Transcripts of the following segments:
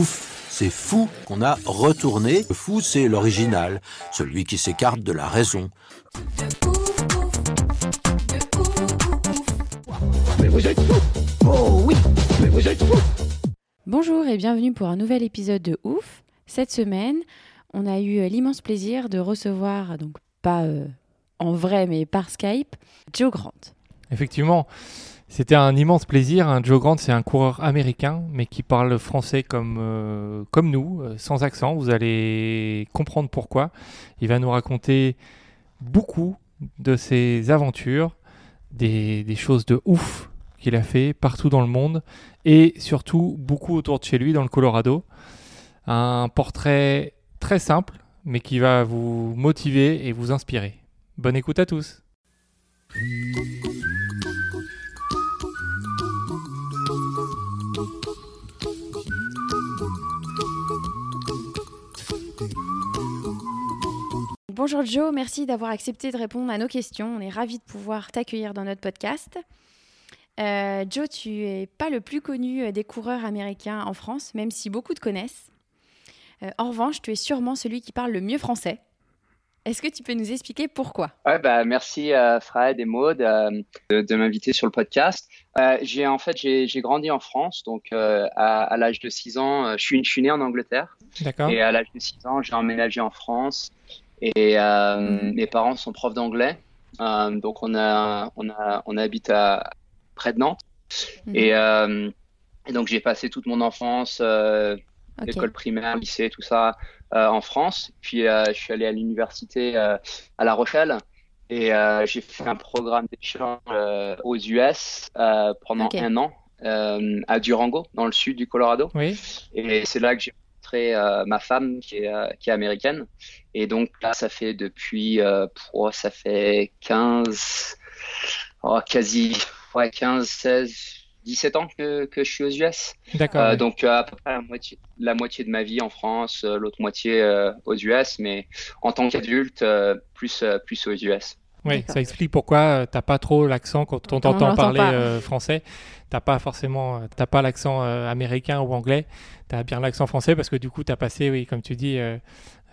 Ouf, c'est fou qu'on a retourné. Le fou, c'est l'original, celui qui s'écarte de la raison. Bonjour et bienvenue pour un nouvel épisode de Ouf. Cette semaine, on a eu l'immense plaisir de recevoir, donc pas euh, en vrai mais par Skype, Joe Grant. Effectivement, c'était un immense plaisir. Joe Grant, c'est un coureur américain, mais qui parle français comme, euh, comme nous, euh, sans accent. Vous allez comprendre pourquoi. Il va nous raconter beaucoup de ses aventures, des, des choses de ouf qu'il a fait partout dans le monde, et surtout beaucoup autour de chez lui, dans le Colorado. Un portrait très simple, mais qui va vous motiver et vous inspirer. Bonne écoute à tous. Bonjour Joe, merci d'avoir accepté de répondre à nos questions. On est ravis de pouvoir t'accueillir dans notre podcast. Euh, Joe, tu es pas le plus connu euh, des coureurs américains en France, même si beaucoup te connaissent. Euh, en revanche, tu es sûrement celui qui parle le mieux français. Est-ce que tu peux nous expliquer pourquoi? Ouais, bah, merci euh, Fred et Maud euh, de, de m'inviter sur le podcast. Euh, j'ai en fait j'ai j'ai grandi en France, donc euh, à, à l'âge de 6 ans, euh, je suis, je suis né en Angleterre. D'accord. Et à l'âge de 6 ans, j'ai emménagé en France. Et euh, mes parents sont profs d'anglais, Euh, donc on a on a on habite à près de Nantes. Mhm. et, euh, et donc j'ai passé toute mon enfance euh, Ok. école primaire, lycée, tout ça en France. Puis euh, je suis allé à l'université euh, à La Rochelle et euh, j'ai fait un programme d'échange euh, aux US euh, pendant un an euh, à Durango, dans le sud du Colorado. Oui. Et c'est là que j'ai rencontré euh, ma femme qui est, euh, qui est américaine. Et donc là, ça fait depuis, euh, pour, ça fait 15, oh, quasi, ouais, 15, 16, 17 ans que, que je suis aux US. D'accord. Euh, ouais. donc à peu près la moitié, la moitié de ma vie en France, euh, l'autre moitié euh, aux US, mais en tant qu'adulte, euh, plus, euh, plus aux US. Oui, ça explique pourquoi euh, t'as pas trop l'accent quand on t'entend parler pas. euh, français. T'as pas forcément, t'as pas l'accent euh, américain ou anglais. T'as bien l'accent français parce que du coup t'as passé, oui, comme tu dis, euh,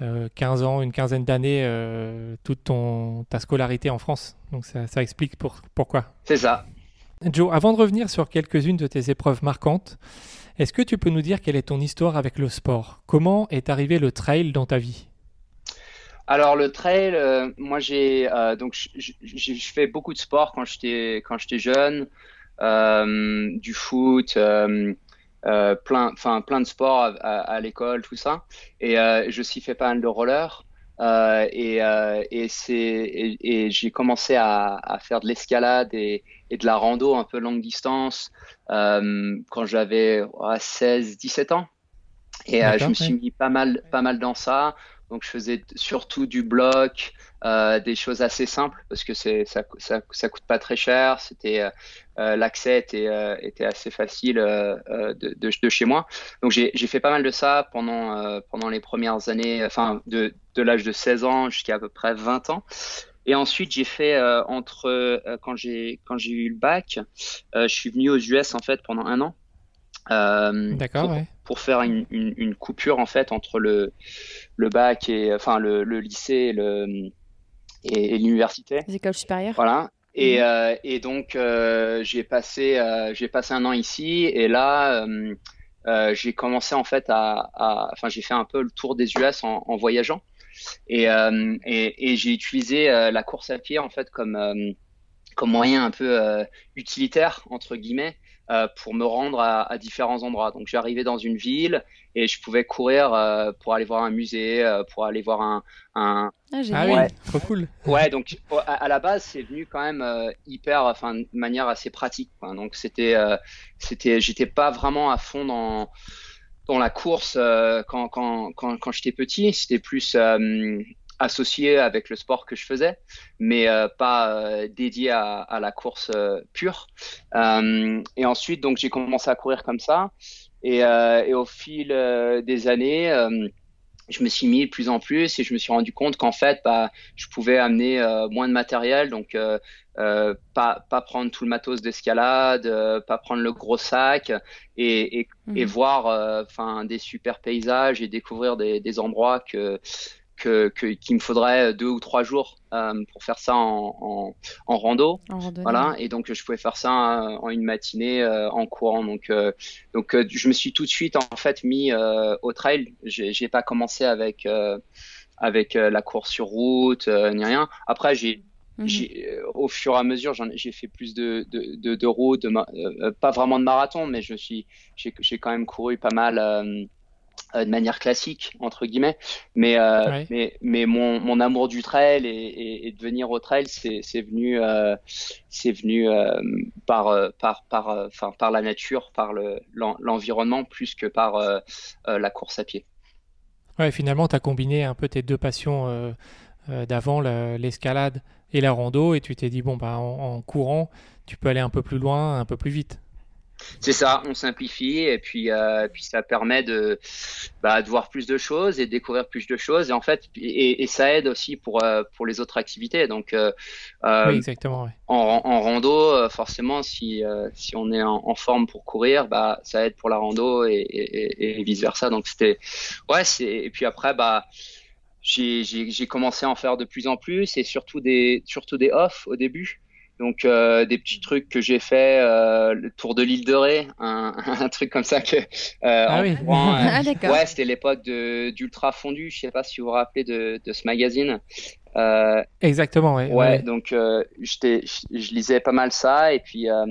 euh, 15 ans, une quinzaine d'années, euh, toute ton ta scolarité en France. Donc ça, ça explique pour, pourquoi. C'est ça. Joe, avant de revenir sur quelques-unes de tes épreuves marquantes, est-ce que tu peux nous dire quelle est ton histoire avec le sport? Comment est arrivé le trail dans ta vie? Alors le trail, euh, moi j'ai euh, donc je fais beaucoup de sport quand j'étais quand j'étais jeune, euh, du foot, euh, plein enfin plein de sports à, l'école, tout ça. Et je aussi fait pas mal de roller. Et et c'est et j'ai commencé à, à faire de l'escalade et, et de la rando un peu longue distance euh, quand j'avais ouais, 16, 17 ans. Et euh, je me suis mis pas mal pas mal dans ça. Donc je faisais surtout du bloc, euh, des choses assez simples parce que c'est ça, ça ça coûte pas très cher. C'était euh, euh, l'accès était euh, était assez facile de, de de chez moi. Donc j'ai fait pas mal de ça pendant euh, pendant les premières années, enfin de de l'âge de 16 ans jusqu'à à peu près 20 ans. Et ensuite j'ai fait euh, entre euh, quand j'ai quand j'ai eu le bac, euh, je suis venu aux US en fait pendant un an. Euh, D'accord, pour- ouais. pour faire une, une, une coupure en fait entre le, le bac et enfin le, le lycée et le et, et l'université. Les écoles supérieures Voilà. Et, euh, et donc euh, j'ai passé euh, j'ai passé un an ici et là euh, euh, j'ai commencé en fait à, à enfin j'ai fait un peu le tour des US en, en voyageant et euh, et, et j'ai utilisé euh, la course à pied en fait comme euh, comme moyen un peu euh, utilitaire entre guillemets euh, pour me rendre à, à différents endroits. Donc j'arrivais dans une ville et je pouvais courir euh, pour aller voir un musée, euh, pour aller voir un. un... Ah, Ah oui, Ouais. trop cool. Ouais, donc à, à la base c'est venu quand même euh, hyper, enfin de manière assez pratique. quoi. Donc c'était, euh, c'était, j'étais pas vraiment à fond dans dans la course euh, quand quand quand, quand j'étais petit. C'était plus euh, associé avec le sport que je faisais, mais euh, pas euh, dédié à, à la course euh, pure. Euh, et ensuite, donc j'ai commencé à courir comme ça, et, et au fil des années, je me suis mis de plus en plus, et je me suis rendu compte qu'en fait, bah, je pouvais amener moins de matériel, donc euh, pas pas prendre tout le matos d'escalade, euh, pas prendre le gros sac, et, et et Mhm. voir euh, des super paysages et découvrir des, des endroits que que que- qu'il me faudrait deux ou trois jours euh, pour faire ça en, en, en rando. En voilà. Et donc je pouvais faire ça euh, en une matinée euh, en courant. Donc euh, donc euh, je me suis tout de suite en fait mis euh, au trail. J'ai j'ai pas commencé avec euh, avec euh, la course sur route euh, ni rien. Après j'ai Mhm. j'ai, euh, au fur et à mesure, j'en- j'ai fait plus de, de, de, de routes, de ma- euh, pas vraiment de marathon, mais je suis, j'ai, j'ai quand même couru pas mal euh, de manière classique entre guillemets. Mais euh, Ouais. mais mais mon, mon amour du trail et, et, et de venir au trail, c'est, c'est venu c'est venu par par par enfin par la nature, par le l'en- l'environnement plus que par la course à pied. Ouais, finalement, tu as combiné un peu tes deux passions d'avant, la- l'escalade et la rando, et tu t'es dit, bon, bah, en, en courant, tu peux aller un peu plus loin, un peu plus vite. C'est ça, on simplifie et puis, euh, puis ça permet de, bah, de voir plus de choses et de découvrir plus de choses et en fait et, et ça aide aussi pour euh, pour les autres activités. Donc euh, oui, exactement. ouais. en, en rando, forcément, si si on est en, en forme pour courir, bah ça aide pour la rando et, et, et vice versa. Donc c'était ouais, c'est et puis après bah j'ai j'ai j'ai commencé à en faire de plus en plus et surtout des surtout des off au début. Donc euh, des petits trucs que j'ai fait, euh, le tour de l'île de Ré, un, un truc comme ça que euh, Ah en oui. courant, euh, Ah, d'accord. Ouais, c'était l'époque de d'Ultra Fondu. Je sais pas si vous vous rappelez de, de ce magazine. Euh, Exactement, ouais. ouais, ouais. donc euh, j'étais, je, lisais pas mal ça et puis euh,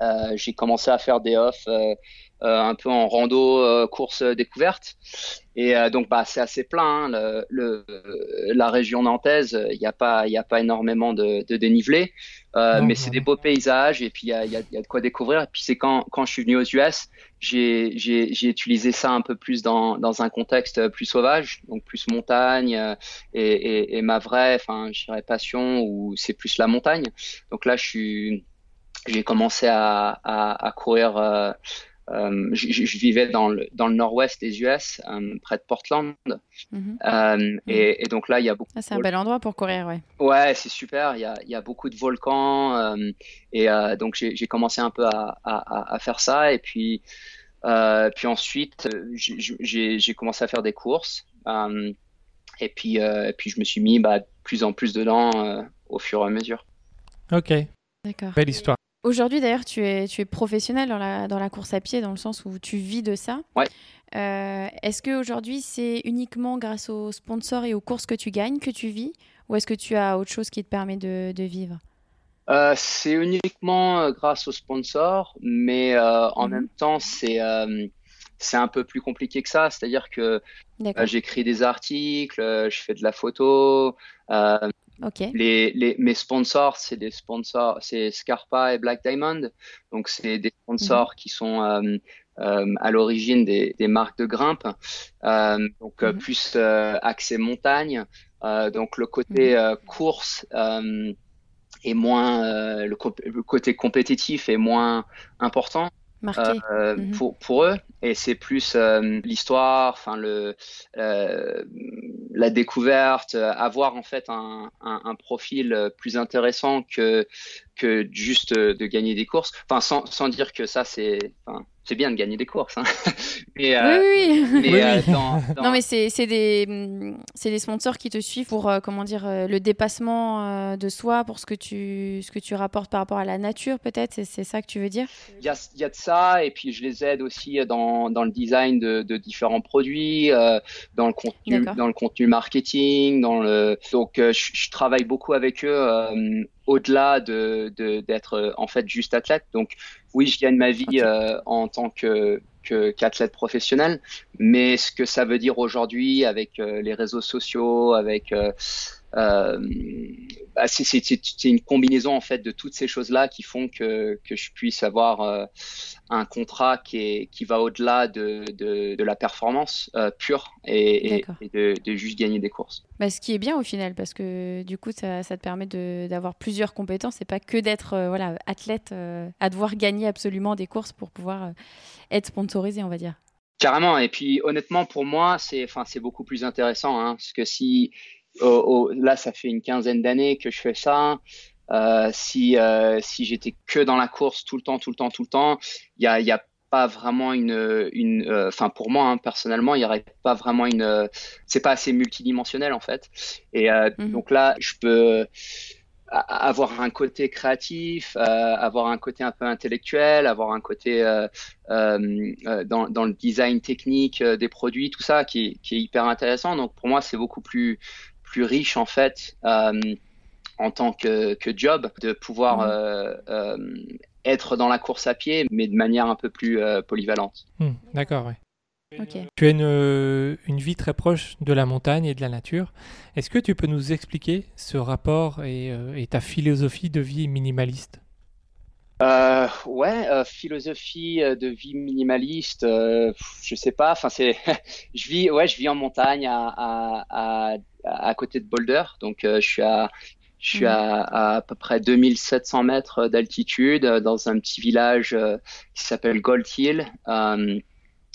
euh, j'ai commencé à faire des offs euh, euh, un peu en rando, euh, course découverte. Et euh, donc bah c'est assez plein. hein, le, le- la région nantaise, il n'y a pas, il y a pas énormément de, de dénivelé, euh, Non, mais c'est des beaux paysages et puis il y a, il y, a, y a de quoi découvrir. Et puis c'est quand quand je suis venu aux US, j'ai j'ai j'ai utilisé ça un peu plus dans dans un contexte plus sauvage, donc plus montagne euh, et, et, et ma vraie, enfin je dirais passion où c'est plus la montagne. Donc là je suis j'ai commencé à, à, à courir. Euh, je, vivais dans le, dans le nord-ouest des US, euh, près de Portland. Mhm. Euh, et, et donc là, il y a beaucoup. Ah, c'est un bel endroit pour courir, ouais. Ouais, c'est super. Il y a, il y a beaucoup de volcans. euh, et euh, donc, j'ai commencé un peu à, à, à faire ça. Et puis, euh, puis ensuite, j'ai- commencé à faire des courses. Euh, et, puis, euh, et puis, je me suis mis bah, de plus en plus dedans euh, au fur et à mesure. Ok, D'accord. belle histoire. Aujourd'hui, d'ailleurs, tu es, tu es professionnel dans la, dans la course à pied, dans le sens où tu vis de ça. Ouais. Euh, est-ce qu'aujourd'hui, c'est uniquement grâce aux sponsors et aux courses que tu gagnes que tu vis Ou est-ce que tu as autre chose qui te permet de, de vivre? Euh, c'est uniquement euh, grâce aux sponsors, mais euh, en Mhm. même temps, c'est c'est un peu plus compliqué que ça. C'est-à-dire que euh, j'écris des articles, euh, je fais de la photo. euh, Ok. les, les, mes sponsors, c'est des sponsors, c'est Scarpa et Black Diamond. Donc, c'est des sponsors qui sont euh, euh, à l'origine des, des marques de grimpe. Euh, donc, euh, Mhm. plus euh, accès montagne. Euh, donc, le côté euh, course euh, est moins, euh, le, le côté compétitif est moins important Marqué. euh, Mhm. pour, pour eux et c'est plus euh, l'histoire enfin le euh, la découverte euh, avoir en fait un, un, un profil euh, plus intéressant que que juste euh, de gagner des courses enfin sans, sans dire que ça c'est enfin c'est bien de gagner des courses hein. mais, euh, oui, oui. mais Oui, euh, dans, dans- Non, mais c'est c'est des, c'est des sponsors qui te suivent pour, euh, comment dire, euh, le dépassement euh, de soi, pour ce que, tu, ce que tu rapportes par rapport à la nature, peut-être C'est c'est ça que tu veux dire? Il y a, il y a de ça, et puis je les aide aussi dans, dans le design de, de différents produits, euh, dans le contenu, dans le contenu marketing, dans le. Donc, euh, je, je travaille beaucoup avec eux euh, au-delà de d'être en fait juste athlète. Donc oui, je gagne ma vie en tant que qu'athlète professionnel, mais ce que ça veut dire aujourd'hui avec les réseaux sociaux, avec euh, bah, c'est une combinaison en fait de toutes ces choses-là qui font que, que je puisse avoir euh, un contrat qui, est, qui va au-delà de, de, de, la performance euh, pure et, et, de, de, juste gagner des courses. Bah, ce qui est bien au final parce que du coup ça, ça te permet d'avoir plusieurs compétences et pas que d'être voilà, athlète à devoir gagner absolument des courses pour pouvoir être sponsorisé on va dire. Carrément et puis honnêtement pour moi c'est beaucoup plus intéressant hein, parce que si là, ça fait une quinzaine d'années que je fais ça. Euh, si euh, si j'étais que dans la course tout le temps, tout le temps, tout le temps, il y a, y a pas vraiment une une euh, enfin pour moi hein, personnellement il y aurait pas vraiment une c'est pas assez multidimensionnel en fait et mhm. donc là je peux avoir un côté créatif, avoir un côté un peu intellectuel, avoir un côté dans, dans, le design technique des produits, tout ça qui, qui est hyper intéressant. Donc pour moi, c'est beaucoup plus plus riche en fait euh, en tant que, job de pouvoir mmh. euh, euh, être dans la course à pied, mais de manière un peu plus polyvalente. Mmh, d'accord, oui. Tu as une, une, vie très proche de la montagne et de la nature. Est-ce que tu peux nous expliquer ce rapport et, et ta philosophie de vie minimaliste? Euh, ouais, philosophie de vie minimaliste, je sais pas. Enfin, c'est, je vis, ouais, je vis en montagne à, à à côté de Boulder. Donc, euh, je suis à je suis à, à, peu près 2700 mètres d'altitude euh, dans un petit village euh, qui s'appelle Gold Hill. il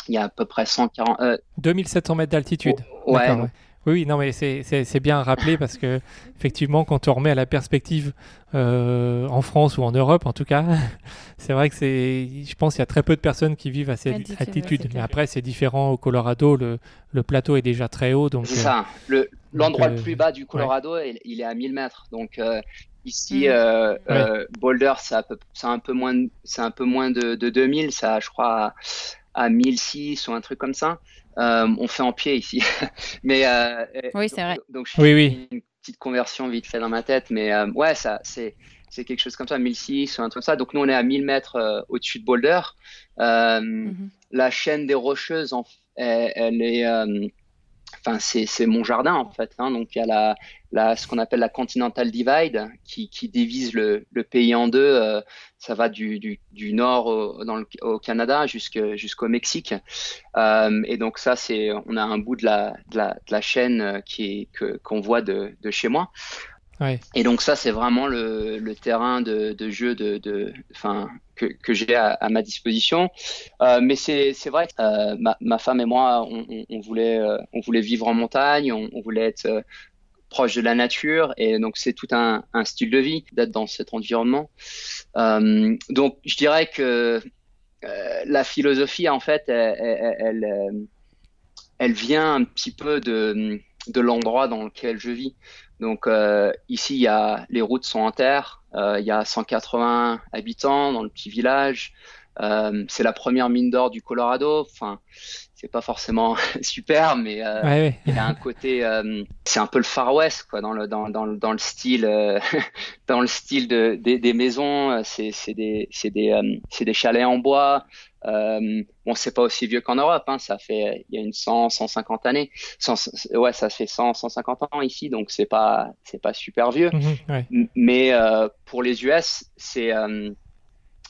y a à peu près 140. 2700 mètres d'altitude. ouais. Oui, non, mais c'est bien rappelé parce que effectivement, quand on remet à la perspective euh, en France ou en Europe, en tout cas, c'est vrai que c'est, je pense, qu'il y a très peu de personnes qui vivent à cette altitude. mais après, c'est différent au Colorado. Le, le, plateau est déjà très haut, donc. C'est ça. Euh, l'endroit le, euh, plus bas du Colorado, il, est à 1000 mètres, donc. Ici, mm. Boulder, c'est un peu moins, c'est un peu moins de, de 2000, ça, je crois, à, à 1006 ou un truc comme ça. Euh, on fait en pied ici. mais euh, oui, c'est vrai. Donc, je oui, oui. une petite conversion vite fait dans ma tête, mais euh, ouais, ça, c'est c'est quelque chose comme ça, 1006 ou un truc comme ça. Donc nous, on est à 1000 mètres au-dessus de Boulder. Mhm. La chaîne des Rocheuses, en, elle, elle est enfin c'est mon jardin en fait. Hein. Donc il y a la, la ce qu'on appelle la Continental Divide qui, qui divise le, le, pays en deux. Euh, ça va du, du, du nord au, au Canada jusqu'au Mexique. Euh, et donc ça c'est on a un bout de la, de la, de la chaîne euh, qui qu'on voit de, de chez moi. Et donc ça, c'est vraiment le, terrain de, jeu que, j'ai à, ma disposition. Euh, mais c'est vrai euh, ma, femme et moi, on, voulait, euh, on voulait vivre en montagne, on, voulait être euh, proche de la nature, et donc c'est tout un, style de vie d'être dans cet environnement. Donc je dirais que la philosophie, en fait, elle, elle, vient un petit peu de l'endroit dans lequel je vis. Donc euh, ici, il y a, les routes sont en terre, euh, il y a 180 habitants dans le petit village. Euh, c'est la première mine d'or du Colorado. Enfin, c'est pas forcément super, mais euh, il y a un côté, euh, c'est un peu le Far West, quoi, dans le dans, dans, dans le style, euh, dans le style de, des, des maisons. C'est des c'est des c'est des chalets en bois. Euh, bon, c'est pas aussi vieux qu'en Europe, hein, ça fait il y a une 100, 150 années. 100, ouais, ça fait 100, 150 ans ici, donc c'est pas c'est pas super vieux. Mhm, mais euh, pour les US, c'est euh,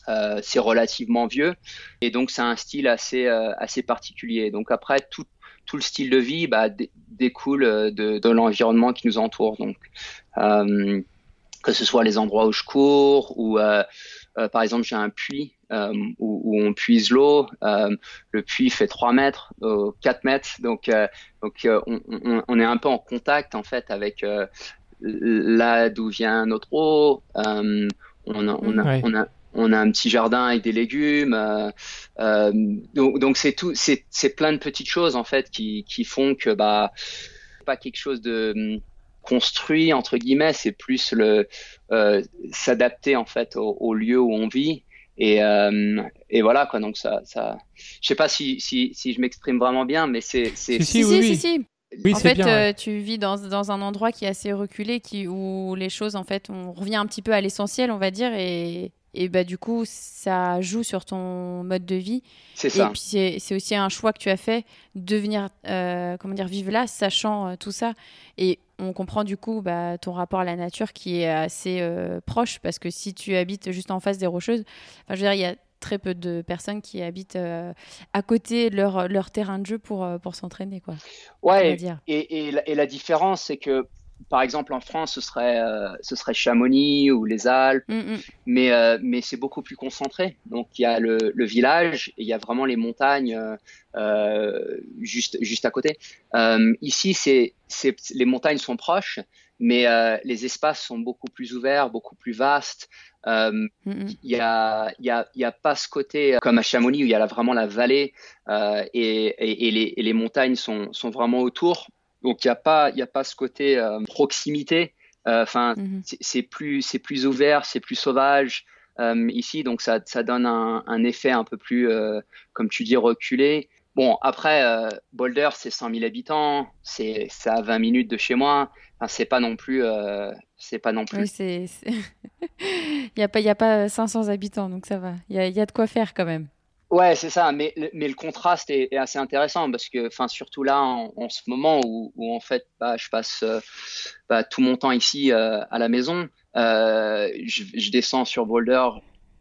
euh, c'est relativement vieux et donc c'est un style assez euh, assez particulier. Donc après tout tout le style de vie bah, découle de, de l'environnement qui nous entoure. Donc que ce soit les endroits où je cours ou euh, par exemple, j'ai un puits euh, où, où, on puise l'eau. Euh, le puits fait 3 mètres, 4 mètres. Donc, donc on, on, on, est un peu en contact en fait avec là d'où vient notre eau. on, a, on, a, on, a, on a un petit jardin avec des légumes. Euh, donc, donc c'est tout, c'est, c'est plein de petites choses en fait qui, qui font que bah pas quelque chose de construit entre guillemets, c'est plus le euh, s'adapter en fait au, lieu où on vit et, euh, et voilà quoi. Donc ça, ça, je sais pas si, si, si je m'exprime vraiment bien, mais c'est si si, oui, si, en fait, tu vis dans, dans, un endroit qui est assez reculé, qui, où les choses, en fait, on revient un petit peu à l'essentiel, on va dire, et, et bah, du coup, ça joue sur ton mode de vie. C'est ça. Et puis, c'est aussi un choix que tu as fait de venir euh, comment dire, vivre là, sachant euh, tout ça. Et on comprend du coup bah, ton rapport à la nature qui est assez euh, proche, parce que si tu habites juste en face des Rocheuses, je veux dire, il y a très peu de personnes qui habitent à côté de leur, leur terrain de jeu pour, pour s'entraîner. Quoi, ouais, et, et, la, différence, c'est que par exemple, en France, ce serait, euh, ce serait Chamonix ou les Alpes, mm, mm. mais, euh, mais c'est beaucoup plus concentré. Donc, il y a le, le, village et il y a vraiment les montagnes euh, juste, juste à côté. ici, c'est, les montagnes sont proches, mais les espaces sont beaucoup plus ouverts, beaucoup plus vastes. Mm, il n'y a, y a, y a pas ce côté comme à Chamonix où il y a vraiment la vallée et, et, et, les, et les montagnes sont, sont vraiment autour donc il n'y a pas il a pas ce côté euh, proximité. Euh, enfin, mhm. c'est plus c'est plus ouvert, c'est plus sauvage euh, ici, donc ça, ça donne un, un, effet un peu plus, comme tu dis, reculé. Bon, après, Boulder, c'est 100 000 habitants, c'est à 20 minutes de chez moi. Enfin, c'est pas non plus, c'est pas non plus. Oui, c'est, il n'y a pas, il y a pas 500 habitants, donc ça va. Il y a, y a de quoi faire quand même. Ouais, c'est ça, mais, mais le contraste est, assez intéressant parce que, enfin, surtout là, en, ce moment où, où, en fait, bah, je passe euh, bah, tout mon temps ici euh, à la maison, euh, je, je, descends sur Boulder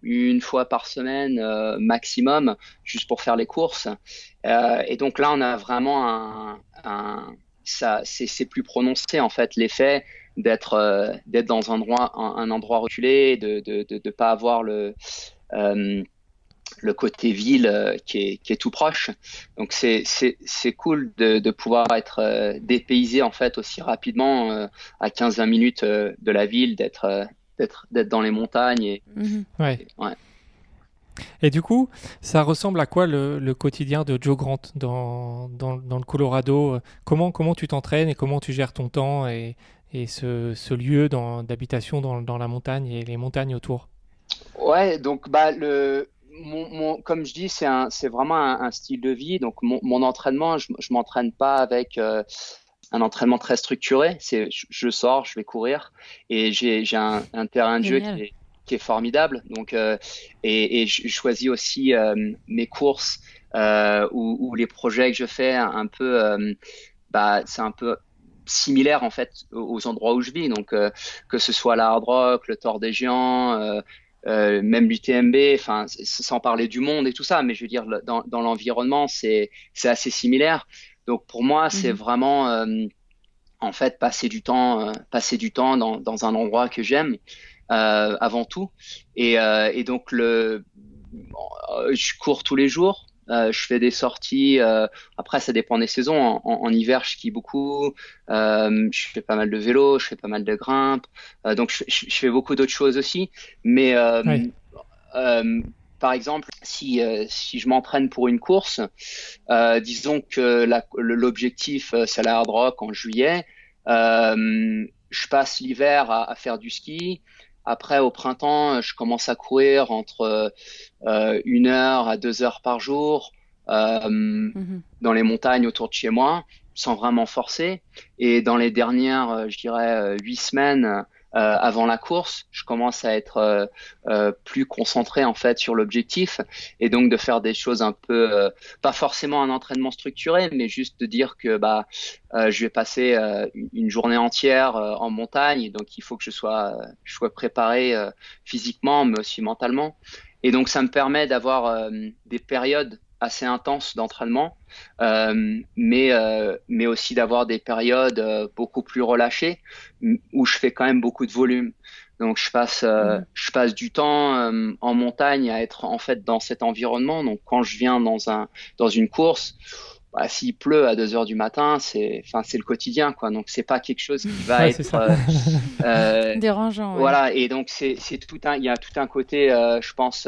une fois par semaine euh, maximum, juste pour faire les courses. et donc là, on a vraiment un, un ça, c'est plus prononcé en fait l'effet d'être d'être dans un endroit, un, un endroit reculé, de de, de, de pas avoir le le côté ville euh, qui, est, qui, est, tout proche. Donc c'est cool de, de, pouvoir être euh, dépaysé en fait aussi rapidement euh, à 15-20 minutes de la ville, d'être d'être dans les montagnes. Et, mhm. ouais. Et du coup, ça ressemble à quoi le, le quotidien de Joe Grant dans, dans, dans le Colorado? Comment, comment tu t'entraînes et comment tu gères ton temps et, et ce, ce lieu d'habitation dans, dans, la montagne et les montagnes autour? Ouais, donc bah, le, mon, comme je dis, c'est vraiment un, style de vie. Donc, mon, entraînement, je, je m'entraîne pas avec euh, un entraînement très structuré. C'est, je, sors, je vais courir et j'ai un, un, terrain de jeu qui est, qui est, formidable. Donc, euh, et, et, je choisis aussi euh, mes courses ou, ou, les projets que je fais un, peu. bah, c'est un peu similaire en fait aux endroits où je vis. Donc, que ce soit l'Hard Rock, le Tour des Géants euh, même l'UTMB, enfin, sans parler du monde et tout ça, mais je veux dire, dans, dans l'environnement, c'est assez similaire. Donc pour moi, c'est mhm. vraiment, euh, en fait, passer du temps, euh, passer du temps dans, dans un endroit que j'aime avant tout. Et, et donc le, je cours tous les jours. Euh, je fais des sorties. Euh, après, ça dépend des saisons. En, en, hiver, je skie beaucoup. Euh, je fais pas mal de vélo. Je fais pas mal de grimpe. Euh, donc, je, je, fais beaucoup d'autres choses aussi. Mais par exemple, si, si je m'entraîne pour une course, disons que l'objectif, c'est la hard rock en juillet. je passe l'hiver à, à, faire du ski. Après, au printemps, je commence à courir entre euh, une heure à deux heures par jour euh, mhm. dans les montagnes autour de chez moi, sans vraiment forcer. Et dans les dernières, euh, je dirais, huit semaines, euh, avant la course, je commence à être euh, euh, plus concentré en fait sur l'objectif et donc de faire des choses un peu, pas forcément un entraînement structuré, mais juste de dire que bah je vais passer une journée entière en montagne, donc il faut que je sois, je sois préparé physiquement, mais aussi mentalement. Et donc ça me permet d'avoir des périodes assez intense d'entraînement, euh, mais euh, mais aussi d'avoir des périodes euh, beaucoup plus relâchées où je fais quand même beaucoup de volume. Donc je passe mmh. je passe du temps en montagne à être en fait dans cet environnement. Donc quand je viens dans un dans une course, bah, s'il pleut à 2 heures du matin, c'est, enfin, c'est le quotidien, quoi. Donc, c'est pas quelque chose qui va être euh, euh, dérangeant. Voilà. Et donc, c'est, c'est tout un, il y a tout un côté, euh, je pense,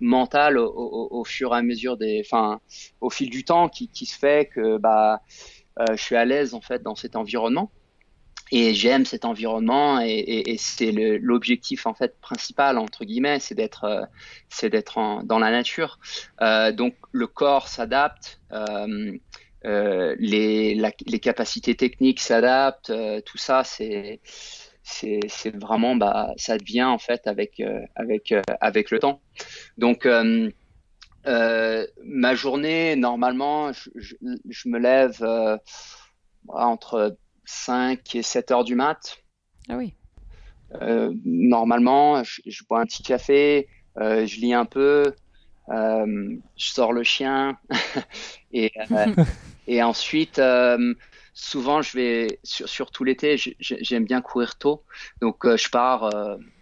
mental au, au, au, fur et à mesure des, enfin, au fil du temps, qui, qui se fait que, bah, je suis à l'aise en fait dans cet environnement et j'aime cet environnement et, et, et c'est l'objectif en fait principal entre guillemets c'est d'être euh, c'est d'être dans la nature euh, donc le corps s'adapte euh, les, les capacités techniques s'adaptent, tout ça, c'est c'est vraiment bah ça devient en fait avec avec avec le temps. Donc ma journée normalement je, je, me lève entre 5 et 7 heures du mat. Ah oui. Euh, normalement, je, bois un petit café, euh, je lis un peu, euh, je sors le chien et, et ensuite, souvent, je vais, sur, surtout l'été, j'aime bien courir tôt. Donc, je pars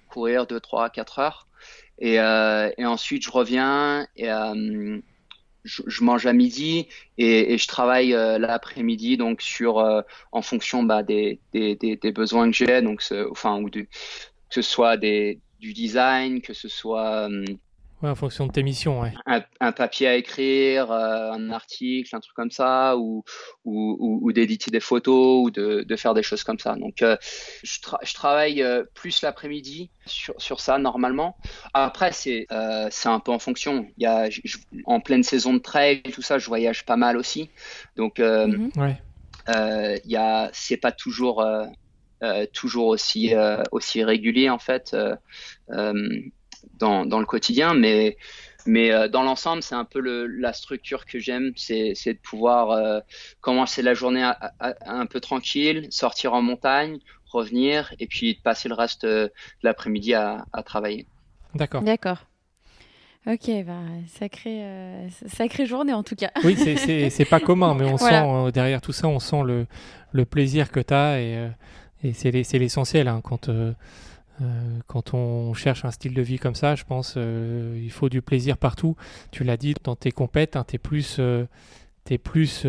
courir 2, 3, 4 heures. Et, et, ensuite, je reviens et je, mange à midi et, je travaille euh, l'après-midi donc sur euh, en fonction bah, des, des, des, besoins que j'ai. Donc enfin ou que ce soit des, du design que ce soit euh, Ouais, en fonction de tes missions, ouais. Un, papier à écrire, euh, un article, un truc comme ça, ou, ou, ou, d'éditer des photos, ou de, de, faire des choses comme ça. Donc, euh, je, je, travaille euh, plus l'après-midi sur, sur ça normalement. Après, c'est un peu en fonction. Il y a, en pleine saison de trail, tout ça, je voyage pas mal aussi. Donc, mhm. ouais. il y a, c'est pas toujours toujours aussi aussi régulier en fait dans, dans le quotidien, mais mais euh, dans l'ensemble, c'est un peu le, la structure que j'aime, c'est de pouvoir euh, commencer la journée un peu tranquille, sortir en montagne, revenir et puis passer le reste euh, de l'après-midi à, à, travailler. D'accord. D'accord. Ok, bah, sacrée, sacrée journée en tout cas. Oui, c'est pas commun, mais on sent derrière tout ça, on sent le, le plaisir que tu as et, et c'est l'essentiel hein, quand euh, quand on cherche un style de vie comme ça, je pense euh, il faut du plaisir partout. Tu l'as dit, dans tes compètes, hein, tu es plus, euh, es plus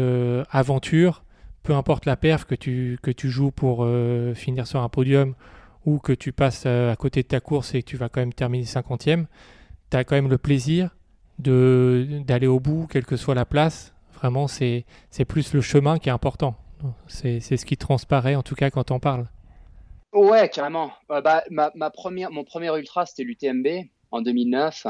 aventure, peu importe la perf que tu, que tu joues pour finir sur un podium ou que tu passes à côté de ta course et que tu vas quand même terminer 50e, tu as quand même le plaisir d'aller au bout, quelle que soit la place. Vraiment, c'est plus le chemin qui est important. C'est ce qui transparaît, en tout cas, quand on parle. Ouais, carrément. Euh, bah, ma, ma, première, mon premier ultra, c'était l'UTMB en 2009.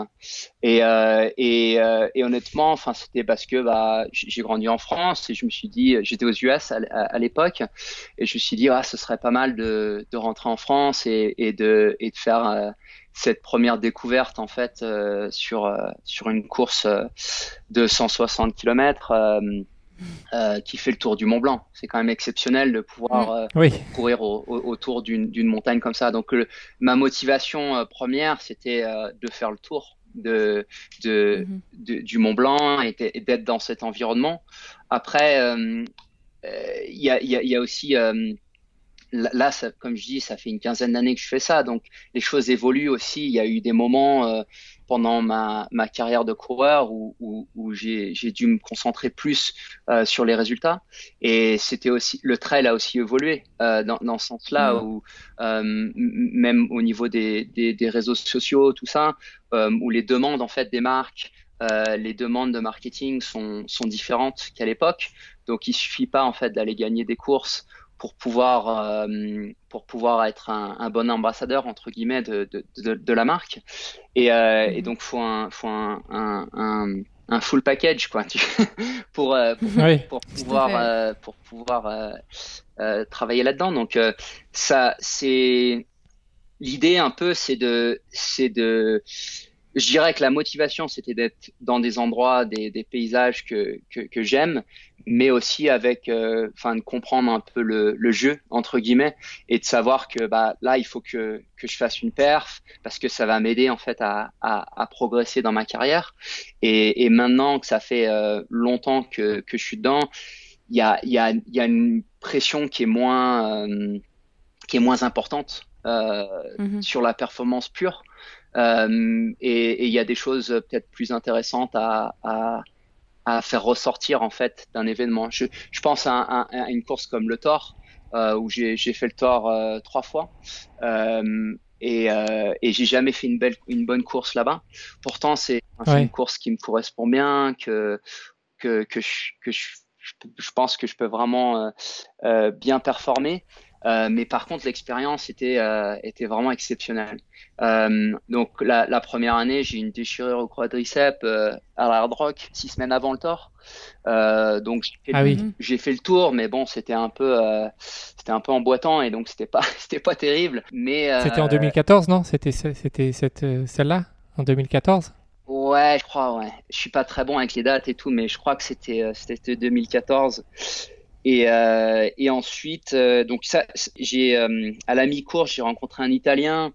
Et, euh, et, euh, et honnêtement, enfin, c'était parce que bah, j'ai grandi en France et je me suis dit, j'étais aux US à, l'époque, et je me suis dit, ah, ce serait pas mal de, de rentrer en France et, et, de, et de faire euh, cette première découverte en fait euh, sur, sur une course de 160 km. Euh, qui fait le tour du Mont Blanc. C'est quand même exceptionnel de pouvoir mm. euh, courir autour d'une montagne comme ça. Donc ma motivation euh, première, c'était de faire le tour de, de, mm-hmm. du Mont Blanc et d'être dans cet environnement. Après, il y a, y, a, aussi là, ça, comme je dis, ça fait une quinzaine d'années que je fais ça, donc les choses évoluent aussi. Il y a eu des moments pendant ma, ma carrière de coureur où, où, où j'ai dû me concentrer plus euh, sur les résultats. Et c'était aussi le trail a aussi évolué euh, dans, dans ce sens-là mmh. où euh, même au niveau des, des, des, réseaux sociaux, tout ça, euh, où les demandes en fait des marques, euh, les demandes de marketing sont, sont différentes qu'à l'époque. Donc il suffit pas en fait d'aller gagner des courses pour pouvoir euh, pour pouvoir être un, un, bon ambassadeur entre guillemets de, de, de, de la marque. Et, euh, et, donc faut un faut un, un, un full package quoi pour euh, pour, pour, pouvoir euh, pour pouvoir euh, euh, travailler là-dedans. Donc ça c'est l'idée un peu c'est de c'est de je dirais que la motivation, c'était d'être dans des endroits, des, des paysages que, que, que j'aime, mais aussi avec, euh, enfin, de comprendre un peu le, le, jeu entre guillemets et de savoir que bah là, il faut que, que je fasse une perf parce que ça va m'aider en fait à, à, à, progresser dans ma carrière. Et, et maintenant que ça fait euh, longtemps que, que je suis dedans, il y a, y, a, y a une pression qui est moins, euh, qui est moins importante. Euh, mm-hmm. sur la performance pure euh, et il y a des choses peut-être plus intéressantes à, à, à, faire ressortir en fait d'un événement. Je, je pense à, à, une course comme le Thor, euh, où j'ai fait le Thor euh, trois fois. Euh, et, euh, et j'ai jamais fait une belle, une bonne course là-bas. Pourtant, c'est ouais. une course qui me correspond bien, que que que je, que je, je pense que je peux vraiment euh, bien performer. Euh, mais par contre, l'expérience était, euh, était vraiment exceptionnelle. Euh, donc la, la, première année, j'ai une déchirure au quadriceps à l'hard rock six semaines avant le tour. Euh, donc j'ai fait, ah oui. j'ai fait, le tour, mais bon, c'était un peu, c'était un peu emboîtant et donc c'était pas, c'était pas terrible. Mais c'était en 2014, non? C'était, c'était cette celle-là? En 2014. Ouais, je crois, ouais. Je suis pas très bon avec les dates et tout, mais je crois que c'était, c'était 2014. Et, euh, et ensuite, euh, donc ça, j'ai euh, à la mi-course, j'ai rencontré un Italien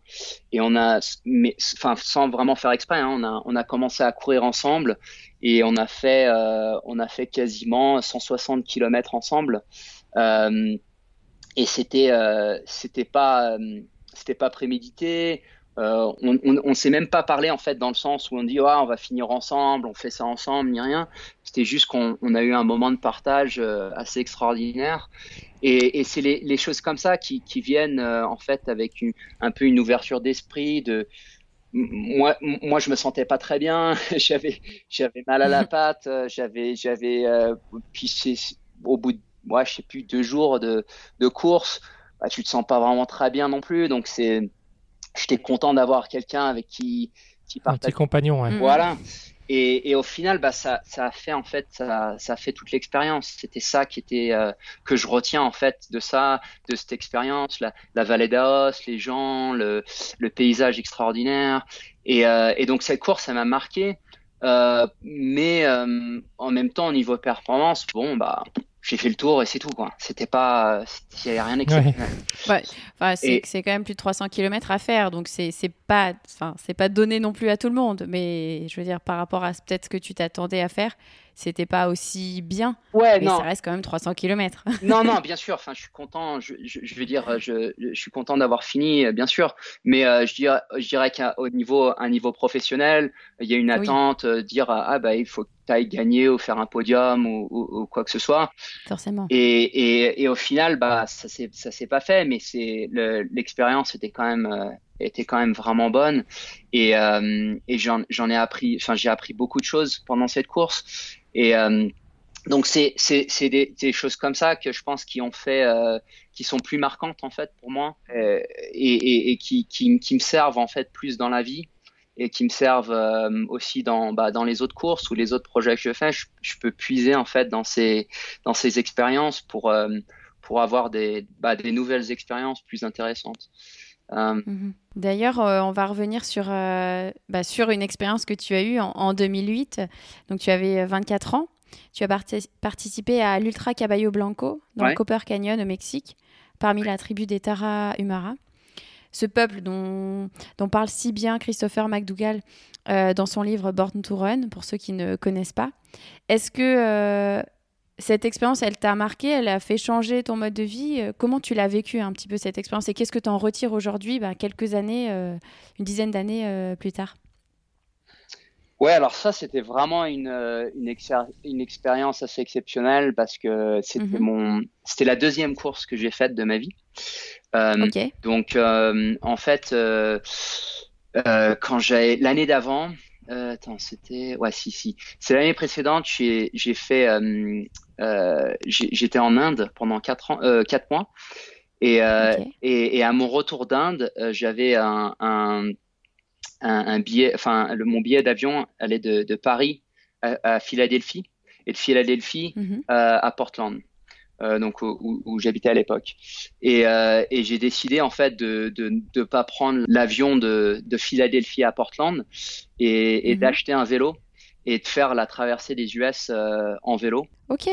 et on a, mais, enfin, sans vraiment faire exprès, hein, on a, on a commencé à courir ensemble et on a fait, euh, on a fait quasiment 160 km ensemble. Euh, et c'était, c'était pas, c'était pas prémédité. Euh, on, on, on s'est même pas parlé en fait dans le sens où on dit ah, on va finir ensemble, on fait ça ensemble, ni rien. C'était juste qu'on on a eu un moment de partage euh, assez extraordinaire. Et, et c'est les, les, choses comme ça qui, qui viennent euh, en fait avec une, un peu une ouverture d'esprit. De moi, moi, je me sentais pas très bien. j'avais j'avais mal à la patte. J'avais j'avais puis au bout de ouais, je sais plus deux jours de, de course, bah, tu te sens pas vraiment très bien non plus. Donc c'est j'étais content d'avoir quelqu'un avec qui, qui partage. Un petit compagnon, ouais. Voilà. Et, et, au final, bah, ça, ça a fait en fait, ça, ça a fait toute l'expérience. C'était ça qui était euh, que je retiens en fait de ça, de cette expérience, la, la vallée d'Aos, les gens, le, le, paysage extraordinaire. Et, euh, et donc cette course, ça m'a marqué. Euh, mais euh, en même temps, au niveau performance, bon, bah, j'ai fait le tour et c'est tout quoi. C'était pas, il n'y avait rien d'exceptionnel. Ouais. Enfin, c'est, quand même plus de 300 km à faire, donc c'est, c'est pas, enfin, c'est pas donné non plus à tout le monde. Mais je veux dire, par rapport à peut-être ce que tu t'attendais à faire, c'était pas aussi bien. Ouais, mais non. ça reste quand même 300 km. non, non, bien sûr. Enfin, je suis content. Je, je, je veux dire, je, je, suis content d'avoir fini, bien sûr. Mais euh, je dirais, je dirais qu'au niveau, un niveau professionnel, il y a une attente, oui. dire ah bah il faut ailles gagner ou faire un podium ou, ou, ou, quoi que ce soit. Forcément. Et, et, et au final, bah ça s'est ça s'est pas fait, mais c'est l'expérience était quand même euh, était quand même vraiment bonne et, euh, et j'en ai appris enfin j'ai appris beaucoup de choses pendant cette course et euh, donc c'est c'est c'est des, des, choses comme ça que je pense qui ont fait euh, qui sont plus marquantes en fait pour moi euh, et, et, et qui, qui qui me servent en fait plus dans la vie et qui me servent euh, aussi dans bah, dans les autres courses ou les autres projets que je fais je, je peux puiser en fait dans ces dans ces expériences pour euh, pour avoir des bah, des nouvelles expériences plus intéressantes euh, mmh. D'ailleurs, euh, on va revenir sur, euh, bah, sur une expérience que tu as eue en, en, 2008. Donc, tu avais 24 ans. Tu as parti participé à l'Ultra Caballo Blanco dans ouais. le Copper Canyon au Mexique, parmi la tribu des Tara Humara. Ce peuple dont, dont, parle si bien Christopher McDougall euh, dans son livre Born to Run, pour ceux qui ne connaissent pas. Est-ce que euh, cette expérience, elle t'a marqué, elle a fait changer ton mode de vie. Euh, comment tu l'as vécu un petit peu cette expérience et qu'est-ce que tu en retires aujourd'hui, bah, quelques années, euh, une dizaine d'années plus tard? Ouais, alors ça, c'était vraiment une, une, une, expérience assez exceptionnelle parce que c'était -hmm. mon, c'était la deuxième course que j'ai faite de ma vie. Okay. Donc, en fait, quand j'ai l'année d'avant, euh, attends, c'était ouais, si, si. C'est l'année précédente. J'ai j'ai fait, euh, euh, j'étais en Inde pendant quatre ans, euh, quatre mois, et, okay. et, et à mon retour d'Inde, j'avais un, un, un, un, billet, enfin le, mon billet d'avion allait de, de Paris à, à, Philadelphie et de Philadelphie -hmm. à Portland. Euh, donc où, où j'habitais à l'époque. Et, euh, et j'ai décidé en fait de de, de pas prendre l'avion de, de Philadelphie à Portland et, et mm -hmm. d'acheter un vélo et de faire la traversée des US euh, en vélo. Ok.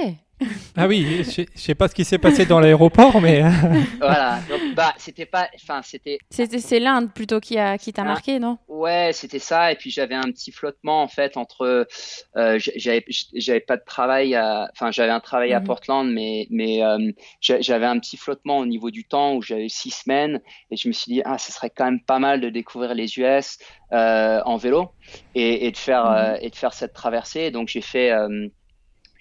Ah oui, je, je sais pas ce qui s'est passé dans l'aéroport, mais voilà. Donc bah c'était pas, enfin c'était. C'était c'est l'Inde plutôt qui a qui t'a marqué, non? Ouais, c'était ça. Et puis j'avais un petit flottement en fait entre, euh, j'avais j'avais pas de travail, enfin j'avais un travail à Portland, mais mais euh, j'avais un petit flottement au niveau du temps où j'avais six semaines et je me suis dit ah ce serait quand même pas mal de découvrir les US euh, en vélo et, et de faire -hmm. et de faire cette traversée. Donc j'ai fait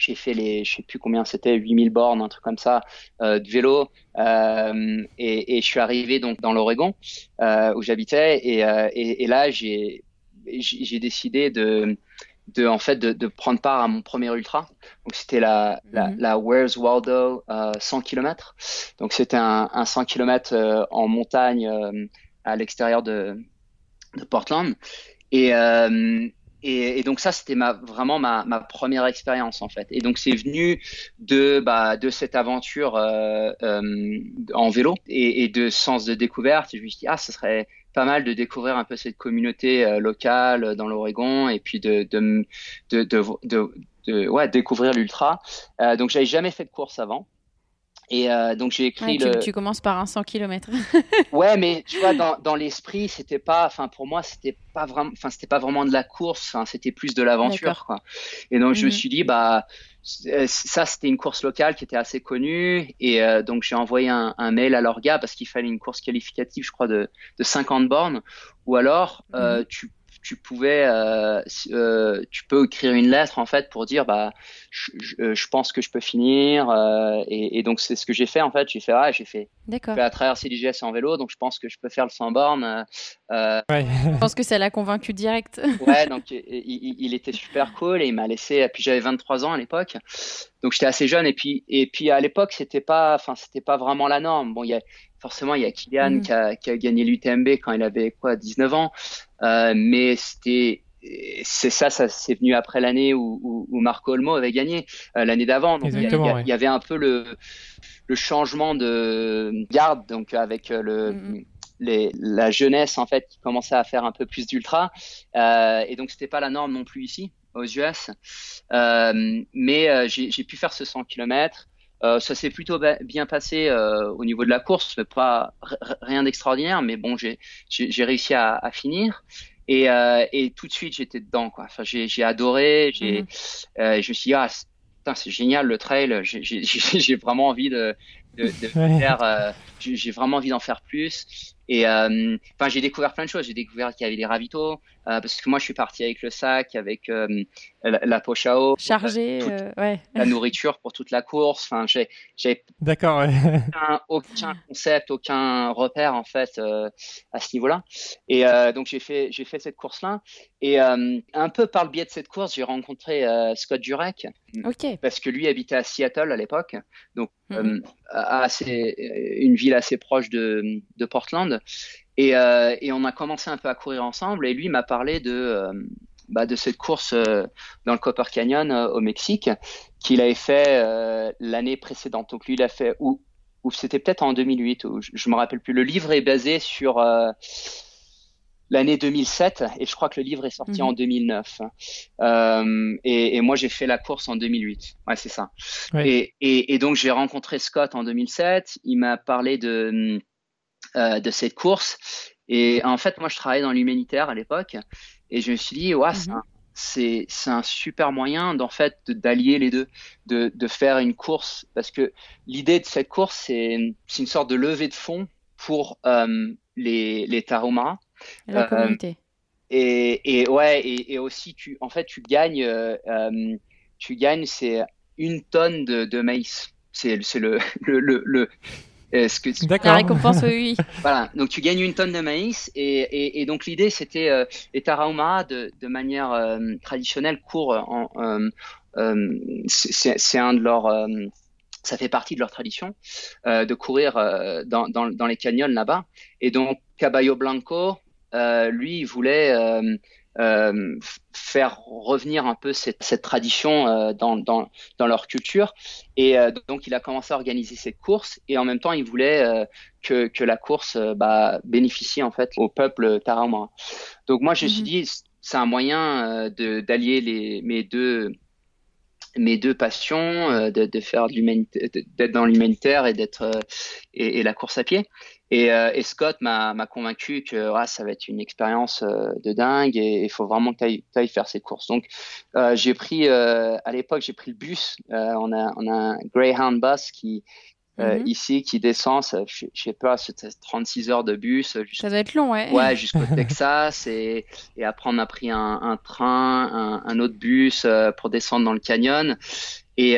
j'ai fait les, je sais plus combien c'était, 8000 bornes, un truc comme ça, euh, de vélo. Euh, et, et, je suis arrivé donc dans l'Oregon euh, où j'habitais. Et, et, et, là, j'ai, décidé de de en fait de, de, prendre part à mon premier ultra. Donc c'était la, mhm. la, Where's Waldo 100 km. Donc c'était un, un, 100 km en montagne à l'extérieur de, de Portland. Et, euh, et, et, donc ça, c'était ma, vraiment ma, ma, première expérience en fait. Et donc c'est venu de, bah, de cette aventure euh, euh, en vélo et, et, de sens de découverte. je me suis dit, ah, ce serait pas mal de découvrir un peu cette communauté euh, locale dans l'Oregon et puis de, de, de, de, de ouais, découvrir l'ultra. Euh, donc j'avais jamais fait de course avant. Et euh, donc j'ai écrit le. Tu, commences par un 100 km. ouais, mais tu vois, dans, dans l'esprit, c'était pas. Enfin, pour moi, c'était pas vraiment. Enfin, c'était pas vraiment de la course. C'était plus de l'aventure, quoi. Et donc je me mhm. suis dit, bah, euh, ça, c'était une course locale qui était assez connue. Et euh, donc j'ai envoyé un, un, mail à leur gars parce qu'il fallait une course qualificative, je crois, de, de 50 bornes. Ou alors, euh, mhm. tu tu pouvais, euh, euh, tu peux écrire une lettre en fait pour dire bah je, je, euh, pense que je peux finir euh, et, et, donc c'est ce que j'ai fait en fait. J'ai fait ah j'ai fait, fait la traversée du GS en vélo donc je pense que je peux faire le 100 bornes. Euh, ouais. je pense que ça l'a convaincu direct. ouais donc il, il, était super cool et il m'a laissé. Puis j'avais 23 ans à l'époque donc j'étais assez jeune et puis et puis à l'époque c'était pas enfin c'était pas vraiment la norme. Bon il y a forcément, il y a Kylian mm. qui, a, qui, a, gagné l'UTMB quand il avait quoi 19 ans, euh, mais c'était c'est ça, ça c'est venu après l'année où, où, où, Marco Olmo avait gagné euh, l'année d'avant. Donc il y, il y, avait un peu le, le changement de garde, donc avec euh, le mm. Les, la jeunesse en fait qui commençait à faire un peu plus d'ultra euh, et donc c'était pas la norme non plus ici aux US euh, mais euh, j'ai pu faire ce 100 km euh, ça s'est plutôt bien passé euh, au niveau de la course, mais pas rien d'extraordinaire. Mais bon, j'ai réussi à, à, finir. Et, euh, et, tout de suite, j'étais dedans. Quoi. Enfin, j'ai adoré. J'ai, mmh. euh, je me suis dit, ah, c'est génial le trail. J'ai vraiment envie de, de, de faire. J'ai vraiment envie d'en faire plus. Et enfin, j'ai découvert plein de choses. J'ai découvert qu'il y avait des ravitaux parce que moi, je suis parti avec le sac, avec la, la, poche à eau, ouais. la nourriture pour toute la course. Enfin, j'ai, j'ai d'accord, ouais. aucun, aucun, concept, aucun repère en fait à ce niveau-là. Et donc j'ai fait, j'ai fait cette course-là. Et un peu par le biais de cette course, j'ai rencontré Scott Jurek, okay. parce que lui habitait à Seattle à l'époque, donc mm-hmm. assez, une ville assez proche de, de Portland. Et, euh, et, on a commencé un peu à courir ensemble. Et lui m'a parlé de, euh, bah, de cette course euh, dans le Copper Canyon euh, au Mexique qu'il avait fait euh, l'année précédente. Donc lui, il a fait, ou, ou c'était peut-être en 2008, ou je, je me rappelle plus. Le livre est basé sur l'année 2007 et je crois que le livre est sorti mmh. en 2009. Euh, et, et, moi, j'ai fait la course en 2008. Ouais, c'est ça. Et, et, et, donc, j'ai rencontré Scott en 2007. Il m'a parlé de euh, de cette course. Et en fait, moi, je travaillais dans l'humanitaire à l'époque, et je me suis dit, ouais, mm c'est c'est un super moyen d'en fait d'allier les deux, de, de faire une course, parce que l'idée de cette course, c'est une sorte de levée de fonds pour euh, les, les taromaras. La euh, communauté. Et, et ouais, et, et, aussi, tu, en fait, tu gagnes, euh, tu gagnes, c'est une tonne de, de maïs. C'est le, le, ce que la récompense, oui. voilà, donc tu gagnes une tonne de maïs et, et, et donc l'idée c'était euh, les Tarahumara de, de manière euh, traditionnelle courent en, euh, euh c'est un de leurs euh, ça fait partie de leur tradition euh, de courir dans, dans, dans, les canyons là-bas. Et donc Caballo Blanco lui il voulait euh, faire revenir un peu cette, cette tradition euh, dans, dans, dans, leur culture. Et euh, donc, il a commencé à organiser cette course et en même temps, il voulait euh, que, que la course euh, bah, bénéficie en fait au peuple tarahumara. Donc, moi, je me suis mhm. dit, c'est un moyen d'allier les mes deux mes deux passions, de, de faire d'être dans l'humanitaire et d'être et, et, la course à pied. Et, euh, et Scott m'a convaincu que ah, ça va être une expérience euh, de dingue et il faut vraiment que tu ailles, faire ces courses. Donc, euh, j'ai pris, euh, à l'époque, j'ai pris le bus. Euh, on, a, on a un Greyhound bus qui, mm -hmm. ici qui descend, ça, je, je sais pas, c'était 36 heures de bus. Ça va être long, ouais. Ouais, jusqu'au Texas. Et, et après, on a pris un, un train, un, un, autre bus pour descendre dans le canyon. Et,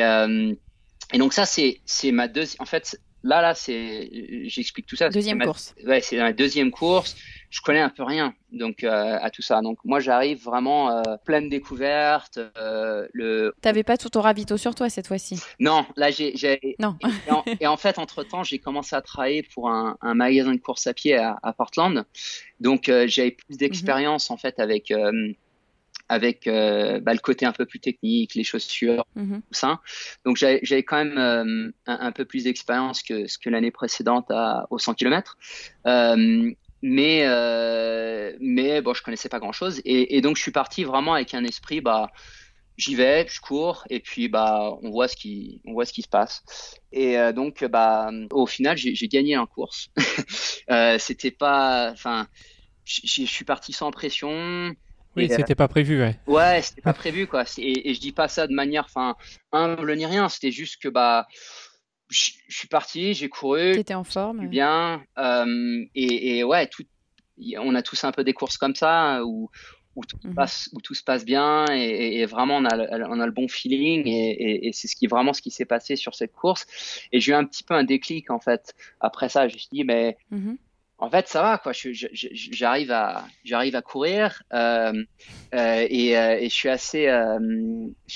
et donc, ça, c'est ma deuxième. En fait, là, là, c'est, j'explique tout ça. Deuxième course. Ouais, c'est la deuxième course. Je connais un peu rien, donc euh, à tout ça. Donc moi, j'arrive vraiment euh, pleine découverte. Euh, le. T'avais pas tout ton ravito sur toi cette fois-ci. Non, là, j'ai. Non. et, en, fait, entre temps, j'ai commencé à travailler pour un, un, magasin de course à pied à, à Portland. Donc j'avais plus d'expérience en fait avec avec euh, bah, le côté un peu plus technique, les chaussures, tout ça. Donc j'avais quand même euh, un, peu plus d'expérience que ce que l'année précédente à, au 100 km. Euh, mais mais bon, je connaissais pas grand chose et, donc je suis parti vraiment avec un esprit bah j'y vais, je cours et puis bah on voit ce qui on voit ce qui se passe. Et donc bah au final j'ai gagné en course. C'était pas enfin je suis parti sans pression. Oui, c'était pas prévu, ouais. Ouais, c'était pas prévu, quoi. Et, et, je dis pas ça de manière, enfin, humble ni rien. C'était juste que, bah, je, suis parti, j'ai couru. T'étais en forme. Bien. Euh, et, et, ouais, tout, on a tous un peu des courses comme ça où, où, tout, mhm. passe, où tout se passe bien et, et, vraiment on a, on a le bon feeling et, c'est ce qui vraiment ce qui s'est passé sur cette course. Et j'ai eu un petit peu un déclic en fait. Après ça, je me suis dit, mais. Mhm en fait, ça va, quoi. J'arrive à, j'arrive à courir euh, euh, et, euh, et, je suis assez,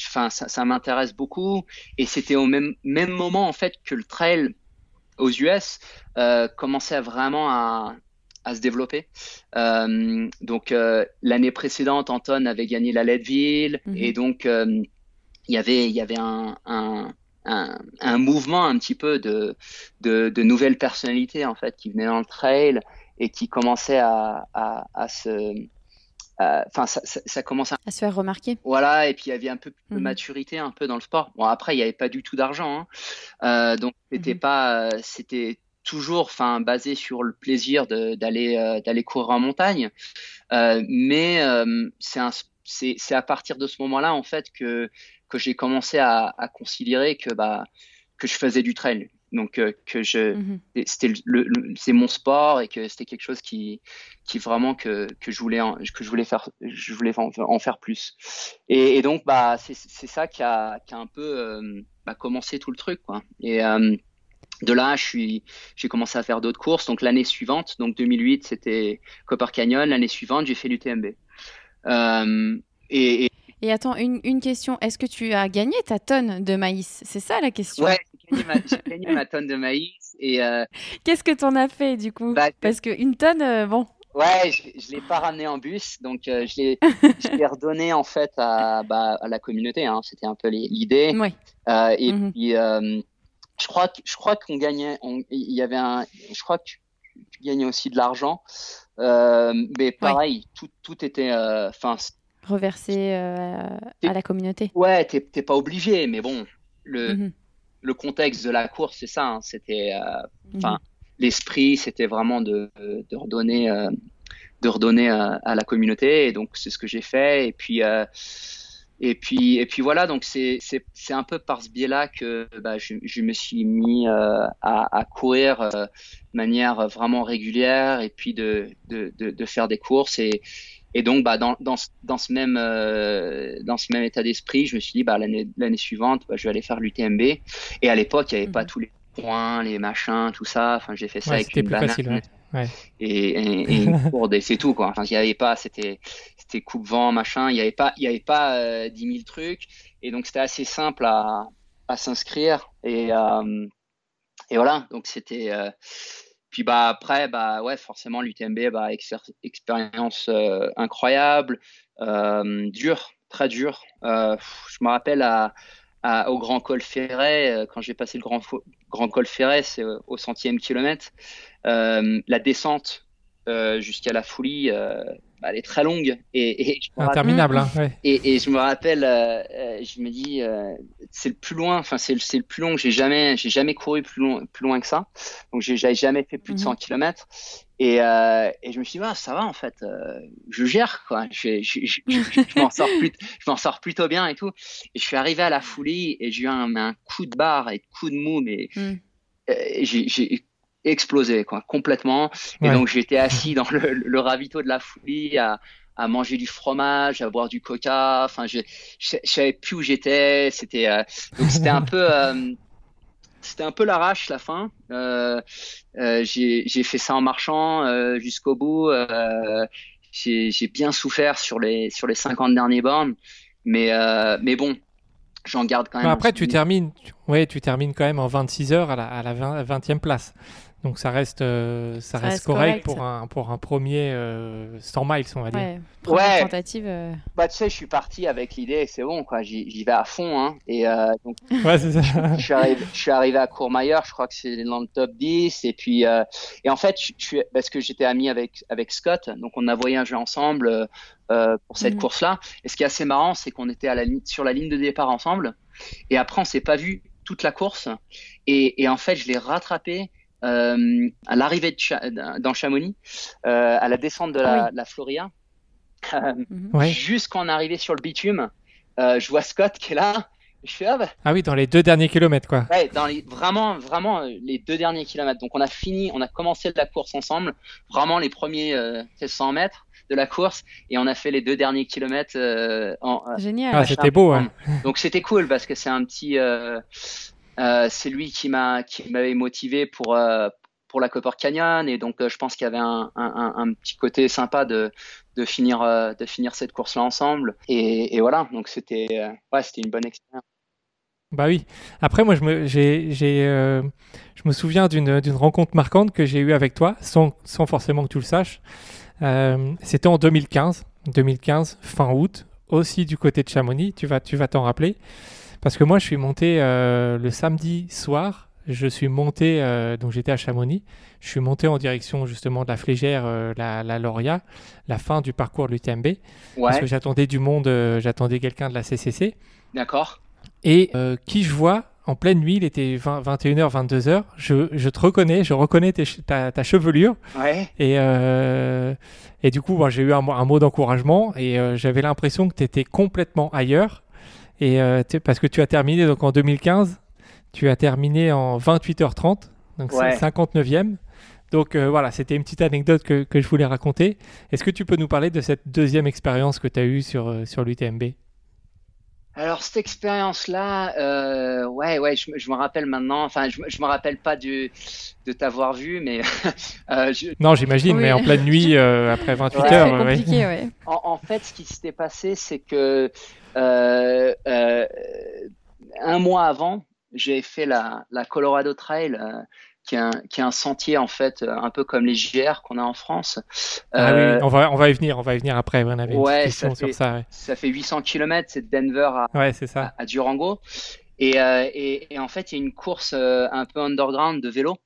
enfin, ça, ça m'intéresse beaucoup. Et c'était au même même moment en fait que le trail aux US commençait à vraiment à, à se développer. donc l'année précédente, Anton avait gagné la Leadville mm-hmm. et donc il y avait il y avait un, un un, mouvement un petit peu de, de, nouvelles personnalités en fait qui venaient dans le trail et qui commençaient à, à, se enfin ça, ça, commence à... à... se faire remarquer voilà et puis il y avait un peu de mhm. maturité un peu dans le sport bon après il n'y avait pas du tout d'argent hein. euh, donc c'était mhm. pas c'était toujours enfin basé sur le plaisir d'aller euh, d'aller courir en montagne euh, mais c'est un c'est à partir de ce moment-là en fait que que j'ai commencé à, à, considérer que bah que je faisais du trail. Donc euh, que je mhm. c'était le, c'est mon sport et que c'était quelque chose qui qui vraiment que, que je voulais en, que je voulais faire je voulais en, faire plus. Et, et donc bah c'est c'est ça qui a qui a un peu euh, bah, commencé tout le truc quoi. Et euh, de là, je suis, j'ai commencé à faire d'autres courses. Donc l'année suivante, donc 2008, c'était Copper Canyon. L'année suivante, j'ai fait l'UTMB. Euh, et, et, et attends, une, une question. Est-ce que tu as gagné ta tonne de maïs? C'est ça la question Ouais, j'ai gagné, ma, tonne de maïs. Et euh, Qu'est-ce que tu en as fait du coup? Bah, Parce qu'une tonne, euh, bon. Ouais, je ne l'ai pas ramené en bus, donc euh, je l'ai redonné en fait à, bah, à la communauté. Hein. C'était un peu l'idée. Ouais. et mhm. puis, je crois, je crois qu'on gagnait. Il y avait un. Je crois que tu, gagnais aussi de l'argent. mais pareil, tout, tout était. Enfin, reverser euh, à la communauté. Ouais, t'es pas obligé, mais bon, le, mhm. le contexte de la course, c'est ça. Hein, c'était, euh, enfin, mhm. l'esprit, c'était vraiment de, de redonner, euh, de redonner à, la communauté, et donc c'est ce que j'ai fait. Et puis, et puis, et puis voilà. Donc c'est, c'est, c'est un peu par ce biais-là que bah, je, je, me suis mis à, à, courir de manière vraiment régulière, et puis de, de, de, de faire des courses et et donc, bah, dans, dans, dans, ce même, euh, dans ce même état d'esprit, je me suis dit, bah, l'année, l'année suivante, bah, je vais aller faire l'UTMB. Et à l'époque, il n'y avait pas mhm. tous les points, les machins, tout ça. Enfin, j'ai fait ça avec une banane. Facile, ouais. Et, et, et une courde, et c'est tout, quoi. Enfin, il n'y avait pas, c'était, c'était coupe-vent, machin. Il n'y avait pas, il y avait pas euh, 10 000 trucs. Et donc, c'était assez simple à, à s'inscrire. Et, euh, et voilà. Donc, c'était, euh, puis bah après bah ouais forcément l'UTMB bah expérience euh, incroyable euh, dur très dur euh, je me rappelle à, à, au Grand Col Ferret quand j'ai passé le Grand Grand Col Ferret c'est au centième kilomètre la descente jusqu'à la folie bah, elle est très longue et, et interminable. Hein, ouais. et, et, je me rappelle, euh, euh je me dis, euh, c'est le plus loin, enfin c'est le, plus long. J'ai jamais, j'ai jamais couru plus loin, plus loin que ça. Donc j'ai jamais fait plus de 100 mhm. km. Et, euh, et je me suis dit, ah, ça va en fait, euh, je gère quoi. Je, je, je, je m'en sors plus, je m'en sors plutôt bien et tout. Et je suis arrivé à la folie et j'ai eu un, un, coup de barre et coup de mou, mais mm. j'ai explosé quoi complètement et donc j'étais assis dans le, le, ravito de la folie à, à manger du fromage à boire du coca enfin je, je, savais plus où j'étais c'était euh, donc c'était un peu euh, c'était un peu l'arrache la fin. Euh, euh, j'ai fait ça en marchant euh, jusqu'au bout. J'ai bien souffert sur les sur les 50 derniers bornes, mais mais bon, j'en garde quand même. après, tu termines, ouais, tu termines quand même en 26 heures à la, à la 20, 20e place. Donc ça reste, euh, ça, reste, correct, pour un pour un premier 100 miles, on va dire. Ouais. Tentative. Euh. Bah tu sais, je suis parti avec l'idée, c'est bon quoi, j'y vais à fond hein. Et euh, donc, ouais, c'est ça. je, suis arrivé, je suis arrivé à Courmayeur, je crois que c'est dans le top 10. Et puis et en fait, je, parce que j'étais ami avec avec Scott, donc on a voyagé ensemble pour cette mhm. course-là. Et ce qui est assez marrant, c'est qu'on était à la sur la ligne de départ ensemble. Et après, on s'est pas vu toute la course. Et, et en fait, je l'ai rattrapé euh, à l'arrivée dans Chamonix, euh, à la descente de la, ah Floria, euh, mhm. jusqu'en arrivée sur le bitume, je vois Scott qui est là. Je fais, ah, bah. ah, oui, dans les deux derniers kilomètres, quoi. Ouais, dans les, vraiment, vraiment les deux derniers kilomètres. Donc on a fini, on a commencé la course ensemble, vraiment les premiers 100 mètres de la course et on a fait les deux derniers kilomètres en génial ah, c'était beau hein. donc c'était cool parce que c'est un petit euh, c'est lui qui m'a qui m'avait motivé pour euh, pour la Copper Canyon et donc euh, je pense qu'il y avait un, petit côté sympa de finir cette course là ensemble et, voilà donc c'était une bonne expérience. Bah oui. Après, moi, je me, souviens d'une, rencontre marquante que j'ai eue avec toi, sans, forcément que tu le saches. c'était en 2015, 2015, fin août, aussi du côté de Chamonix. Tu vas t'en rappeler. Parce que moi, je suis monté euh, le samedi soir. Je suis monté, euh, donc j'étais à Chamonix. Je suis monté en direction justement de la Flégère, euh, la, la Lauria, la fin du parcours de l'UTMB. Ouais. Parce que j'attendais du monde, j'attendais quelqu'un de la CCC. D'accord. Et qui je vois en pleine nuit, il était 21h, 22h. Je, je, te reconnais, je reconnais ta, ta, chevelure. Ouais. Et, et du coup, j'ai eu un, un mot d'encouragement et j'avais l'impression que tu étais complètement ailleurs. Et euh, parce que tu as terminé donc en 2015, tu as terminé en 28h30, donc c'est 59e. Donc euh, voilà, c'était une petite anecdote que, que je voulais raconter. Est-ce que tu peux nous parler de cette deuxième expérience que tu as eue sur, euh, sur l'UTMB alors cette expérience-là, euh, ouais, ouais, je, je, me rappelle maintenant. Enfin, je, je me rappelle pas du, de t'avoir vu, mais euh, je... non, j'imagine, mais en pleine nuit après 28 heures. Compliqué, ouais. en, en, fait, ce qui s'était passé, c'est que euh, euh, un mois avant, j'ai fait la, Colorado Trail, euh, qui est, un, qui, est un, sentier en fait un peu comme les JR qu'on a en France. Ah oui, on va, on va y venir, on va y venir après. On avait une question sur ça. Ouais. Ça fait 800 km, c'est de Denver à, ouais, ça. à, Durango. Et, et, et, en fait, il y a une course un peu underground de vélo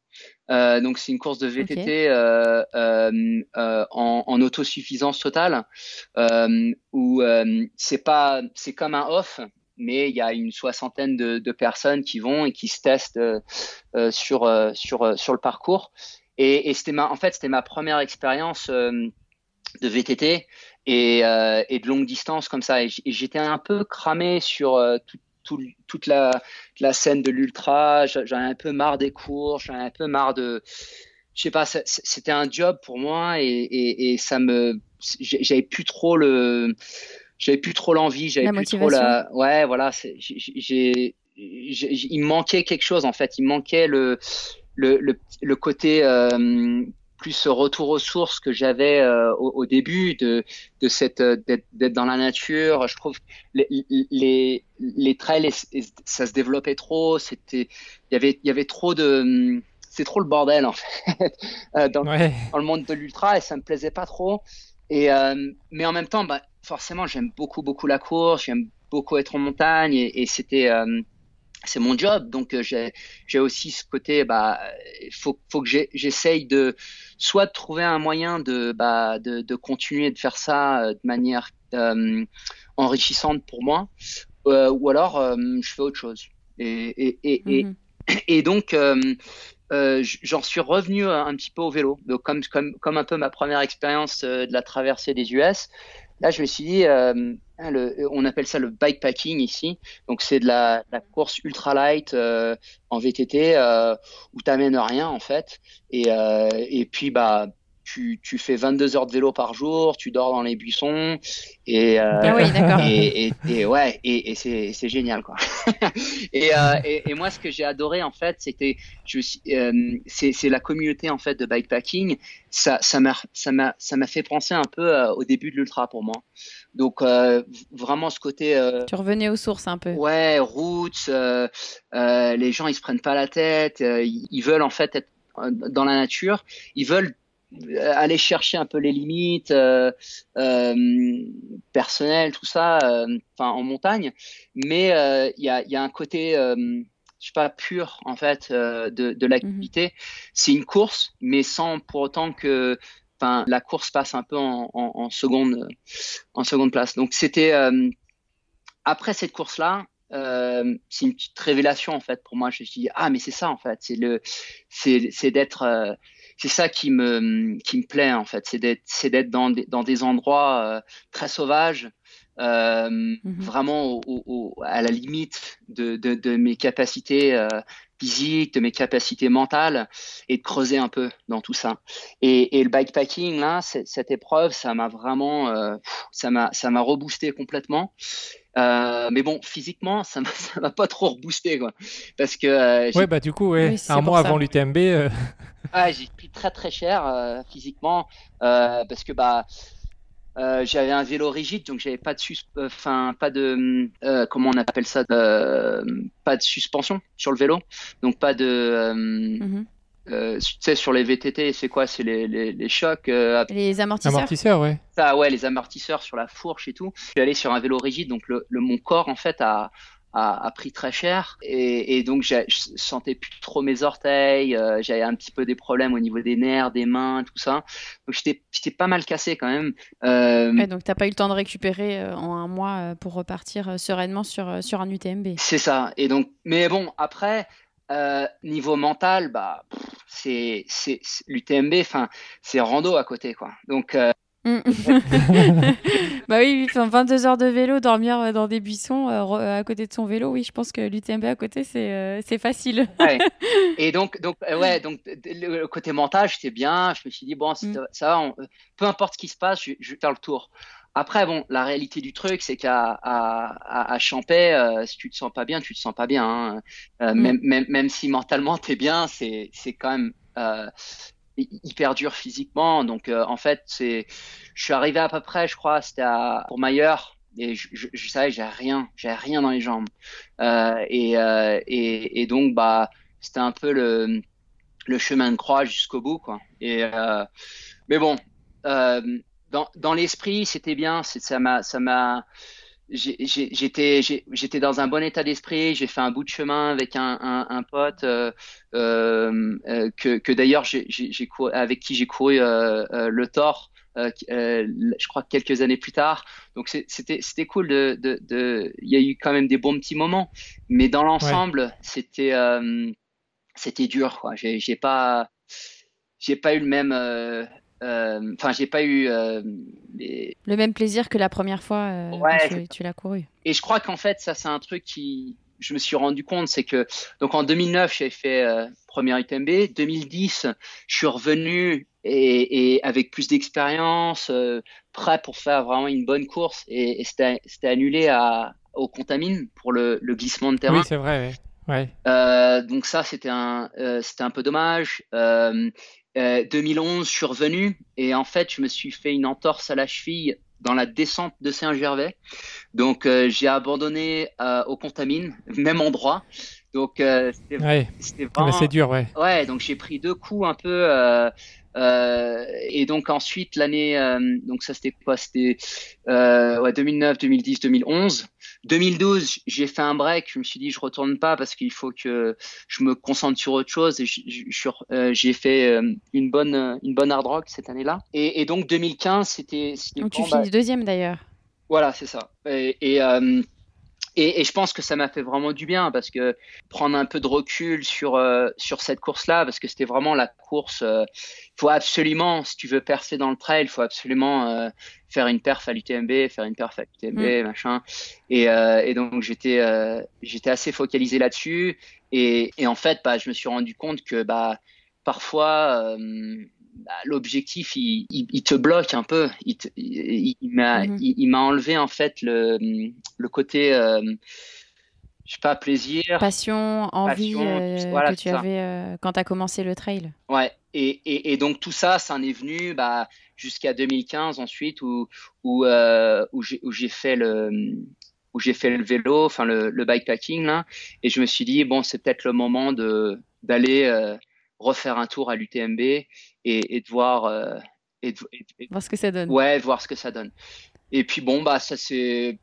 euh, donc c'est une course de VTT euh, euh, euh, en, en, autosuffisance totale où c'est pas c'est comme un off mais il y a une soixantaine de, de personnes qui vont et qui se testent sur sur sur le parcours. Et, et c'était ma en fait c'était ma première expérience de VTT et, et de longue distance comme ça. Et j'étais un peu cramé sur tout, toute la, la, scène de l'ultra. J'en ai un peu marre des cours, j'en ai un peu marre de. Je sais pas, c'était un job pour moi et, et, et ça me. J'avais plus trop le. J'avais plus trop l'envie, j'avais plus trop la. Ouais, voilà. J'ai. Il me manquait quelque chose en fait. Il me manquait le. Le, le, le côté euh, plus ce retour aux sources que j'avais euh, au, début de, de cette euh, d'être dans la nature. Je trouve les les, les trails ça se développait trop. C'était il y avait il y avait trop de c'est trop le bordel en fait euh, dans, dans, le monde de l'ultra et ça me plaisait pas trop. Et mais en même temps, bah, forcément, j'aime beaucoup beaucoup la course. J'aime beaucoup être en montagne et, et c'était c'est mon job, donc j'ai j'ai aussi ce côté, bah, faut faut que j'essaye de soit de trouver un moyen de, bah, de, de continuer de faire ça euh, de manière euh, enrichissante pour moi, euh, ou alors euh, je fais autre chose. Et, et, et, et, mhm. et donc, j'en suis revenu un petit peu au vélo, donc comme, comme, comme un peu ma première expérience de la traversée des US. Là, je me suis dit, euh, hein, on appelle ça le bikepacking ici. Donc, c'est de la, la, course ultra light euh, en VTT euh, où tu n'amènes rien en fait. Et, euh, et puis, bah, tu, tu, fais 22 heures de vélo par jour, tu dors dans les buissons et euh, ah oui, et, et, et, ouais et, et c'est génial quoi. et, euh, et, moi ce que j'ai adoré en fait c'était euh, c'est la communauté en fait de bikepacking ça ça m'a ça m'a ça m'a fait penser un peu euh, au début de l'ultra pour moi. Donc vraiment ce côté. Tu revenais aux sources un peu. Ouais, routes. les gens ils se prennent pas la tête. ils veulent en fait être dans la nature. Ils veulent aller chercher un peu les limites euh, euh, personnelles, tout ça, enfin en montagne. Mais il y a, y, a, un côté, je sais pas, pur en fait de, de l'activité. Mhm. C'est une course, mais sans pour autant que enfin, la course passe un peu en, seconde, en seconde place. Donc c'était euh, après cette course-là, euh, c'est une petite révélation en fait pour moi. Je me suis dit ah mais c'est ça en fait, c'est le, c'est d'être, euh, c'est ça qui me qui me plaît en fait, c'est d'être c'est d'être dans des, dans des endroits très sauvages. Mhm. vraiment à la limite de, de, de mes capacités physique, de mes capacités mentales et de creuser un peu dans tout ça. Et, et le bikepacking, là, cette épreuve, ça m'a vraiment, euh, ça m'a, ça m'a reboosté complètement. Euh, mais bon, physiquement, ça m'a pas trop reboosté, quoi. Parce que. Euh, ouais, bah du coup, ouais, un mois avant l'UTMB. Euh... Ah, j'ai pris très très cher euh, physiquement parce que bah euh, j'avais un vélo rigide, donc j'avais pas de euh, enfin pas de euh, comment on appelle ça, euh, pas de suspension sur le vélo, donc pas de mm tu sais sur les VTT, c'est quoi? C'est les, les, les, chocs. les amortisseurs? Amortisseurs, ouais. Ça, ouais, les amortisseurs sur la fourche et tout. Je suis allé sur un vélo rigide, donc le, le mon corps en fait a a, pris très cher et, et donc je sentais plus trop mes orteils, euh, j'avais un petit peu des problèmes au niveau des nerfs, des mains, tout ça. Donc j'étais pas mal cassé quand même. Euh... Ouais, donc t'as pas eu le temps de récupérer euh, en un mois pour repartir sereinement sur sur un UTMB. C'est ça. Et donc mais bon après niveau mental bah c'est l'UTMB enfin c'est rando à côté quoi. Donc. bah oui, 22 heures de vélo, dormir euh, dans des buissons euh, à côté de son vélo, oui, je pense que l'UTMB à côté, c'est euh, facile. Et donc, donc, ouais, donc le côté mental, j'étais bien. Je me suis dit, bon, mm. ça va, peu importe ce qui se passe, je, je, vais faire le tour. Après, bon, la réalité du truc, c'est qu'à à, à, Champais, si tu te sens pas bien, tu te sens pas bien. Hein. Mm. même, même, même si mentalement t'es bien, c'est quand même hyper dur physiquement. Donc euh, en fait, c'est, je suis arrivé à peu près, je crois, c'était pour Mayer et je, je, je savais j'ai rien, j'ai rien dans les jambes. Euh, et, euh, et, et donc bah c'était un peu le le chemin de croix jusqu'au bout quoi. Et euh, mais bon, euh, dans dans l'esprit c'était bien, ça m'a ça m'a j'étais j'étais dans un bon état d'esprit. J'ai fait un bout de chemin avec un, un, un pote euh, euh, euh que, que d'ailleurs j'ai avec qui j'ai couru euh, euh le Thor. je crois quelques années plus tard. Donc c'était c'était cool de de de. Il y a eu quand même des bons petits moments, mais dans l'ensemble c'était c'était dur. Quoi. J'ai pas j'ai pas eu le même euh, enfin, j'ai pas eu euh, le même plaisir que la première fois euh, que tu, l'as couru. Et je crois qu'en fait, ça, c'est un truc qui je me suis rendu compte, c'est que donc en 2009, j'avais fait première UTMB. 2010, je suis revenu et, et avec plus d'expérience, prêt pour faire vraiment une bonne course. Et, et c'était annulé à, au Contamine pour le, le glissement de terrain. Oui, c'est vrai. Ouais. Euh, donc ça, c'était un, c'était un peu dommage. Euh, 2011, euh, je suis revenu et en fait, je me suis fait une entorse à la cheville dans la descente de Saint-Gervais. Donc, euh, j'ai abandonné euh, au Contamine, même endroit. Donc, c'était vraiment... c'est dur, ouais. Ouais, donc j'ai pris deux coups un peu. et donc ensuite, l'année, donc ça c'était quoi? C'était ouais, 2009, 2010, 2011. 2012, j'ai fait un break. Je me suis dit, je retourne pas parce qu'il faut que je me concentre sur autre chose. Et euh, j'ai fait euh, une bonne, euh, une bonne hard rock cette année-là. Et, donc 2015, c'était. Donc tu finis deuxième d'ailleurs. Voilà, c'est ça. Et, et et, et, je pense que ça m'a fait vraiment du bien parce que prendre un peu de recul sur euh, sur cette course-là, parce que c'était vraiment la course. Euh, il faut absolument, si tu veux percer dans le trail, il faut absolument euh, faire une perf à l'UTMB, faire une perf à l'UTMB, mm. machin. Et, et donc j'étais j'étais assez focalisé là-dessus. Et, et, en fait, bah, je me suis rendu compte que bah parfois bah, l'objectif il, il, te bloque un peu. Il, il, m'a il, m'a enlevé en fait le, le côté euh, je sais pas plaisir, passion, envie euh, que tu avais euh, quand tu as commencé le trail. Ouais. Et, et, et, donc tout ça, ça en est venu bah, jusqu'à 2015 ensuite où où, où j'ai fait le où j'ai fait le vélo, enfin le, le, bikepacking là, et je me suis dit bon c'est peut-être le moment de d'aller refaire un tour à l'UTMB et, et, de voir euh, et, voir ce que ça donne. Ouais, voir ce que ça donne. Et puis bon bah ça c'est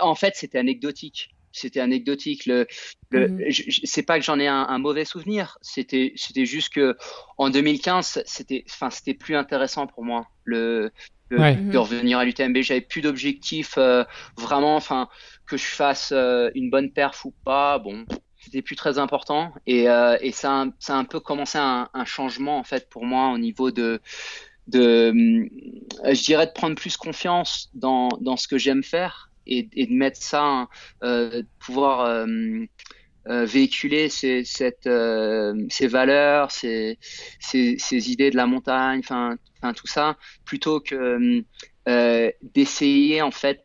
en fait c'était anecdotique. C'était anecdotique. Le, le mhm. c'est pas que j'en ai un, mauvais souvenir. C'était c'était juste que en 2015 c'était enfin c'était plus intéressant pour moi le, de, de revenir à l'UTMB. J'avais plus d'objectifs euh, vraiment. Enfin que je fasse euh, une bonne perf ou pas. Bon c'était plus très important. Et, euh, ça, a, un peu commencé un, changement en fait pour moi au niveau de je dirais de prendre plus confiance dans, ce que j'aime faire et, de mettre ça euh, pouvoir euh, véhiculer ces, valeurs ces, idées de la montagne enfin tout ça plutôt que d'essayer en fait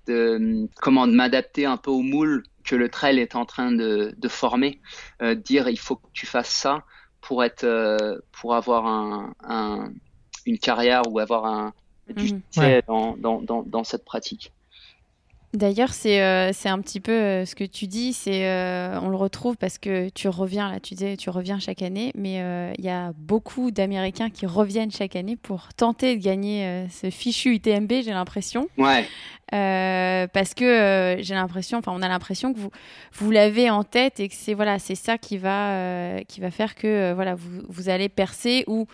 comment de m'adapter un peu au moule que le trail est en train de, de former, euh, dire il faut que tu fasses ça pour être, euh, pour avoir un, un, une carrière ou avoir un, du mmh. dans, dans, dans, dans, cette pratique. D'ailleurs, c'est euh, c'est un petit peu euh, ce que tu dis, c'est euh, on le retrouve parce que tu reviens là, tu disais tu reviens chaque année, mais il y a beaucoup d'Américains qui reviennent chaque année pour tenter de gagner ce fichu UTMB, j'ai l'impression. Ouais. parce que j'ai l'impression, enfin on a l'impression que vous vous l'avez en tête et que c'est voilà c'est ça qui va qui va faire que voilà vous, vous allez percer ou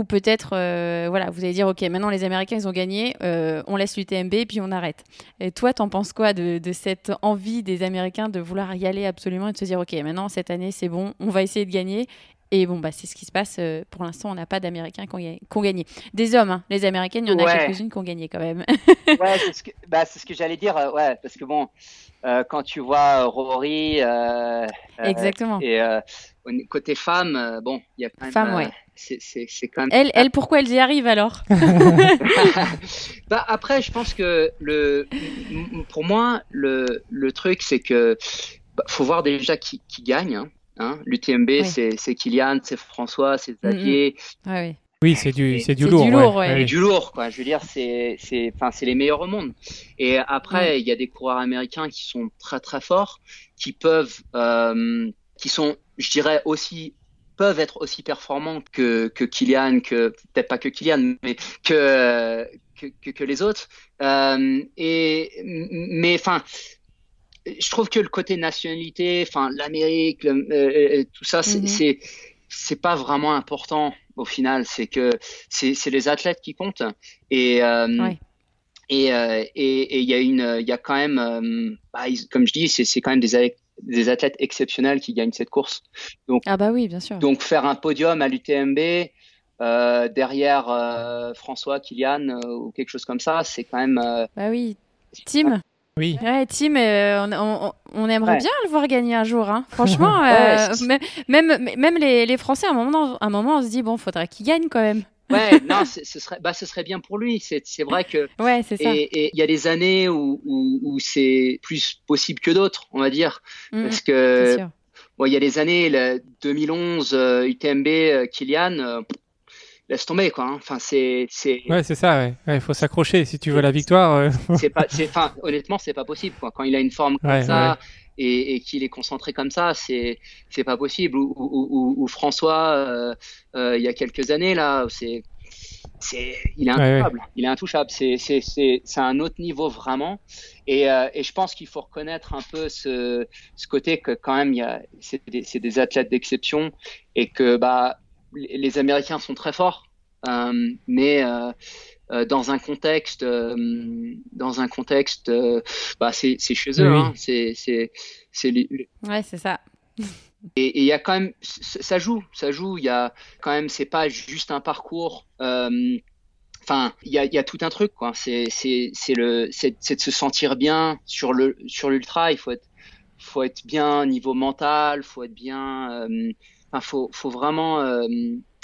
ou peut-être, euh, voilà, vous allez dire, OK, maintenant les Américains, ils ont gagné, euh, on laisse l'UTMB, puis on arrête. Et toi, t'en penses quoi de, cette envie des Américains de vouloir y aller absolument et de se dire, OK, maintenant, cette année, c'est bon, on va essayer de gagner et bon, bah, c'est ce qui se passe. Euh, pour l'instant, on n'a pas d'Américains qui, ont gagné. Des hommes, hein. les Américaines, il y en a quelques-unes qui ont gagné quand même. ouais, c'est ce que, bah, ce que j'allais dire. ouais, parce que bon, quand tu vois Rory. Exactement. Et côté femme, bon, il y a quand même. Femme, ouais c'est quand même. Elle, elle, pourquoi elles y arrivent alors bah, Après, je pense que le, pour moi, le, le truc, c'est que bah, faut voir déjà qui, qui gagne. Hein, hein. L'UTMB, c'est Kylian, c'est François, c'est Xavier. oui. Oui, c'est du, c'est du lourd. Du lourd, ouais. du lourd, quoi. Je veux dire, c'est, c'est, enfin, c'est les meilleurs au monde. Et après, il y a des coureurs américains qui sont très très forts, qui peuvent, euh, qui sont, je dirais aussi peuvent être aussi performants que, que Kylian, que peut-être pas que Kylian, mais que, que, que, les autres. Euh, et, mais enfin, je trouve que le côté nationalité, enfin l'Amérique, euh, euh, tout ça, c'est mm c'est pas vraiment important au final. C'est que c'est les athlètes qui comptent. Et euh, et et il y a une, il y a quand même, bah, comme je dis, c'est quand même des des athlètes exceptionnels qui gagnent cette course. Donc, ah bah oui, bien sûr. Donc faire un podium à l'UTMB euh, derrière euh, François, Kylian euh, ou quelque chose comme ça, c'est quand même. bah oui, Tim. Oui. Ouais, Tim, on, on, aimerait bien le voir gagner un jour. Hein. Franchement, même, même les, les, Français, à un moment, à un moment, on se dit bon, faudrait qu'ils gagnent quand même. Ouais, non, ce serait, bah, ce serait bien pour lui. C'est vrai que. Ouais, c'est ça. Et il y a des années où, où, où c'est plus possible que d'autres, on va dire. Mm, parce que. Bon, il y a des années, le 2011, UTMB, euh, Kylian, euh, laisse tomber, quoi. Hein. Enfin, c'est. Ouais, c'est ça, ouais. Il faut s'accrocher si tu veux la victoire. Euh. c'est pas, enfin, honnêtement, c'est pas possible, quoi. Quand il a une forme comme ça et, et qu'il est concentré comme ça, c'est c'est pas possible. Ou, ou, ou, François, euh, euh, il y a quelques années là, c'est c'est il est intouchable. Il est intouchable. C'est c'est c'est c'est un autre niveau vraiment. Et, euh, et je pense qu'il faut reconnaître un peu ce ce côté que quand même il y a c'est des, c'est des athlètes d'exception et que bah les Américains sont très forts, euh, mais euh, euh, dans un contexte, euh, dans un contexte, euh, bah c'est chez eux, hein, c'est c'est ouais c'est ça. Et il y a quand même, ça joue, ça joue. Il y a quand même, c'est pas juste un parcours. Enfin, il y a, y a, tout un truc, quoi. C'est c'est le, c'est de se sentir bien sur le sur l'ultra. Il faut être faut être bien au niveau mental, faut être bien enfin, faut, faut vraiment euh,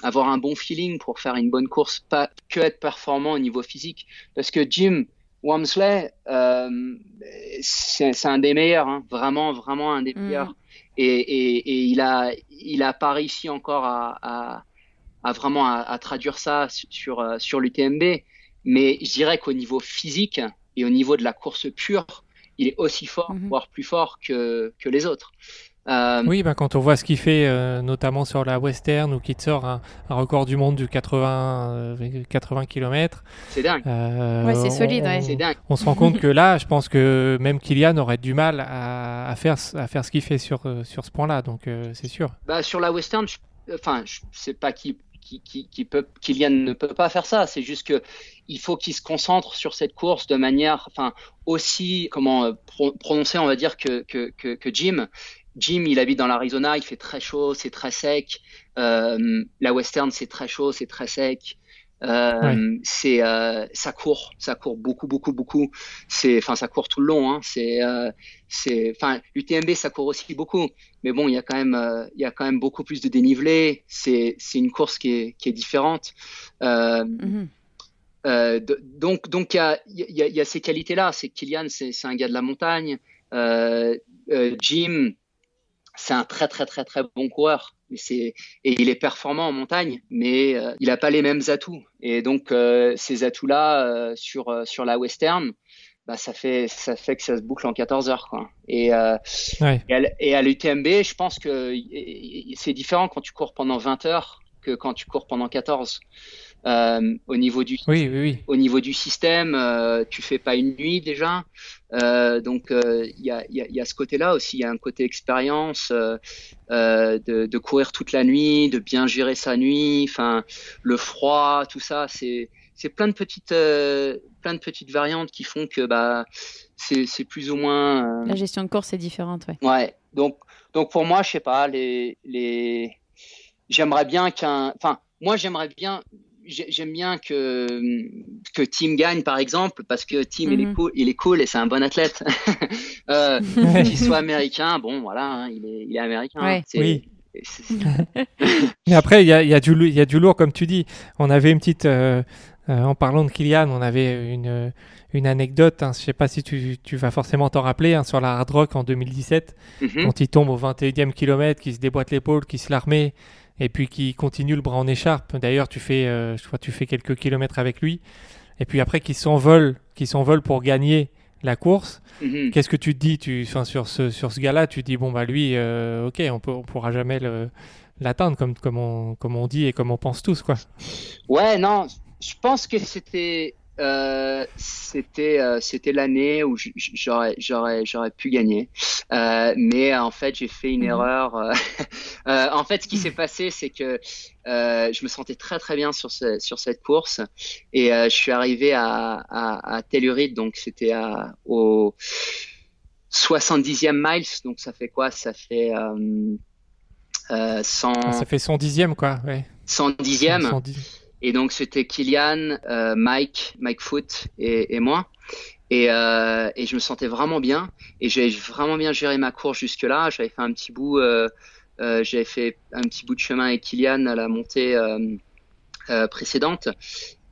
avoir un bon feeling pour faire une bonne course, pas que être performant au niveau physique. Parce que Jim Wamsley, euh, c'est un des meilleurs, hein, vraiment, vraiment un des Mm. meilleurs. Et, et, et il a, il a pas réussi encore à, à, à vraiment à, à traduire ça sur euh, sur l'UTMB. Mais je dirais qu'au niveau physique et au niveau de la course pure, il est aussi fort, Mhm. voire plus fort que que les autres. Euh, Oui, ben, quand on voit ce qu'il fait, euh, notamment sur la Western, ou qu'il sort un, un record du monde du 80, euh, 80 km. C'est dingue, Ouais, c'est solide, ouais. c'est dingue. On se rend compte que là, je pense que même Kylian aurait du mal à, à faire, à faire ce qu'il fait sur, euh, sur ce point-là, donc euh, c'est sûr. Bah, sur la western, je, enfin, je sais pas qui, qui, qui, qui peut, Kylian ne peut pas faire ça. C'est juste que il faut qu'il se concentre sur cette course de manière, enfin, aussi, comment euh, pro- prononcer, on va dire que que que, que Jim. Jim, il habite dans l'Arizona, il fait très chaud, c'est très sec. Euh, la western, c'est très chaud, c'est très sec. Euh, Ouais. c'est euh, ça court, ça court beaucoup, beaucoup, beaucoup. C'est, enfin, ça court tout le long. Hein. C'est, euh, c'est, enfin, l'UTMB, ça court aussi beaucoup. Mais bon, il y a quand même, euh, il y a quand même beaucoup plus de dénivelé. C'est, c'est une course qui est, qui est différente. Euh, Mhm. euh, de- donc, donc il y a, il y y a ces qualités-là. C'est que Kylian, c'est, c'est un gars de la montagne. Euh, euh, Jim, c'est un très, très, très, très bon coureur. Mais c'est, et il est performant en montagne, mais euh, il n'a pas les mêmes atouts. Et donc, euh, ces atouts-là euh, sur, euh, sur la western, bah, ça fait, ça fait que ça se boucle en 14 heures, quoi. Et, euh, Ouais. et à, et l'UTMB, je pense que c'est différent quand tu cours pendant 20 heures que quand tu cours pendant 14. Euh, au niveau du Oui, oui, oui. au niveau du système, euh, tu fais pas une nuit déjà, Euh, donc euh, il y, a, il y, a, il y a ce côté-là aussi. Il y a un côté expérience euh, euh, de, de courir toute la nuit, de bien gérer sa nuit, enfin le froid, tout ça. C'est c'est plein de petites euh, plein de petites variantes qui font que bah c'est plus ou moins euh, La gestion de course est différente, ouais. Ouais, donc, donc pour moi, je sais pas, les, les... j'aimerais bien qu'un. Enfin, moi, j'aimerais bien. J'ai- J'aime bien que, que Tim gagne, par exemple, parce que Tim, il, est Mhm. cool, il est cool et c'est un bon athlète. euh, qu'il soit américain, bon, voilà, hein, il, est, il est américain. Ouais. C'est- Oui. Mais après, il y a, il y, a du lou- il y a du lourd, comme tu dis. On avait une petite. euh, euh, en parlant de Kylian, on avait une, une anecdote. Hein, je sais pas si tu, tu vas forcément t'en rappeler. hein, sur la Hard Rock en 2017, Mhm. quand il tombe au 21e kilomètre, qui se déboîte l'épaule, qui se l'armée, et puis qui continue le bras en écharpe. D'ailleurs, tu fais, euh, je crois, tu fais quelques kilomètres avec lui. Et puis après, qui s'envole, qui s'envole pour gagner la course. Mhm. Qu'est-ce que tu te dis tu, enfin, sur ce, sur ce gars-là Tu te dis, bon, bah lui, euh, ok, on, peut, on pourra jamais l'atteindre comme, comme, on, comme on dit et comme on pense tous, quoi. Ouais, non, je pense que c'était euh, c'était euh, c'était l'année où j'aurais j'aurais j'aurais pu gagner, Euh, mais en fait j'ai fait une Mhm. erreur. en fait, ce qui s'est passé, c'est que je me sentais très très bien sur ce, sur cette course et je suis arrivé à à, à Telluride, donc c'était à au 70e miles, donc ça fait quoi? Ça fait euh, euh, 100 Ah, Ça fait son dixième, quoi. Ouais. 110e. Son dix- Et donc c'était Kylian, euh, Mike, Mike Foot et, et moi. Et, euh, et je me sentais vraiment bien. Et j'ai vraiment bien géré ma course jusque-là. J'avais fait un petit bout, euh, euh, j'avais fait un petit bout de chemin avec Kylian à la montée euh, euh, précédente.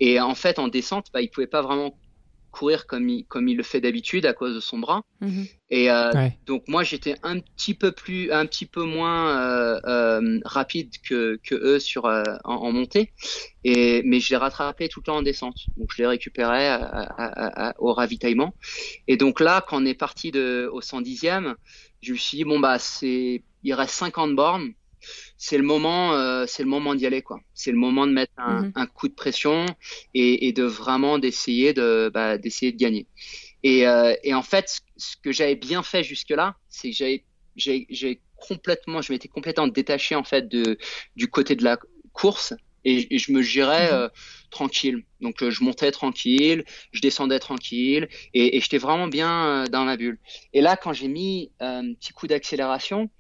Et en fait, en descente, bah, il pouvait pas vraiment courir comme il, comme il le fait d'habitude à cause de son bras. Mhm. Et euh, Ouais. donc moi j'étais un petit peu plus, un petit peu moins euh, euh, rapide que, que eux sur en, en montée. Et mais je les rattrapais tout le temps en descente. Donc je les récupérais à- à- à- à- au ravitaillement. Et donc là quand on est parti de au 110e, je me suis dit bon bah c'est il reste 50 bornes. C'est le moment, euh, c'est le moment d'y aller quoi. C'est le moment de mettre un, Mhm. un coup de pression et, et de vraiment d'essayer de bah, d'essayer de gagner. Et, euh, et en fait, ce que j'avais bien fait jusque-là, c'est que j'avais, j'ai, complètement, je m'étais complètement détaché en fait de du côté de la course et, et je me gérais Mhm. euh, tranquille. Donc je montais tranquille, je descendais tranquille et, j'étais vraiment bien dans la bulle. Et là, quand j'ai mis un petit coup d'accélération,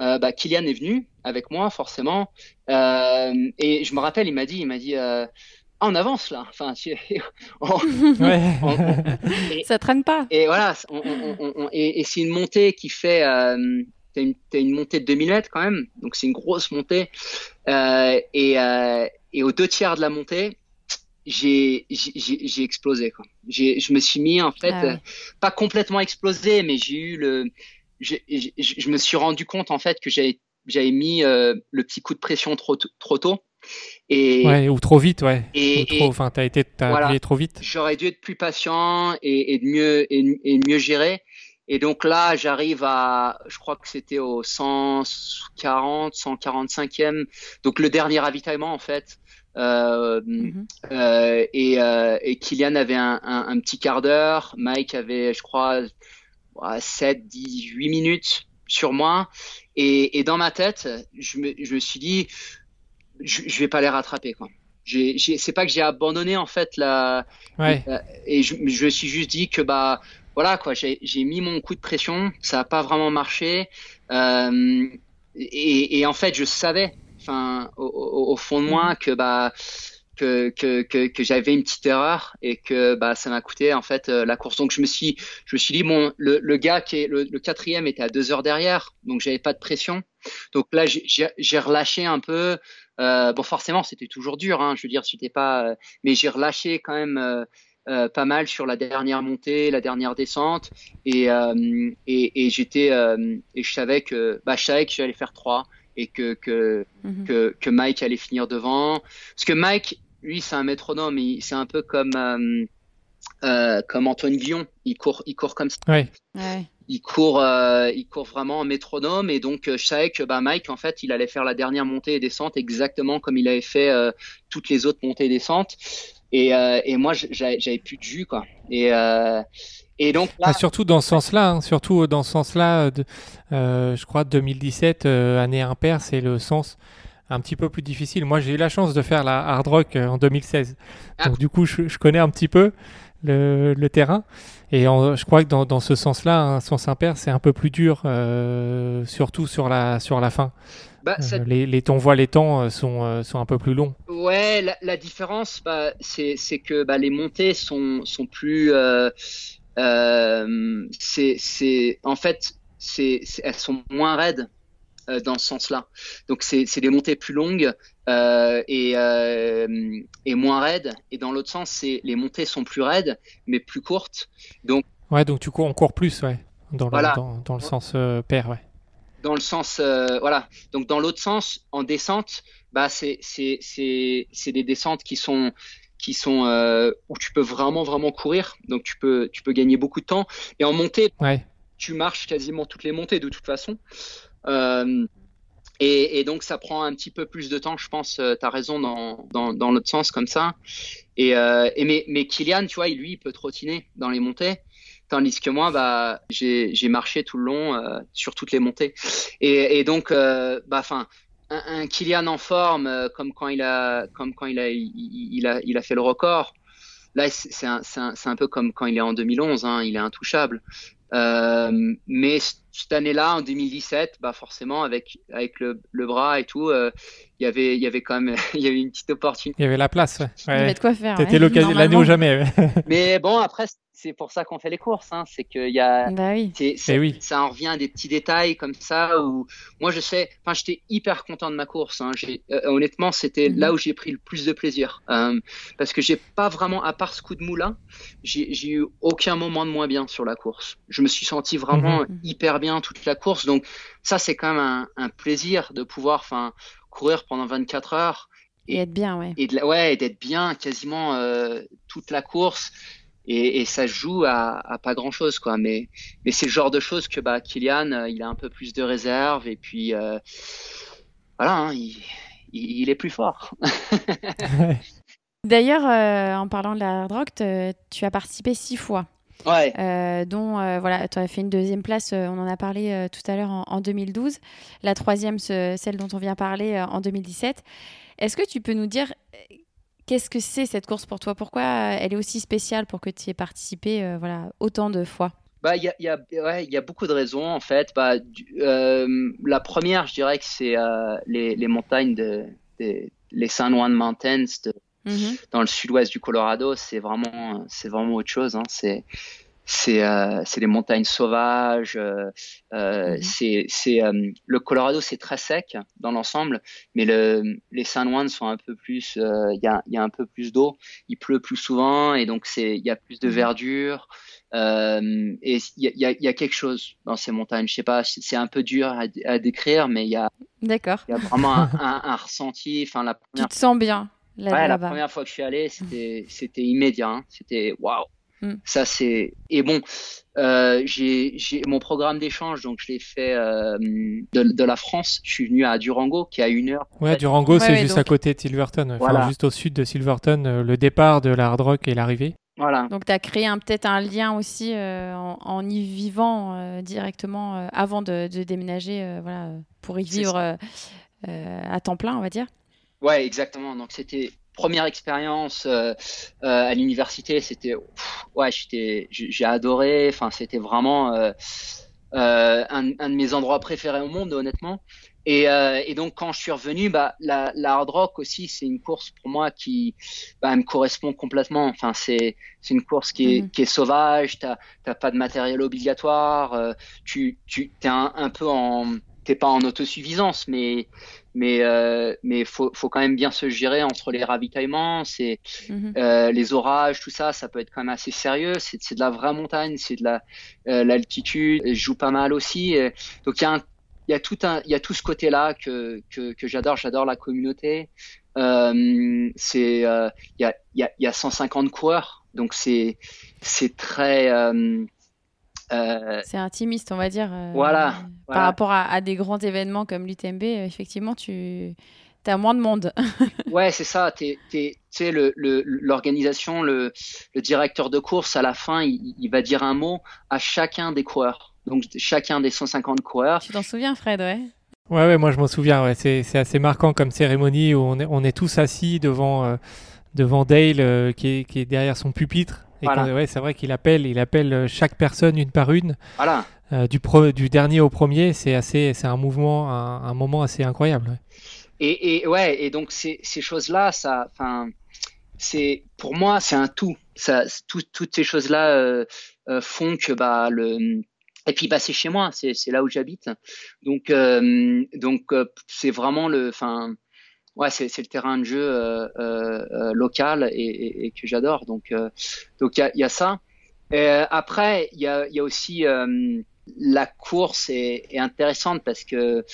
euh, bah, Kylian est venu avec moi forcément euh, et je me rappelle, il m'a dit, il m'a dit. Euh, ah, on avance là. Enfin, tu- on- Ouais. on- on- et- Ça traîne pas. et voilà, on- on- on- on- et, et c'est une montée qui fait, euh, une, une, montée de 2000 mètres quand même, donc c'est une grosse montée. Euh, et, euh, et aux deux tiers de la montée, j'ai j'ai explosé quoi. Je me suis mis en fait ah pas complètement explosé, mais j'ai eu le je me suis rendu compte en fait que j'avais j'avais mis euh, le petit coup de pression trop trop tôt. Et, ouais, ou trop vite, ouais. Et, enfin, t'as été, as trop vite. J'aurais dû être plus patient et, et de mieux et, de mieux gérer. Et donc là, j'arrive à, je crois que c'était au 140, 145e, donc le dernier ravitaillement en fait. Euh, mhm. euh, et, euh, et, Kylian avait un, un, un petit quart d'heure, Mike avait, je crois, 7, 10, 8 minutes sur moi. Et, et dans ma tête, je me, je me suis dit, je, je vais pas les rattraper, quoi. C'est pas que j'ai abandonné en fait la. Ouais. et je, je me suis juste dit que bah voilà quoi, j'ai mis mon coup de pression, ça a pas vraiment marché. Euh, et, et, en fait, je savais, enfin, au, au, fond de moi, que bah que, que, que, que j'avais une petite erreur et que bah, ça m'a coûté en fait euh, la course. Donc je me suis, je me suis dit bon, le, le gars qui est le, le, quatrième était à deux heures derrière, donc j'avais pas de pression. Donc là j'ai relâché un peu. Euh, bon forcément c'était toujours dur, hein, je veux dire c'était pas, euh, mais j'ai relâché quand même. Pas mal sur la dernière montée, la dernière descente, et, et, et j'étais et je savais que bah je savais que j'allais faire trois et que que, mm -hmm. que que Mike allait finir devant, parce que Mike lui, c'est un métronome. C'est un peu comme euh, euh, comme Antoine Guillon. Il court, il court comme ça. Ouais. Il court, euh, il court vraiment en métronome. Et donc, je savais que bah, Mike, en fait, il allait faire la dernière montée et descente exactement comme il avait fait toutes les autres montées et descentes. Et, et moi, j'avais plus de jus, quoi. Et et donc là... Ah, surtout dans ce sens-là, hein, surtout dans ce sens-là, je crois 2017, année impair, c'est le sens un petit peu plus difficile. Moi, j'ai eu la chance de faire la hard rock euh, en 2016. Ah. Donc, du coup, je, je, connais un petit peu le, le terrain. Et je crois que dans, dans ce sens-là, un sens impair, c'est un peu plus dur, euh, surtout sur la, sur la fin. Bah, euh, les, les on voit les temps sont, euh, sont un peu plus longs. Ouais, la, la différence, bah, c'est que bah, les montées sont, sont plus. C'est en fait, c'est elles sont moins raides euh, dans ce sens-là. Donc c'est des montées plus longues euh, et, euh, et, moins raides. Et dans l'autre sens, c'est les montées sont plus raides mais plus courtes. Donc ouais, donc tu cours encore plus, ouais, dans le, dans, dans, le sens pair, ouais. Dans le sens, voilà. Donc dans l'autre sens, en descente, bah c'est des descentes qui sont qui sont où tu peux vraiment vraiment courir donc tu peux tu peux gagner beaucoup de temps et en montée ouais. tu marches quasiment toutes les montées de toute façon et, et, donc ça prend un petit peu plus de temps, je pense. Euh, tu as raison dans, dans, dans l'autre sens comme ça. Euh, et mais, mais Kylian, tu vois, lui, il peut trottiner dans les montées. Tandis que moi, bah, j'ai marché tout le long euh, sur toutes les montées. Et, donc, euh, bah, enfin, un, un, Kylian en forme, euh, comme quand il a, comme quand il a, il, a, il a fait le record. Là, c'est un, un, un, peu comme quand il est en 2011, hein, il est intouchable. Euh, mais cette année-là, en 2017, bah forcément avec avec le, le bras et tout, euh, il y avait il y avait quand même il y avait une petite opportunité. Il y avait la place. Ouais. Il y avait de quoi faire. C'était l'occasion l'année ou jamais. mais bon après c'est pour ça qu'on fait les courses, hein. c'est qu'il y a, bah oui. Eh oui. ça en revient à des petits détails comme ça où moi je sais, enfin j'étais hyper content de ma course. Hein. Euh, honnêtement, c'était mm -hmm. là où j'ai pris le plus de plaisir euh, parce que j'ai pas vraiment, à part ce coup de mou là, j'ai eu aucun moment de moins bien sur la course. Je me suis senti vraiment mm -hmm. hyper bien toute la course, donc ça c'est quand même un, un plaisir de pouvoir, enfin courir pendant 24 heures. Et, et être bien, ouais. Et de, ouais, d'être bien quasiment euh, toute la course. Et, et ça joue à, à pas grand chose quoi. Mais mais c'est le genre de choses que bah Kylian euh, il a un peu plus de réserve et puis euh, voilà hein, il, il, il, est plus fort. D'ailleurs euh, en parlant de la drogue tu as participé six fois Ouais. Euh, dont euh, voilà, tu as fait une deuxième place, euh, on en a parlé tout à l'heure en, en, 2012, la troisième, ce, celle dont on vient parler en 2017. Est-ce que tu peux nous dire Qu'est-ce que c'est cette course pour toi? Pourquoi elle est aussi spéciale pour que tu aies participé voilà, autant de fois? Bah, il y a, y, a, ouais, y a beaucoup de raisons en fait. Bah, la première, je dirais que c'est les, les, montagnes de, de, les San Juan Mountains de, mm -hmm. dans le sud-ouest du Colorado. C'est vraiment, c'est vraiment autre chose. Hein. C'est, c'est euh, c'est des montagnes sauvages. Euh, euh mhm. C'est c'est euh, le Colorado, c'est très sec dans l'ensemble, mais le, les San Juan sont un peu plus. Il y a y a un peu plus d'eau. Il pleut plus souvent et donc c'est il y a plus de mhm. verdure. Euh, et il y a, y a, quelque chose dans ces montagnes. Je sais pas, c'est un peu dur à, à décrire, mais il y a, D'accord. Il y a vraiment un, un, un ressenti. Enfin, la première... Tu te sens bien. Là, ouais, la première fois que je suis allé, c'était immédiat. Hein. C'était waouh. Mm. Ça c'est et bon, euh, j'ai mon programme d'échange donc je l'ai fait euh, de, de, la France. Je suis venu à Durango qui est à une heure. Ouais, Durango c'est juste à côté de Silverton, enfin, juste au sud de Silverton, euh, le départ de la Hard Rock et l'arrivée. Voilà. Donc tu as créé peut-être un lien aussi euh, en, en, y vivant euh, directement avant de, de déménager, voilà, pour y vivre à temps plein, on va dire. Ouais, exactement. Donc c'était première expérience euh, euh, à l'université, c'était ouais, j'étais, j'ai adoré. Enfin, c'était vraiment euh, un, un, de mes endroits préférés au monde, honnêtement. Et, et donc quand je suis revenu, bah, la, la hard rock aussi, c'est une course pour moi qui bah, me correspond complètement. Enfin, c'est c'est une course qui est, mmh. qui est sauvage. T'as t'as pas de matériel obligatoire. tu tu t'es un, un peu en t'es pas en autosuffisance, mais mais euh, mais faut faut quand même bien se gérer entre les ravitaillements, c'est mhm. euh, les orages, tout ça, ça peut être quand même assez sérieux. C'est c'est de la vraie montagne, c'est de la euh, l'altitude, je joue pas mal aussi. donc il y a il y a tout un il y a tout ce côté là que que, que j'adore, j'adore la communauté. Euh, c'est euh, il y a il y a il y a 150 coureurs, donc c'est c'est très euh, c'est intimiste, on va dire. Euh, voilà, Par rapport à, des grands événements comme l'UTMB, euh, effectivement, tu as moins de monde. ouais, c'est ça. Tu sais, l'organisation, le, le, directeur de course, à la fin, il, va dire un mot à chacun des coureurs. Donc, chacun des 150 coureurs. Tu t'en souviens, Fred, ouais? Ouais, ouais, moi je m'en souviens. Ouais. C'est assez marquant comme cérémonie où on est, on est tous assis devant, devant Dale qui, est, qui est derrière son pupitre ouais, c'est vrai qu'il appelle, il appelle euh, chaque personne une par une. Voilà. Euh, du, du dernier au premier, c'est assez, c'est un mouvement, un, moment assez incroyable. Et, et, ouais, et donc ces, ces choses-là, ça, enfin, c'est pour moi, c'est un tout. Ça, toutes ces choses-là euh, font que bah le et puis bah c'est chez moi, c'est là où j'habite. Donc donc c'est vraiment le, enfin ouais, c'est le terrain de jeu euh, euh, euh, local et, que j'adore. Donc, donc il y a, ça. après, il y a, y a aussi la course est, est, intéressante parce que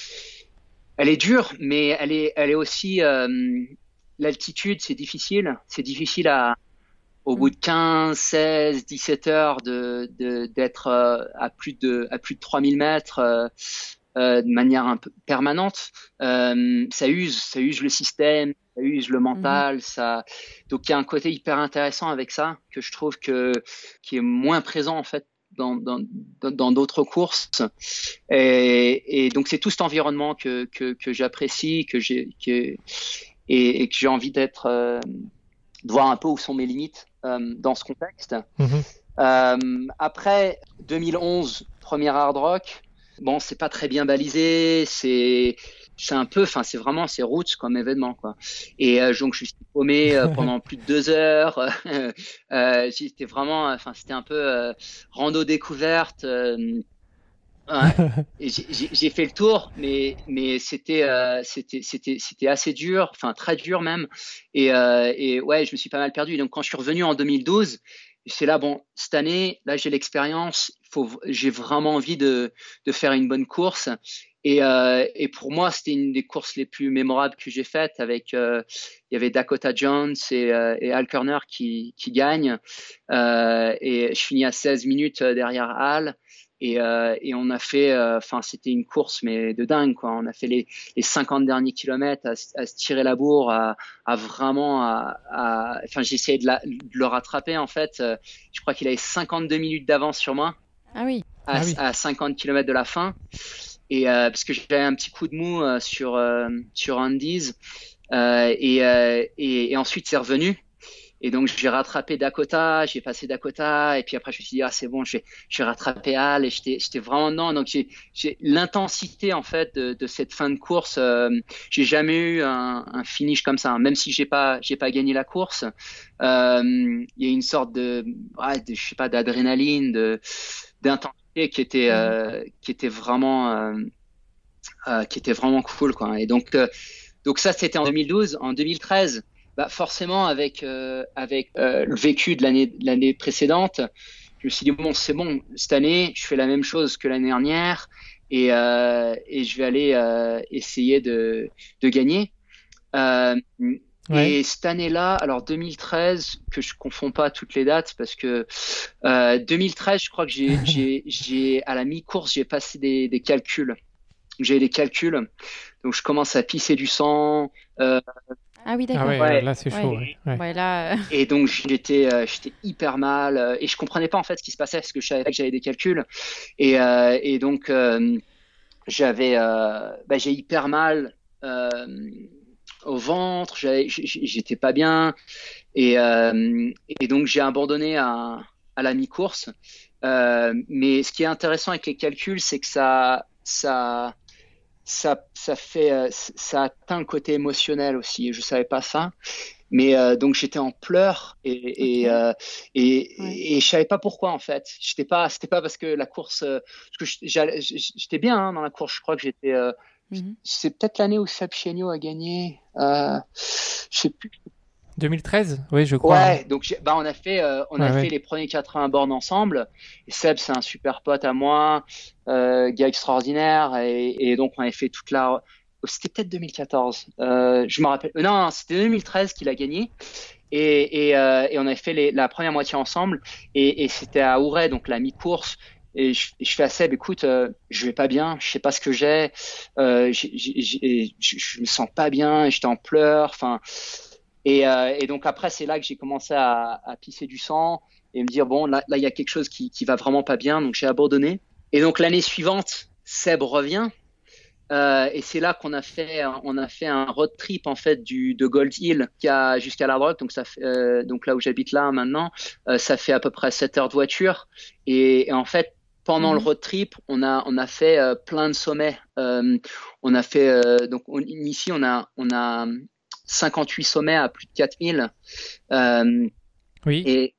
elle est dure, mais elle est, elle est aussi l'altitude, c'est difficile. C'est difficile à, au bout de 15, 16, 17 heures de d'être à plus de à plus de 3000 mètres euh, de manière un peu permanente, euh, ça use, ça use le système, ça use le mental, mhm. ça. Donc il y a un côté hyper intéressant avec ça que je trouve que qui est moins présent en fait dans dans dans d'autres courses. Et, et donc c'est tout cet environnement que que, que j'apprécie, que j'ai que et, et, que j'ai envie d'être euh, de voir un peu où sont mes limites dans ce contexte. Mhm. Après 2011, première hard rock, Bon, c'est pas très bien balisé, c'est c'est un peu, enfin c'est vraiment c'est roots comme événement quoi. Et euh, donc je suis paumé euh, pendant plus de deux heures. euh, c'était vraiment, enfin c'était un peu euh, rando découverte. j'ai fait le tour, mais mais c'était c'était c'était c'était assez dur, enfin très dur même. Et, et ouais, je me suis pas mal perdu. Donc quand je suis revenu en 2012, c'est là bon cette année, là j'ai l'expérience, j'ai vraiment envie de, de, faire une bonne course. Et, euh, et pour moi, c'était une des courses les plus mémorables que j'ai faites. Avec, euh, il y avait Dakota Jones et, euh, et Al Kerner qui, qui gagnent. Euh, et je finis à 16 minutes derrière Al. Et, euh, et on a fait, euh, enfin, c'était une course mais de dingue quoi. On a fait les, les 50 derniers kilomètres à, à, se tirer la bourre, à, à vraiment, à, enfin, j'ai essayé de, de, le rattraper en fait. Je crois qu'il avait 52 minutes d'avance sur moi. Ah oui. À, ah à 50 km de la fin. Et euh, parce que j'avais un petit coup de mou euh, sur euh, sur Andes euh, et, et, et, ensuite c'est revenu. Et donc j'ai rattrapé Dakota, j'ai passé Dakota, et puis après je me suis dit ah c'est bon, je vais, je vais rattraper Al, et j'étais, j'étais vraiment non. Donc j'ai, j'ai l'intensité en fait de, de, cette fin de course. Euh, j'ai jamais eu un, un, finish comme ça, hein. même si j'ai pas, j'ai pas gagné la course. Euh, il y a une sorte de, ouais, de je sais pas, d'adrénaline, de d'intensité qui était, euh, qui était vraiment, euh, euh, qui était vraiment cool quoi. Et donc donc ça c'était en 2012, en 2013 bah forcément avec euh, avec euh, le vécu de l'année l'année précédente, je me suis dit bon c'est bon cette année je fais la même chose que l'année dernière et euh, et je vais aller euh, essayer de de gagner. Euh, ouais. Et cette année-là, alors 2013, que je confonds pas toutes les dates parce que 2013, je crois que j'ai j'ai j'ai à la mi-course j'ai passé des des calculs. J'ai des calculs, donc je commence à pisser du sang. Euh, ah oui, d'accord. Ah ouais, Ouais. Là, c'est chaud. Ouais. ouais. Ouais, là, euh, Et donc j'étais euh, j'étais hyper mal euh, et je comprenais pas en fait ce qui se passait parce que je savais que j'avais des calculs et euh, et donc euh, j'avais euh, bah, j'ai hyper mal euh, au ventre j'étais pas bien et euh, et donc j'ai abandonné à à la mi-course Euh, mais ce qui est intéressant avec les calculs c'est que ça ça ça, ça fait, euh, ça atteint le côté émotionnel aussi. Je savais pas ça, mais euh, donc j'étais en pleurs et et, Ok. euh, et, Ouais. et je savais pas pourquoi en fait. J'étais pas, c'était pas parce que la course, euh, parce que j'étais bien hein, dans la course. Je crois que j'étais, euh, mhm. c'est peut-être l'année où Chiegno a gagné. Euh, je sais plus. 2013 Oui, je crois. Ouais, donc bah on a fait, euh, on a Ouais, fait ouais. les premiers 80 bornes ensemble. Et Seb, c'est un super pote à moi, euh, gars extraordinaire, et, et donc on avait fait toute la. C'était peut-être 2014. Euh, je me rappelle. euh, Non, c'était 2013 qu'il a gagné. Et, et, et on avait fait les, la première moitié ensemble. Et, c'était à Auray, donc la mi-course. Et je, je fais à Seb, écoute, euh, je vais pas bien, je sais pas ce que j'ai, euh, je me sens pas bien, j'étais en pleurs, enfin. Et, euh, et donc après, c'est là que j'ai commencé à, à pisser du sang et me dire bon, là, là, il y a quelque chose qui, qui va vraiment pas bien, donc j'ai abandonné. Et donc l'année suivante, Seb revient. Euh, et c'est là qu'on a fait, on a fait un road trip en fait du de Gold Hill jusqu'à jusqu'à la drogue. Donc ça, fait, euh, donc là où j'habite là maintenant, euh, ça fait à peu près 7 heures de voiture. Et, et en fait, pendant le road trip, on a on a fait euh, plein de sommets. Euh, on a fait euh, donc on- ici on a on a 58 sommets à plus de 4000. Euh, Oui. et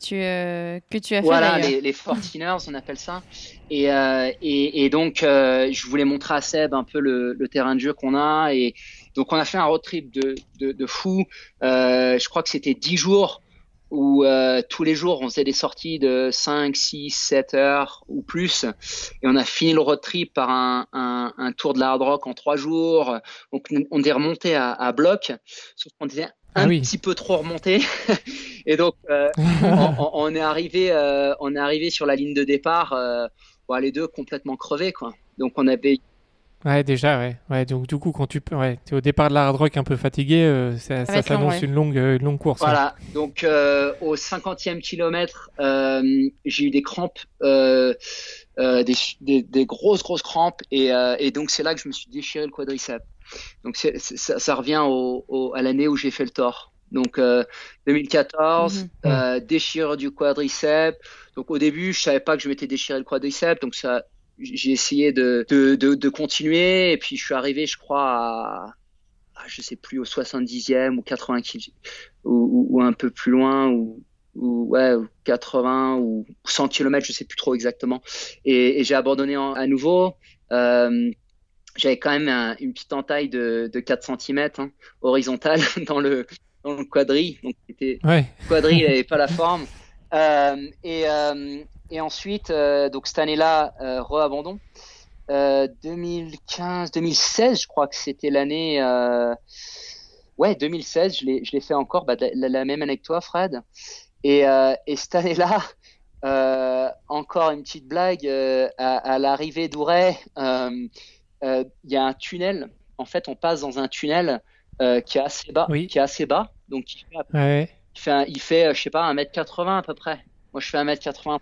tu, euh, que tu as fait voilà, les, les 14ers, on appelle ça. Et, euh, et, et donc, euh, je voulais montrer à Seb un peu le, le terrain de jeu qu'on a. Et donc, on a fait un road trip de, de, de fou. Euh, je crois que c'était 10 jours où euh, tous les jours, on faisait des sorties de 5, 6, 7 heures ou plus. Et on a fini le road trip par un, un, un tour de la hard rock en 3 jours. Donc, on est remonté à, à bloc, sauf qu'on était un Ah oui. petit peu trop remonté. et donc, euh, on, on- on est arrivé, euh, on est arrivé sur la ligne de départ, euh, bon, les deux complètement crevés, quoi. Donc on avait, Ouais, déjà, ouais. ouais. Donc, du coup, quand tu ouais, es au départ de la hard rock un peu fatigué, euh, ça, ça s'annonce ouais. une, longue, euh, une longue course. ouais. voilà. Donc euh, au 50e kilomètre, euh, j'ai eu des crampes, euh, euh, des, des, des grosses grosses crampes, et, euh, et donc c'est là que je me suis déchiré le quadriceps. Donc ça, ça revient au, au- à l'année où j'ai fait le tort. Donc euh, 2014, Mhm. euh, déchirure du quadriceps. Donc au début, je savais pas que je m'étais déchiré le quadriceps, donc ça, j'ai essayé de, de, de, de continuer, et puis je suis arrivé, je crois, à, à, je sais plus, au 70e ou 80 kg, ou, ou, ou un peu plus loin, ou, ou ouais, ou 80 ou 100 km, je sais plus trop exactement. Et, et j'ai abandonné en- à nouveau. Euh, j'avais quand même un- une petite entaille de, de 4 cm hein, horizontale dans le, dans le quadri. Donc, c'était Ouais. quadri, il n'avait pas la forme. Euh, et, euh, et ensuite, euh, donc cette année-là, euh, re-abandon. Euh, 2015, 2016, je crois que c'était l'année. Euh... Ouais, 2016, je l'ai, fait encore, bah, la, la même année que toi, Fred. Et, euh, et cette année-là, euh, encore une petite blague. euh, à, à l'arrivée d'Ouray, euh, euh, il y a un tunnel. En fait, on passe dans un tunnel euh, qui est assez bas, Oui. qui est assez bas, donc qui fait Ouais. il fait, un- il fait, euh, je sais pas, 1m80 à peu près. Moi, je fais 1m83.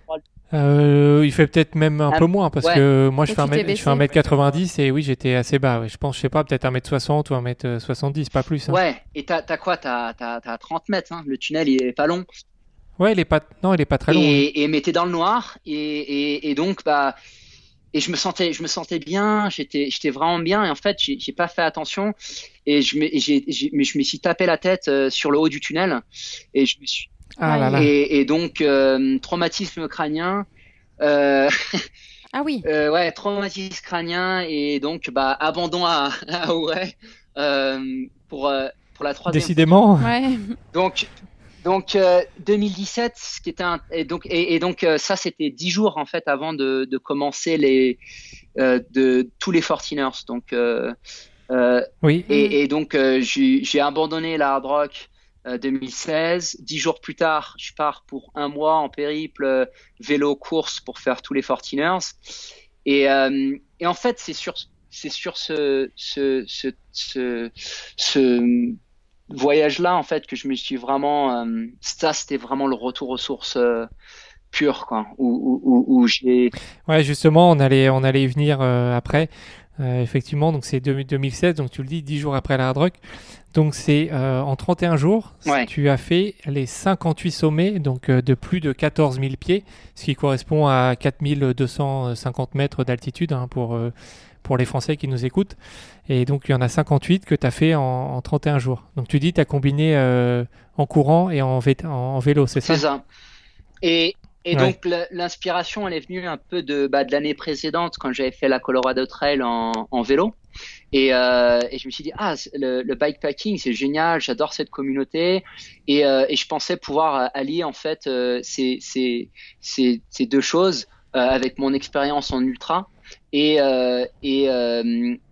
Euh, il fait peut-être même un Ah, peu moins parce ouais. que moi je fais, tu un t'es mètre- je fais baissé. 1m90 et oui j'étais assez bas. ouais. Je pense, je sais pas, peut-être 1m60 ou 1m70, pas plus. hein. Ouais, et t'as t'as quoi? T'as t'as- t'as 30 mètres, hein. le tunnel il est pas long. Ouais, il est pas, non, il est pas très long. hein. et, et mais t'es dans le noir et, et, et donc bah et je me sentais je me sentais bien j'étais j'étais vraiment bien et en fait j'ai j'ai pas fait attention et je me et j'ai j'ai- mais je me suis tapé la tête euh, sur le haut du tunnel et je me suis Ah là là. et, et donc euh, traumatisme crânien euh, Ah oui. euh, ouais traumatisme crânien et donc bah abandon à, à Auray euh, pour euh, pour la troisième Décidément. Ouais. donc, donc euh, 2017, ce qui était un, et donc et, et donc euh, ça c'était dix jours en fait avant de, de commencer les euh, de tous les 14ers. Donc euh, euh, Oui. et, et donc euh, j'ai j'ai abandonné la hard rock euh, 2016. Dix jours plus tard, je pars pour un mois en périple euh, vélo course pour faire tous les 14ers. Et, euh, et en fait, c'est sur c'est sur ce ce ce ce, voyage-là en fait que je me suis vraiment euh, ça c'était vraiment le retour aux sources euh, pures quoi où où, où, j'ai Ouais, justement, on allait, on allait y venir euh, après. Euh, effectivement, donc c'est deux- 2016, donc tu le dis, 10 jours après la hard rock. Donc c'est euh, en 31 jours, Ouais. tu as fait les 58 sommets, donc euh, de plus de 14 000 pieds, ce qui correspond à 4250 mètres d'altitude hein, pour, euh, pour les Français qui nous écoutent. Et donc il y en a 58 que tu as fait en, en 31 jours. Donc tu dis, tu as combiné en courant et en, vé- en vélo, c'est ça? C'est ça. Et, et Ouais. donc l'inspiration, elle est venue un peu de, bah, de l'année précédente quand j'avais fait la Colorado Trail en, en vélo. Et, euh, et je me suis dit, ah, le, le bikepacking, c'est génial, j'adore cette communauté. Et, euh, et je pensais pouvoir euh, allier en fait euh, ces, ces, ces, ces deux choses avec mon expérience en ultra et, et,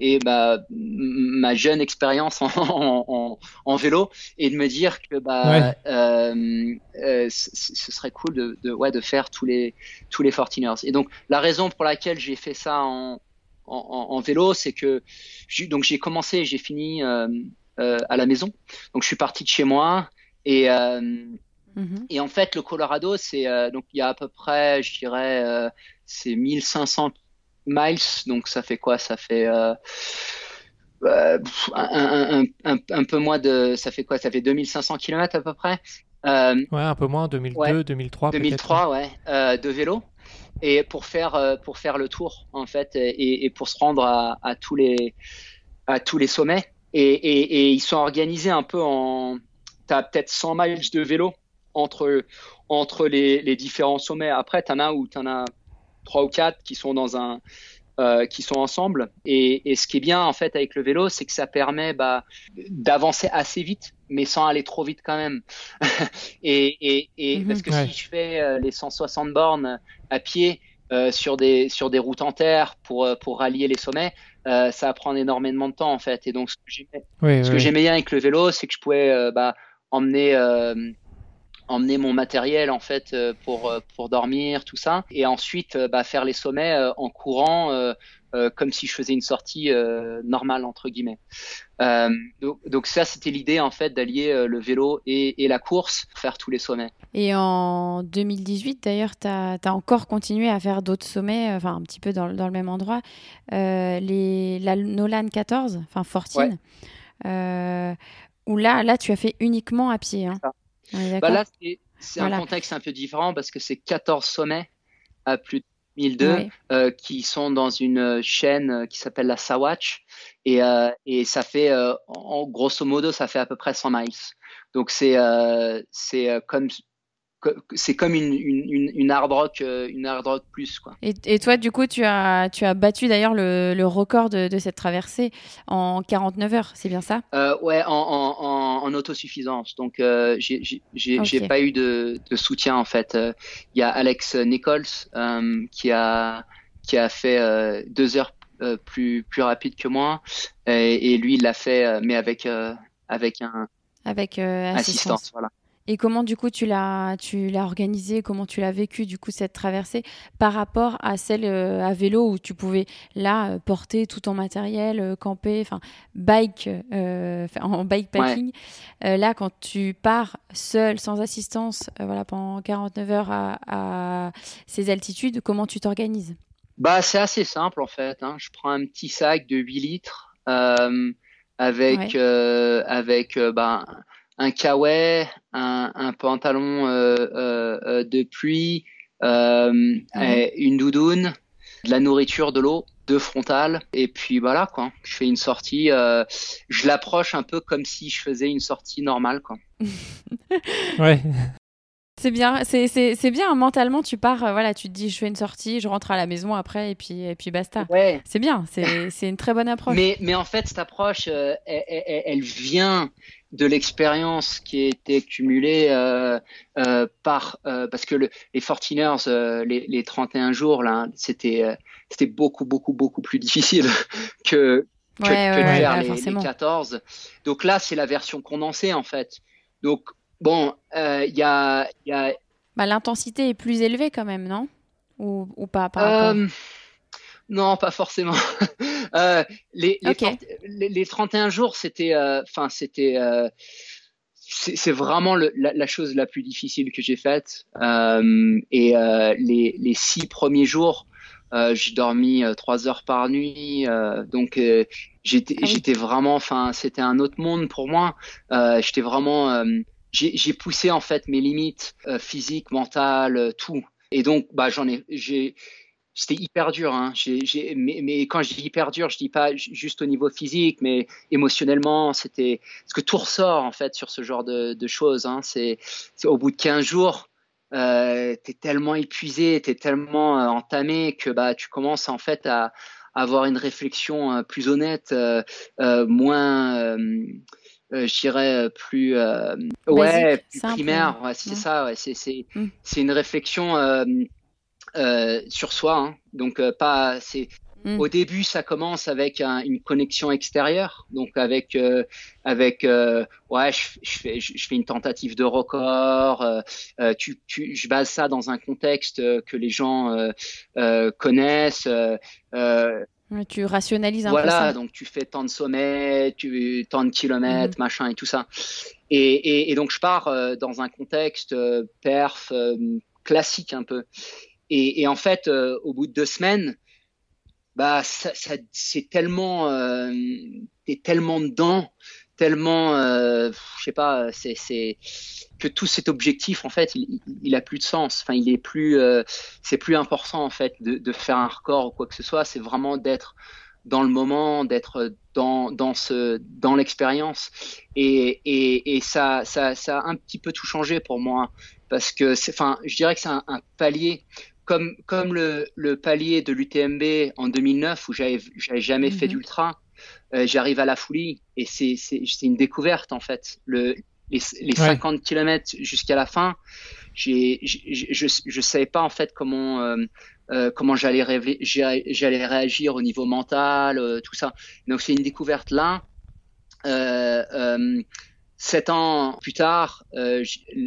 et bah, ma jeune expérience en, en, en, en vélo et de me dire que bah, Ouais. ce serait cool de, de, ouais, de faire tous les, tous les 14ers. Et donc, la raison pour laquelle j'ai fait ça en, en, en- en vélo, c'est que j'ai- donc j'ai commencé et j'ai fini euh, euh, à la maison. Donc, je suis parti de chez moi et, euh, Mhm. et en fait, le Colorado, c'est euh, donc il y a à peu près, je dirais, euh, c'est 1500 miles. Donc ça fait quoi? Ça fait un, un, un, peu moins de, ça fait quoi? Ça fait 2500 km à peu près. Euh, Ouais, un peu moins, 2002, Ouais. 2003 peut-être. 2003, ouais, euh, de vélo et pour faire euh, pour faire le tour en fait et, pour se rendre à, tous les à tous les sommets. Et, ils sont organisés un peu en t'as peut-être 100 miles de vélo entre entre les, différents sommets. Après t'en as où t'en as trois ou quatre qui sont dans un euh, qui sont ensemble. Et ce qui est bien en fait avec le vélo c'est que ça permet bah, d'avancer assez vite mais sans aller trop vite quand même et, et, et Mhm. parce que Ouais. si je fais euh, les 160 bornes à pied euh, sur des sur des routes en terre pour euh, pour rallier les sommets euh, ça va prendre énormément de temps en fait et donc ce que j'aimais Oui, ce oui, que j'aimais bien avec le vélo, c'est que je pouvais euh, bah, emmener, euh, emmener mon matériel en fait pour, pour dormir, tout ça, et ensuite bah, faire les sommets en courant euh, comme si je faisais une sortie euh, normale entre guillemets. Euh, donc, donc ça, c'était l'idée en fait d'allier le vélo et, et la course pour faire tous les sommets. Et en 2018, d'ailleurs, tu as, encore continué à faire d'autres sommets, enfin un petit peu dans, le- dans le même endroit, les, la Nolan 14, enfin 14, euh, où là, là, tu as fait uniquement à pied. Hein. est Bah là, c'est c'est Voilà. un contexte un peu différent parce que c'est 14 sommets à plus de 1002 Ouais. euh, qui sont dans une euh, chaîne euh, qui s'appelle la Sawatch et, euh, et ça fait euh, en grosso modo ça fait à peu près 100 miles. Donc c'est euh, c'est comme co- c'est comme une, une, une, une hard rock euh, une hard rock plus quoi. Et, et toi, du coup, tu as, tu as battu d'ailleurs le, le record de, de cette traversée en 49 heures, c'est bien ça? Euh, ouais, en, en, en, en autosuffisance. Donc, euh, j'ai pas eu de, de soutien en fait. Euh, Il y a Alex Nichols euh, qui a qui a fait euh, deux heures plus plus rapide que moi et, et lui il l'a fait mais avec avec un avec assistance. assistance. Voilà. Et comment du coup tu l'as tu l'as organisé, comment tu l'as vécu du coup cette traversée par rapport à celle euh, à vélo où tu pouvais là euh, porter tout ton matériel, euh, camper, enfin bike en bikepacking. là quand tu pars seul sans assistance, voilà pendant 49 heures à, ces altitudes, comment tu t'organises? Bah c'est assez simple en fait. Hein. Je prends un petit sac de 8 litres avec avec bah, un kawaii, un, un pantalon euh, euh, euh de pluie, euh, une doudoune, de la nourriture, de l'eau, deux frontales, et puis voilà quoi. Je fais une sortie, euh, je l'approche un peu comme si je faisais une sortie normale quoi. ouais. C'est bien, c'est bien. Mentalement, tu pars, voilà, tu te dis, je fais une sortie, je rentre à la maison après, et puis, et puis basta. Ouais. C'est bien, c'est une très bonne approche. Mais, mais en fait, cette approche, elle, elle, elle, vient de l'expérience qui a été cumulée euh, euh, par euh, parce que le, les 49 les, les 31 jours là c'était c'était beaucoup beaucoup beaucoup plus difficile que que, de faire les, les, 14 donc là c'est la version condensée en fait donc bon il y a, y a... Bah, l'intensité est plus élevée quand même non? Ou, ou pas par non, pas forcément. euh, les, les, les, les, 31 jours, c'était, euh, enfin, c'était, euh, c'est vraiment le, la, la, chose la plus difficile que j'ai faite. Euh, et euh, les, les six premiers jours, j'ai dormi trois heures par nuit, donc j'étais, ah j'étais vraiment, enfin, c'était un autre monde pour moi. j'étais vraiment, j'ai poussé en fait mes limites physiques, mentales, tout. Et donc, bah, j'en ai, j'ai c'était hyper dur. Hein. mais, mais, quand je dis hyper dur, je dis pas juste au niveau physique, mais émotionnellement, c'était parce que tout ressort en fait sur ce genre de, de choses. Hein. C'est au bout de 15 jours, euh, tu tellement épuisé, tu es tellement euh, entamé que bah tu commences en fait à, avoir une réflexion euh, plus honnête, euh, euh moins euh, je dirais plus ouais plus primaire ouais, c'est ça ouais, c'est c'est mm. c'est une réflexion euh, sur soi. Hein. Donc euh, pas c'est hmm. Au début, ça commence avec une connexion extérieure, donc avec euh, avec ouais, je, je, fais je, fais une tentative de record. tu, tu, je base ça dans un contexte que les gens connaissent. Tu rationalises un voilà, peu. Voilà, donc tu fais tant de sommets, tu tant de kilomètres, hmm. machin et tout ça. Et, et, et donc je pars dans un contexte perf classique un peu. Et, et en fait, euh, au bout de deux semaines, bah, ça, ça c'est tellement, euh, t'es tellement dedans, tellement, euh, je sais pas, c'est que tout cet objectif, en fait, il, il a plus de sens. Enfin, il est plus, euh, c'est plus important en fait de, de, faire un record ou quoi que ce soit. C'est vraiment d'être dans le moment, d'être dans, dans ce, dans l'expérience. Et, et, et ça, ça, ça a un petit peu tout changé pour moi parce que c'est, enfin, je dirais que c'est un, un palier comme, comme le, le palier de l'UTMB en 2009 où j'avais jamais fait mhm. d'ultra, euh, j'arrive à la folie et c'est une découverte en fait. Le, les, les 50 km jusqu'à la fin, j'ai je, je savais pas en fait comment euh, euh, comment j'allais j'allais réagir au niveau mental, euh, tout ça. Donc c'est une découverte là. Sept ans plus tard,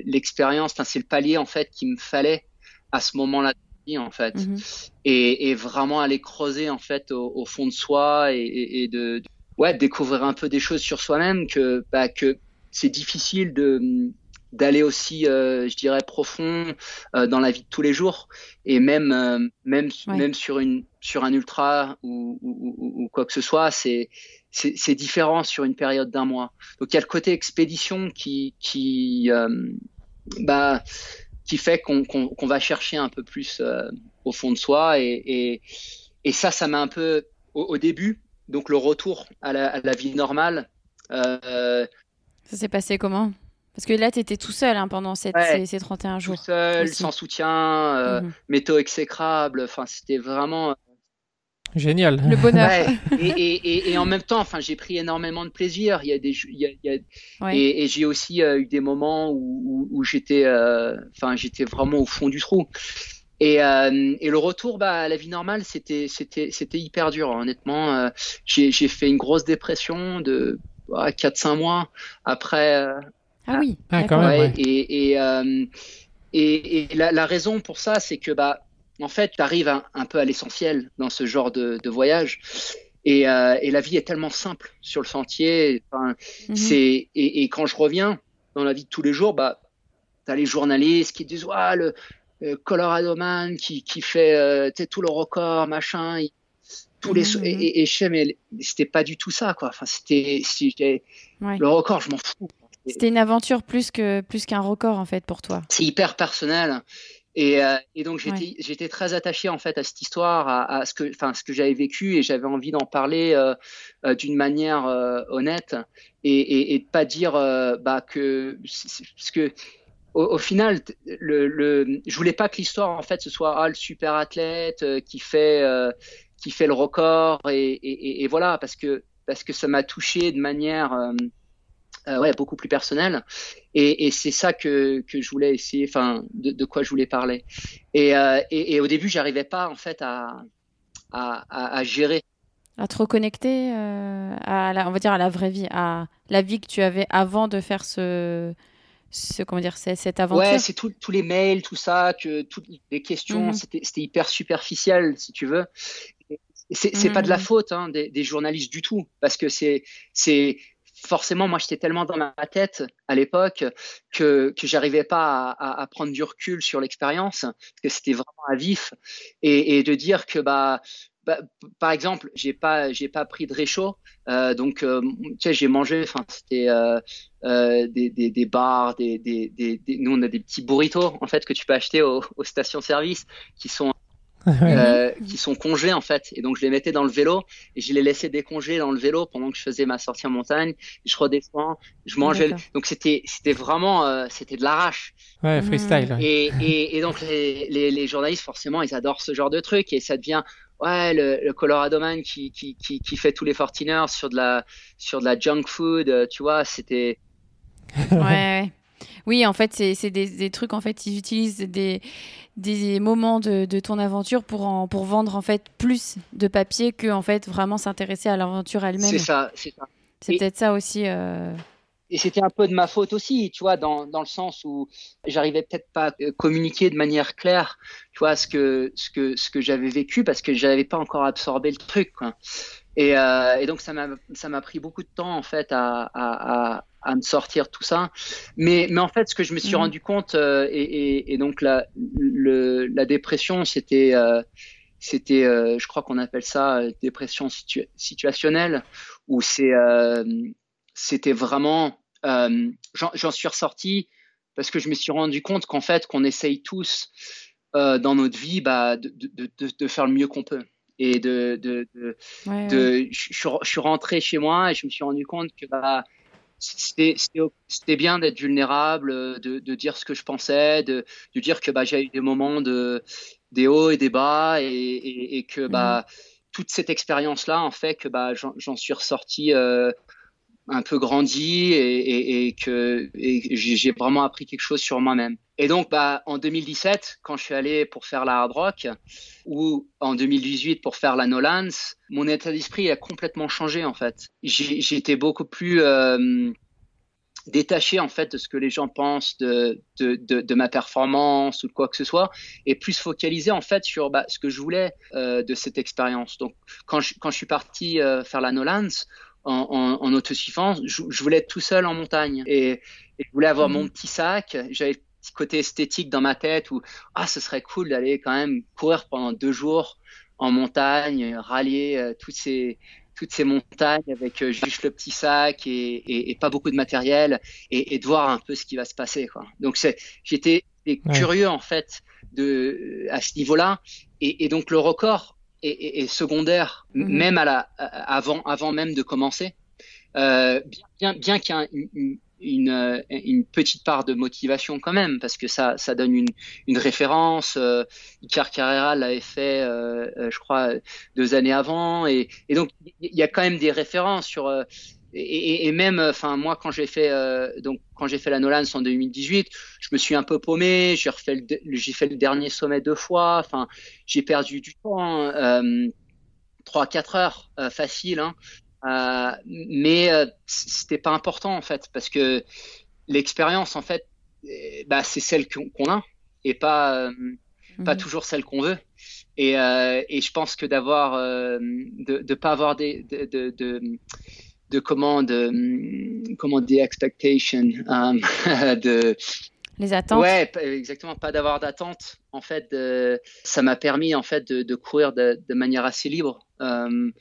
l'expérience, c'est le palier en fait qu'il me fallait à ce moment-là en fait mhm. et, et, vraiment aller creuser en fait au, fond de soi et, et de, ouais découvrir un peu des choses sur soi-même que bah, que c'est difficile de d'aller aussi euh, je dirais profond euh, dans la vie de tous les jours et même euh, même même sur une sur un ultra ou, ou, ou quoi que ce soit c'est c'est différent sur une période d'un mois donc il y a le côté expédition qui qui bah qui fait qu'on va chercher un peu plus euh, au fond de soi. Et, et, ça, ça m'a un peu, au, début, donc le retour à la, vie normale. Euh, ça s'est passé comment? Parce que là, tu étais tout seul hein, pendant ces, ces, 31 jours. Tout seul, sans soutien, euh, mhm. métaux exécrables. Enfin, c'était vraiment Génial. Le bonheur. Et, et, et, en même temps, enfin, j'ai pris énormément de plaisir. Il y a des, il y a, il y a, et, j'ai aussi euh, eu des moments où, où, j'étais, euh, enfin, j'étais vraiment au fond du trou. Et, euh, et le retour bah, à la vie normale, c'était, c'était, c'était hyper dur. Honnêtement, j'ai, j'ai fait une grosse dépression de 4-5 mois après. Ah oui. Ah, quand même, Ouais. Et, et, euh, et, et la, la raison pour ça, c'est que bah, en fait, tu arrives un, un peu à l'essentiel dans ce genre de, de voyage. Et, euh, et la vie est tellement simple sur le sentier. Enfin, Mhm. c'est et, et quand je reviens dans la vie de tous les jours, bah, t'as les journalistes qui disent ouais, le euh, Colorado Man qui, qui fait euh, tu tout le record, machin. il- tous les Mhm, et, et, et je sais, mais c'était pas du tout ça quoi. Enfin, c'était Ouais. le record, je m'en fous. C'était une aventure plus que plus qu'un record en fait pour toi. c'est hyper personnel. Et, euh, et donc j'étais j'étais très attaché en fait à cette histoire, à, à ce que enfin ce que j'avais vécu et j'avais envie d'en parler euh, euh, d'une manière honnête et, et, de pas dire bah que parce que au, au final le, le je voulais pas que l'histoire en fait ce soit ah, le super athlète euh, qui fait euh, qui fait le record et, et, et- et voilà parce que parce que ça m'a touché de manière euh, euh, ouais beaucoup plus personnelle et, et c'est ça que, que je voulais essayer, enfin, de, de quoi je voulais parler. Et, euh, et, et au début, j'arrivais pas en fait à, à, à, à gérer. À te reconnecter à la, on va dire à la vraie vie, à la vie que tu avais avant de faire ce, ce comment dire, c'est- cette aventure. Ouais, c'est tous les mails, tout ça, que toutes les questions, c'était c'était hyper superficiel, si tu veux. C'est c'est pas de la Mhm. faute hein, des, des journalistes du tout, parce que c'est forcément moi j'étais tellement dans ma tête à l'époque que que j'arrivais pas à, à, à prendre du recul sur l'expérience, parce que c'était vraiment à vif, et, et de dire que bah bah, par exemple, j'ai pas, j'ai pas pris de réchaud, euh, donc euh, tu sais, j'ai mangé. Enfin, c'était euh, euh, des, des, des bars, des, des, des, des- nous on a des petits burritos en fait que tu peux acheter aux, aux stations-service qui sont euh, qui sont congelés en fait. Et donc je les mettais dans le vélo et je les laissais décongeler dans le vélo pendant que je faisais ma sortie en montagne. Je redescends, je mangeais. Donc c'était c'était vraiment euh, c'était de l'arrache. Ouais, Mhm. freestyle. ouais. Et, et, et donc les, les, les journalistes forcément ils adorent ce genre de truc et ça devient ouais le, le Colorado Man qui, qui, qui, qui fait tous les 14ers sur de la sur de la junk food, euh, tu vois, c'était Ouais, ouais. Oui, en fait, c'est c'est des, des trucs, en fait, ils utilisent des, des moments de, de ton aventure pour, en, pour vendre, en fait, plus de papier que, en fait, vraiment s'intéresser à l'aventure c'est elle-même. ça, c'est ça. C'est peut-être ça aussi. euh, Et c'était un peu de ma faute aussi, tu vois, dans, dans le sens où j'arrivais peut-être pas à communiquer de manière claire, tu vois, ce que, ce que, ce que j'avais vécu parce que j'avais pas encore absorbé le truc, quoi. Et, euh, et donc ça m'a, ça m'a pris beaucoup de temps en fait à, à, à, à me sortir tout ça. Mais, mais en fait, ce que je me suis Mhm. rendu compte euh, et, et, et donc la, le, la dépression, c'était, euh, c'était, euh, je crois qu'on appelle ça euh, dépression situa- situationnelle, où c'est, euh, c'était vraiment, euh, j'en suis ressorti parce que je me suis rendu compte qu'en fait, qu'on essaye tous euh, dans notre vie bah, de, de, de, de faire le mieux qu'on peut. Et de, de, de, ouais, ouais. de je, je suis re- je suis rentré chez moi et je me suis rendu compte que bah, c'était bien d'être vulnérable, de, de dire ce que je pensais, de, de dire que bah, j'ai eu des moments de des hauts et des bas et, et, et que bah toute cette expérience là en fait que bah j'en j'en suis ressorti euh, un peu grandi et, que j'ai vraiment appris quelque chose sur moi-même. Et donc, bah, en 2017, quand je suis allé pour faire la hard rock, ou en 2018 pour faire la Nolans, mon état d'esprit a complètement changé en fait. Été beaucoup plus euh, détaché en fait de ce que les gens pensent de, de ma performance ou de quoi que ce soit, et plus focalisé en fait sur bah, ce que je voulais euh, de cette expérience. Donc, quand je, quand je suis parti euh, faire la Nolans, en, en, en autosuffisance, je, je voulais être tout seul en montagne et, et je voulais avoir Mhm. mon petit sac. J'avais le petit côté esthétique dans ma tête où ah ce serait cool d'aller quand même courir pendant deux jours en montagne, rallier euh, toutes ces toutes ces montagnes avec euh, juste le petit sac et, et, et pas beaucoup de matériel et, et de voir un peu ce qui va se passer quoi. Donc j'étais Ouais. curieux en fait de à ce niveau-là et donc le record est, est- est secondaire Mhm. même à la avant avant même de commencer. Euh, bien bien, qu'il y ait un- une, une, une, euh, une petite part de motivation quand même parce que ça ça donne une une référence. Euh, Icar Carrera l'avait fait, euh, euh, je crois, deux années avant, et, et donc il y a quand même des références sur. Euh, et, même, enfin moi quand j'ai fait euh, donc quand j'ai fait la Nolans en 2018, je me suis un peu paumé. J'ai refait le, de- j'ai fait le dernier sommet deux fois. Enfin, j'ai perdu du temps, euh, trois quatre heures euh, facile, hein. Euh, mais euh, c'était pas important en fait parce que l'expérience, en fait, bah, c'est celle qu'on a et pas, pas mhm. toujours celle qu'on veut. Et, et, je pense que d'avoir, de ne pas avoir des, de, de, de, de comment, de, comment des expectations, de, les attentes. Ouais, exactement, pas d'avoir d'attente. En fait, ça m'a permis en fait de, courir de, manière assez libre, euh, mhm.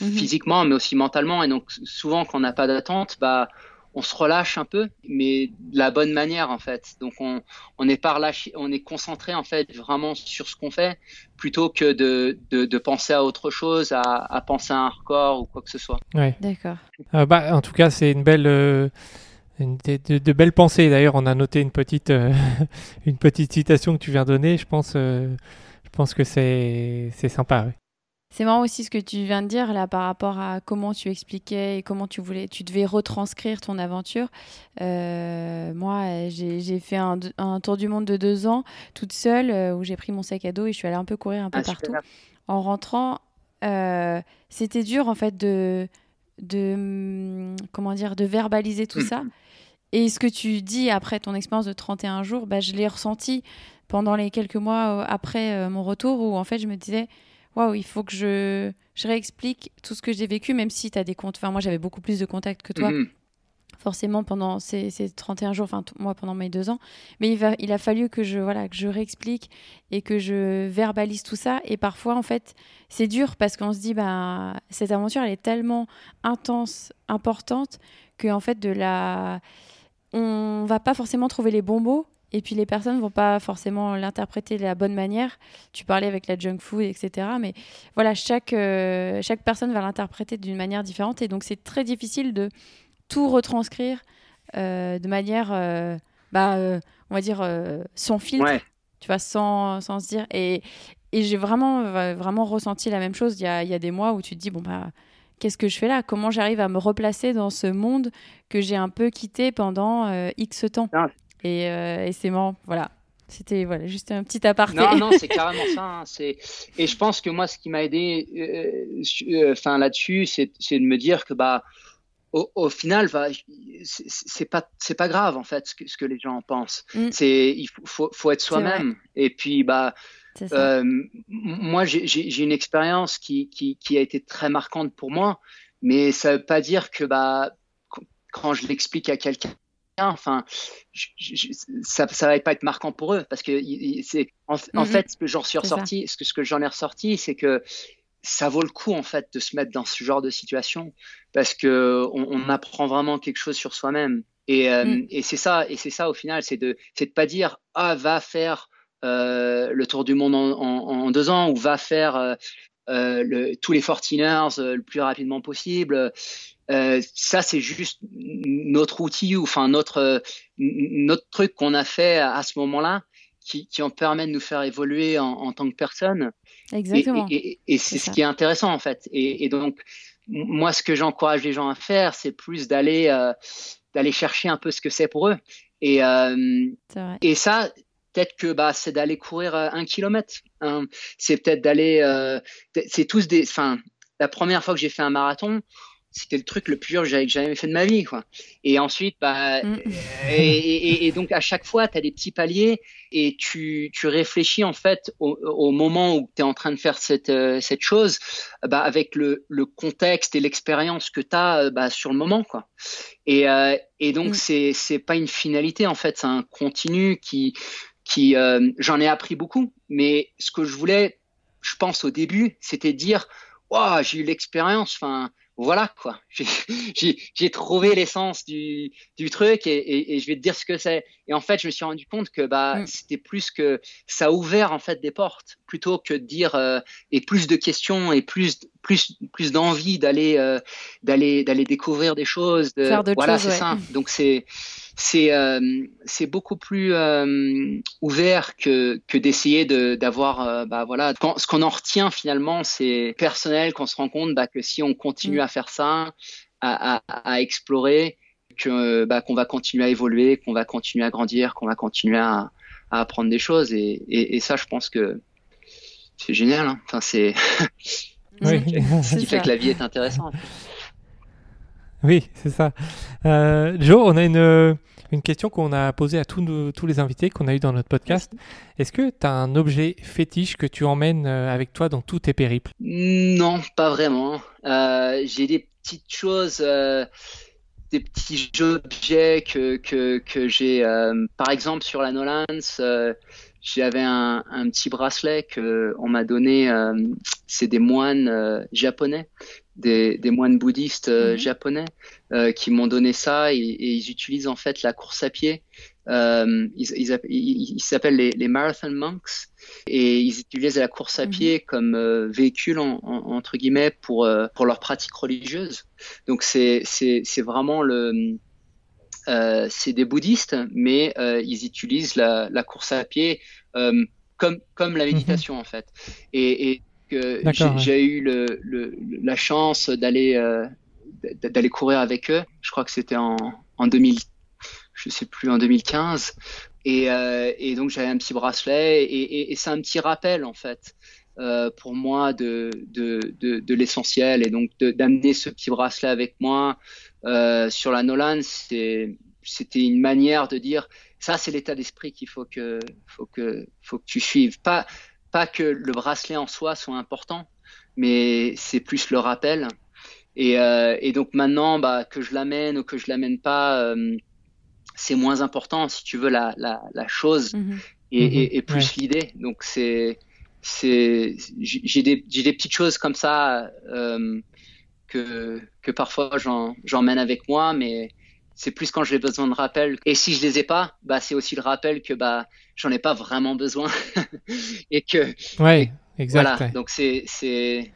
physiquement, mais aussi mentalement. Et donc souvent, quand on n'a pas d'attente, bah on se relâche un peu, mais de la bonne manière en fait. Donc on, on est pas relâché, on est concentré en fait vraiment sur ce qu'on fait, plutôt que de, de, penser à autre chose, à, à, penser à un record ou quoi que ce soit. Ouais. D'accord. Euh, bah, en tout cas, c'est une belle. Euh, de, belles pensées. D'ailleurs, on a noté une petite, euh, une petite citation que tu viens de donner. Je pense, euh, je pense que c'est, c'est sympa. C'est marrant aussi ce que tu viens de dire là par rapport à comment tu expliquais et comment tu voulais, tu devais retranscrire ton aventure. Euh, moi, j'ai, fait un, tour du monde de deux ans toute seule où j'ai pris mon sac à dos et je suis allée un peu courir un peu ah, partout. En rentrant, c'était dur en fait de, de hum, comment dire, de verbaliser tout mmh. ça et ce que tu dis après ton expérience de 31 jours, bah, je l'ai ressenti pendant les quelques mois euh, après euh, mon retour où en fait je me disais waouh, il faut que je, je réexplique tout ce que j'ai vécu, même si tu as des comptes. Enfin, moi j'avais beaucoup plus de contacts que toi. Mhm. Forcément, pendant ces, ces, 31 jours, enfin, moi pendant mes deux ans. Mais il, va, il a fallu que je, voilà, que je réexplique et que je verbalise tout ça. Et parfois, en fait, c'est dur parce qu'on se dit, bah, cette aventure, elle est tellement intense, importante, que en fait, de la on va pas forcément trouver les bons mots et puis les personnes vont pas forcément l'interpréter de la bonne manière. Tu parlais avec la junk food, etc. Mais voilà, chaque, euh, chaque personne va l'interpréter d'une manière différente et donc c'est très difficile de tout retranscrire euh, de manière, euh, bah, on va dire, sans filtre, tu vois, sans, sans, se dire. Et, et j'ai vraiment, vraiment ressenti la même chose. Il y a, y a, des mois où tu te dis, bon, bah qu'est-ce que je fais là? Comment j'arrive à me replacer dans ce monde que j'ai un peu quitté pendant euh, X temps? Euh, Et, c'est marrant, voilà. C'était voilà, juste un petit aparté. Non, non, c'est carrément ça. Hein. C'est et je pense que moi, ce qui m'a aidé, euh, enfin là-dessus, c'est de me dire que bah au, final, bah, c'est pas c'est pas grave en fait ce que, ce que les gens en pensent. Mm. C'est il faut, faut, être soi-même. Et puis bah euh, moi, j'ai une expérience qui, qui, qui, a été très marquante pour moi, mais ça veut pas dire que bah, quand je l'explique à quelqu'un, enfin, ça, ça va pas être marquant pour eux, parce que c'est en, mm-hmm. fait ce que j'en suis ressorti, ce que, ce que j'en ai ressorti, c'est que ça vaut le coup en fait de se mettre dans ce genre de situation, parce que on, on apprend vraiment quelque chose sur soi-même. Et, euh, mm. et c'est ça, et c'est ça au final, c'est de, c'est de pas dire ah va faire euh, le tour du monde en, deux ans ou va faire euh, le, tous les 49ers le plus rapidement possible. ça, c'est juste notre outil, ou enfin notre notre truc qu'on a fait à, ce moment-là, qui, qui en permet de nous faire évoluer en, tant que personne. Exactement. Et, c'est ce qui est intéressant en fait. Et, donc, moi, ce que j'encourage les gens à faire, c'est plus d'aller d'aller chercher un peu ce que c'est pour eux. Et, et ça, peut-être que bah, c'est d'aller courir euh, un kilomètre. Hein. C'est peut-être d'aller. Euh, c'est tous des. Enfin, la première fois que j'ai fait un marathon, c'était le truc le plus dur que j'avais jamais fait de ma vie quoi. Et ensuite bah mm. et, et, donc à chaque fois tu as des petits paliers et tu, tu réfléchis en fait au, au moment où tu es en train de faire cette euh, cette chose bah avec le, le contexte et l'expérience que tu as bah, sur le moment quoi. Et et donc mm. c'est c'est pas une finalité en fait, c'est un continu qui qui euh, j'en ai appris beaucoup, mais ce que je voulais, je pense au début, c'était dire, waouh, j'ai eu l'expérience, enfin voilà quoi, j'ai trouvé l'essence du, du truc et, et, je vais te dire ce que c'est. Et en fait, je me suis rendu compte que bah mm. c'était plus que ça a ouvert en fait des portes plutôt que de dire euh, et plus de questions et plus plus plus d'envie d'aller euh, d'aller d'aller découvrir des choses. De, Faire voilà, c'est ça. Donc c'est c'est euh, c'est beaucoup plus euh, ouvert que que d'essayer de d'avoir euh, bah voilà quand, ce qu'on en retient finalement c'est personnel qu'on se rend compte bah, que si on continue mm. à faire ça à, à, à explorer que bah, qu'on va continuer à évoluer qu'on va continuer à grandir qu'on va continuer à, à apprendre des choses et, et, et ça je pense que c'est génial hein. enfin c'est oui. ce qui fait que la vie est intéressante Oui, c'est ça. Euh, Joe, on a une, une question qu'on a posée à tous, tous les invités qu'on a eu dans notre podcast. Est-ce que tu as un objet fétiche que tu emmènes euh, avec toi dans tous tes périples? Non, pas vraiment. Euh, j'ai des petites choses, euh, des petits objets que, que, que j'ai. Euh, par exemple, sur la Nolans, euh, j'avais un, un, petit bracelet qu'on m'a donné. Euh, c'est des moines japonais des, des moines bouddhistes euh, mmh. japonais euh, qui m'ont donné ça et, et, ils utilisent en fait la course à pied. Euh, ils s'appellent les, les, marathon monks et ils utilisent la course à pied mmh. comme véhicule en, en, entre guillemets pour pour leur pratique religieuse. Donc c'est c'est c'est vraiment le c'est des bouddhistes, mais ils utilisent la, la course à pied comme comme la mmh méditation mmh. en fait. Et, et j'ai ouais. eu le, le, la chance d'aller euh, d'aller courir avec eux. Je crois que c'était en, en 2000, je sais plus, en 2015. Et, euh, et donc j'avais un petit bracelet et, et, et c'est un petit rappel en fait euh, pour moi de, de, de, de l'essentiel et donc d'amener ce petit bracelet avec moi sur la Nolan, c'était une manière de dire ça c'est l'état d'esprit qu'il faut que faut que faut que tu suives. Pas pas que le bracelet en soi soit important, mais c'est plus le rappel. Et, euh, et, donc maintenant, bah, que je l'amène ou que je l'amène pas, euh, c'est moins important, si tu veux, la, la, la chose mm -hmm. et, et, et, plus ouais. l'idée. Donc c'est, c'est, j'ai des, j'ai des petites choses comme ça euh, que, que parfois j'emmène avec moi, mais c'est plus quand j'ai besoin de rappel. Et si je les ai pas, bah c'est aussi le rappel que bah j'en ai pas vraiment besoin et que. Ouais, exact. Voilà. Ouais. Donc c'est c'est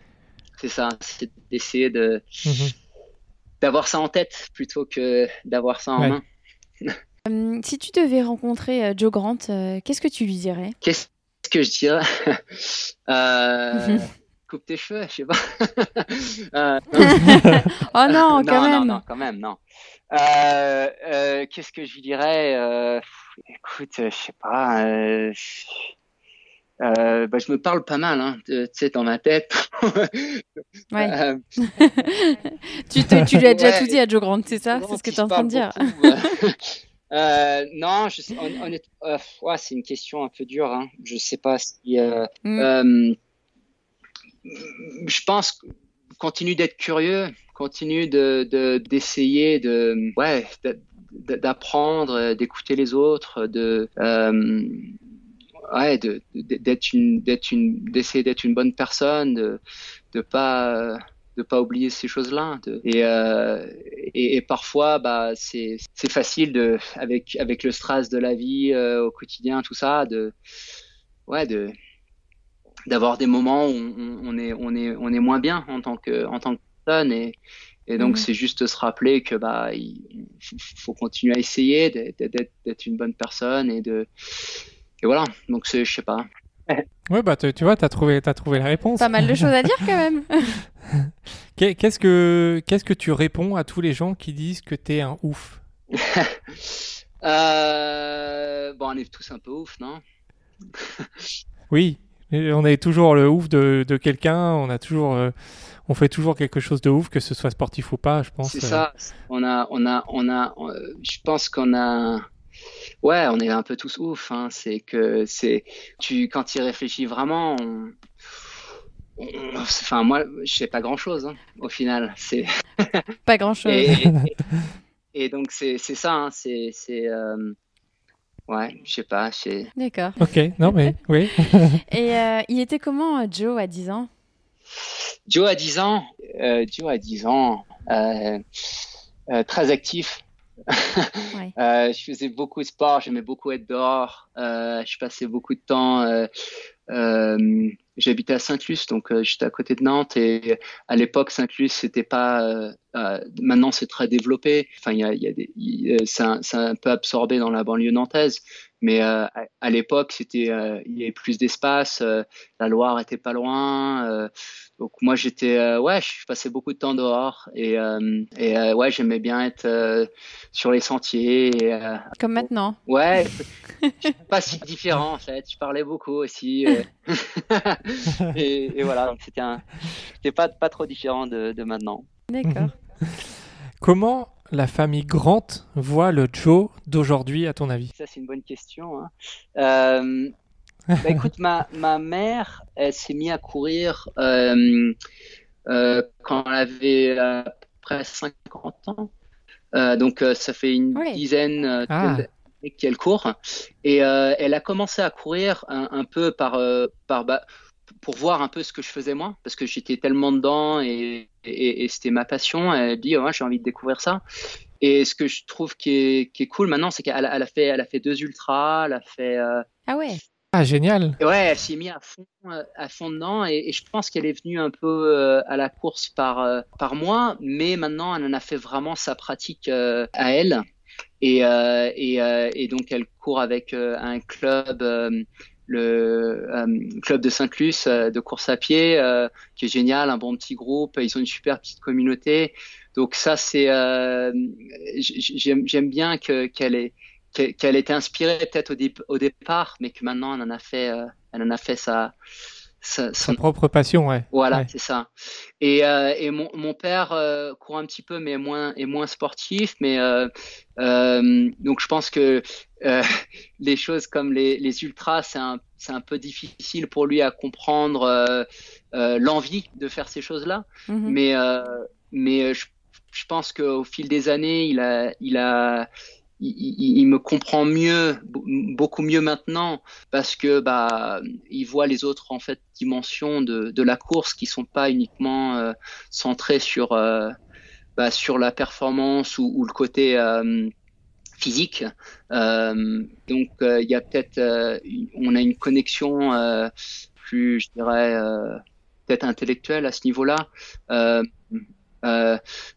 c'est ça, c'est d'essayer de mm -hmm. d'avoir ça en tête plutôt que d'avoir ça en ouais. main. um, si tu devais rencontrer euh, Joe Grant, euh, qu'est-ce que tu lui dirais? Qu'est-ce que je dirais? Euh, Coupe tes cheveux, je sais pas. oh non, quand non, même. Non, non, quand même, non. Euh, euh, Qu'est-ce que je lui dirais euh, Écoute, je sais pas. Euh, bah, je me parle pas mal, hein, tu sais, dans ma tête. ouais. tu, te, tu lui as déjà ouais. tout dit à Joe Grant, c'est ça C'est ce que tu es en train de dire Non, je sais, ouais, c'est une question un peu dure. Hein. Je sais pas si. Mm. Je pense continue d'être curieux continue de d'essayer de, ouais d'apprendre d'écouter les autres de euh, ouais d'être une d'être une d'essayer d'être une bonne personne de de pas de pas oublier ces choses-là et, euh, et, et parfois bah c'est c'est facile de avec avec le stress de la vie euh, au quotidien tout ça de ouais de d'avoir des moments où on, on, est on est on est moins bien en tant que en tant que personne et et donc, mmh. c'est juste se rappeler que bah, il faut continuer à essayer d'être une bonne personne et de et voilà. Donc, je sais pas. Ouais, bah tu vois, t'as trouvé, as trouvé la réponse. Pas mal de choses à dire quand même. qu'est-ce que qu'est-ce que tu réponds à tous les gens qui disent que t'es un ouf? Euh... Bon, on est tous un peu ouf, non? Oui, on est toujours le ouf de, de quelqu'un. On a toujours euh, on fait toujours quelque chose de ouf, que ce soit sportif ou pas, je pense. C'est ça. On a, on a, on a. Je pense qu'on a. Ouais, on est un peu tous ouf. Hein. C'est que c'est. Tu, quand tu y réfléchis vraiment, on... On... enfin moi, je sais pas grand chose hein, au final. C'est. pas grand chose. Et, et, et donc c'est ça. Hein. C'est c'est. Euh... Ouais, je sais pas. D'accord. Ok, non mais oui. et euh, il était comment Joe à 10 ans? Joe a 10 ans, euh, Joe a 10 ans, euh, euh, très actif. ouais. Euh, je faisais beaucoup de sport, j'aimais beaucoup être dehors. Euh, je passais beaucoup de temps. Euh, j'habitais à Saint-Luce, donc j'étais à côté de Nantes. Et à l'époque, Saint-Luce, c'était pas. maintenant, c'est très développé. Enfin, il y a, y a des, c'est un, peu absorbé dans la banlieue nantaise. Mais euh, à, l'époque, c'était, euh, il y avait plus d'espace, euh, la Loire était pas loin. donc moi, j'étais, ouais, je passais beaucoup de temps dehors et, et ouais, j'aimais bien être sur les sentiers. Et, Comme maintenant. Ouais, pas si différent en fait. Je parlais beaucoup aussi. et, et, voilà, donc c'était, un, c'était pas pas trop différent de, de maintenant. D'accord. Comment la famille Grant voit le Joe d'aujourd'hui, à ton avis? Ça, c'est une bonne question. Hein. Euh, bah, écoute, ma, ma mère, elle s'est mise à courir euh, euh, quand elle avait à peu près 50 ans. donc, ça fait une dizaine ah. qu'elle court. Et elle a commencé à courir un, peu par, par bah, pour voir un peu ce que je faisais moi, parce que j'étais tellement dedans et, et, c'était ma passion. Elle dit, ouais, j'ai envie de découvrir ça. Et ce que je trouve qui est, qui est cool maintenant, c'est qu'elle elle a, fait, elle a fait deux ultras, elle a fait. Euh, ah ouais. Ah, génial. Ouais, elle s'est mise à fond, euh, à fond dedans et, je pense qu'elle est venue un peu euh, à la course par, par moi, mais maintenant elle en a fait vraiment sa pratique à elle. Et, et, et, donc elle court avec un club le euh, club de Saint-Luce euh, de course à pied, euh, qui est génial, un bon petit groupe. Ils ont une super petite communauté. Donc ça, c'est j'aime bien que qu'elle ait qu'elle était inspirée peut-être au, au, départ, mais que maintenant elle en a fait, elle en a fait sa, sa, son... propre passion, ouais. Voilà, c'est ça. Et, euh, et mon, mon, père euh, court un petit peu, mais moins, est moins sportif. Mais euh, euh donc je pense que euh, les choses comme les, les ultras, c'est un, c'est un peu difficile pour lui à comprendre l'envie de faire ces choses-là. Mm-hmm. Mais, mais je, je pense qu'au fil des années, il a, il a, il, me comprend mieux, beaucoup mieux maintenant, parce que bah il voit les autres en fait dimensions de, de la course qui sont pas uniquement euh, centrées sur euh, bah, sur la performance ou, ou le côté euh, physique. donc il y a peut-être, on a une connexion plus, je dirais, peut-être intellectuelle à ce niveau-là. Euh,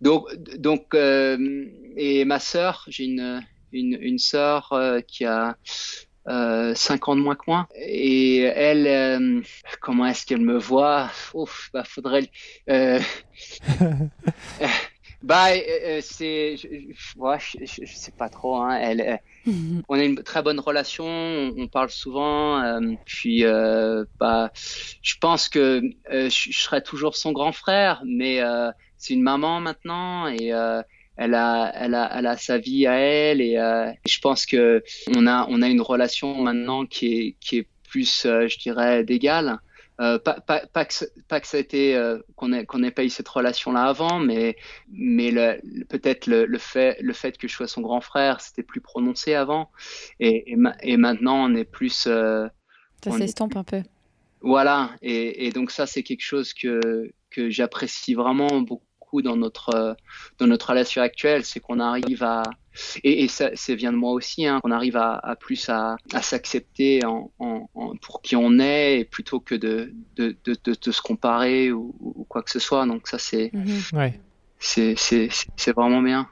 donc, donc euh, et ma sœur, j'ai une, une, sœur euh, qui a euh, 5 ans de moins que moi. Et elle, euh, comment est-ce qu'elle me voit? Ouf, bah faudrait. Euh, bah, c'est, je, ouais, je, je, sais pas trop. Hein. Elle, on a une très bonne relation, on, parle souvent. puis, bah, je pense que je, je serai toujours son grand frère, mais c'est une maman maintenant et euh, elle a, elle a, elle a sa vie à elle et euh, je pense que on a, on a une relation maintenant qui est, qui est plus, euh, je dirais, d'égal. Euh, pas, pas, pas, que, pas que ça a été euh, qu'on ait, qu'on ait pas eu cette relation-là avant, mais, mais peut-être le, le, fait, le fait que je sois son grand frère, c'était plus prononcé avant, et, et, et maintenant on est plus. ça s'estompe un peu. Voilà, et, et donc ça c'est quelque chose que que j'apprécie vraiment beaucoup dans notre euh, dans notre relation actuelle, c'est qu'on arrive à et, et ça, ça, vient de moi aussi, hein, qu'on arrive à, à, plus à, à s'accepter en, en, en, pour qui on est, plutôt que de de, de, de, se comparer ou, ou, quoi que ce soit. Donc ça, c'est ouais. c'est c'est vraiment bien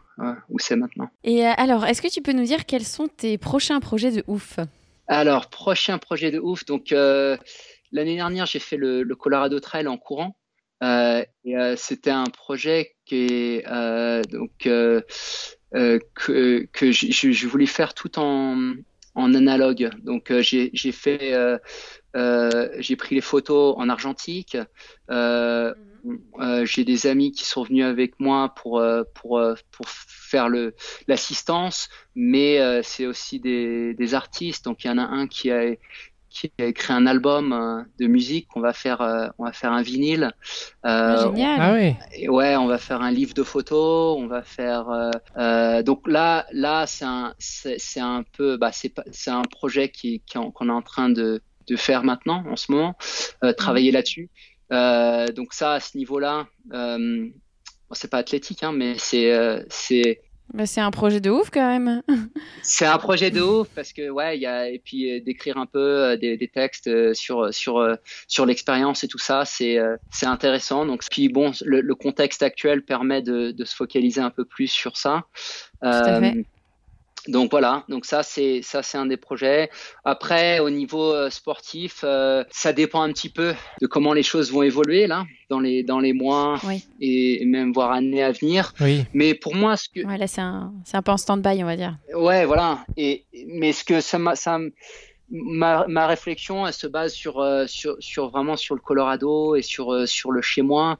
où c'est maintenant. Et euh, alors, est-ce que tu peux nous dire quels sont tes prochains projets de ouf? Alors, prochain projet de ouf. Donc euh, l'année dernière, j'ai fait le, le Colorado Trail en courant. Euh, euh, c'était un projet qui euh, donc que que je, je, voulais faire tout en en analogue. Donc j'ai fait j'ai pris les photos en argentique. Euh, j'ai des amis qui sont venus avec moi pour pour pour faire le l'assistance, mais c'est aussi des, des artistes. Donc il y en a un qui a qui a écrit un album euh, de musique. Qu'on va faire euh, on va faire un vinyle. Euh, génial. Ah oui. et ouais on va faire un livre de photos. On va faire donc là là c'est un c'est un peu bah c'est c'est un projet qui qu'on est en train de de faire maintenant en ce moment travailler mhm. là-dessus. Donc ça à ce niveau là c'est pas athlétique hein, mais c'est c'est bah, c'est un projet de ouf quand même. c'est un projet de ouf parce que ouais, il y a et puis euh, d'écrire un peu euh, des, des, textes euh, sur sur sur l'expérience et tout ça, c'est c'est intéressant. Donc puis bon, le, le, contexte actuel permet de, de se focaliser un peu plus sur ça. Tout à fait donc voilà, donc ça c'est ça c'est un des projets. Après au niveau euh, sportif, euh, ça dépend un petit peu de comment les choses vont évoluer là dans les dans les mois et même voire années à venir. Oui. Mais pour moi ce que ouais, là c'est un c'est un peu en stand-by on va dire. Ouais voilà et mais ce que ça ça ma, ma, réflexion, elle se base sur, sur, sur, vraiment sur le Colorado et sur, sur le chez moi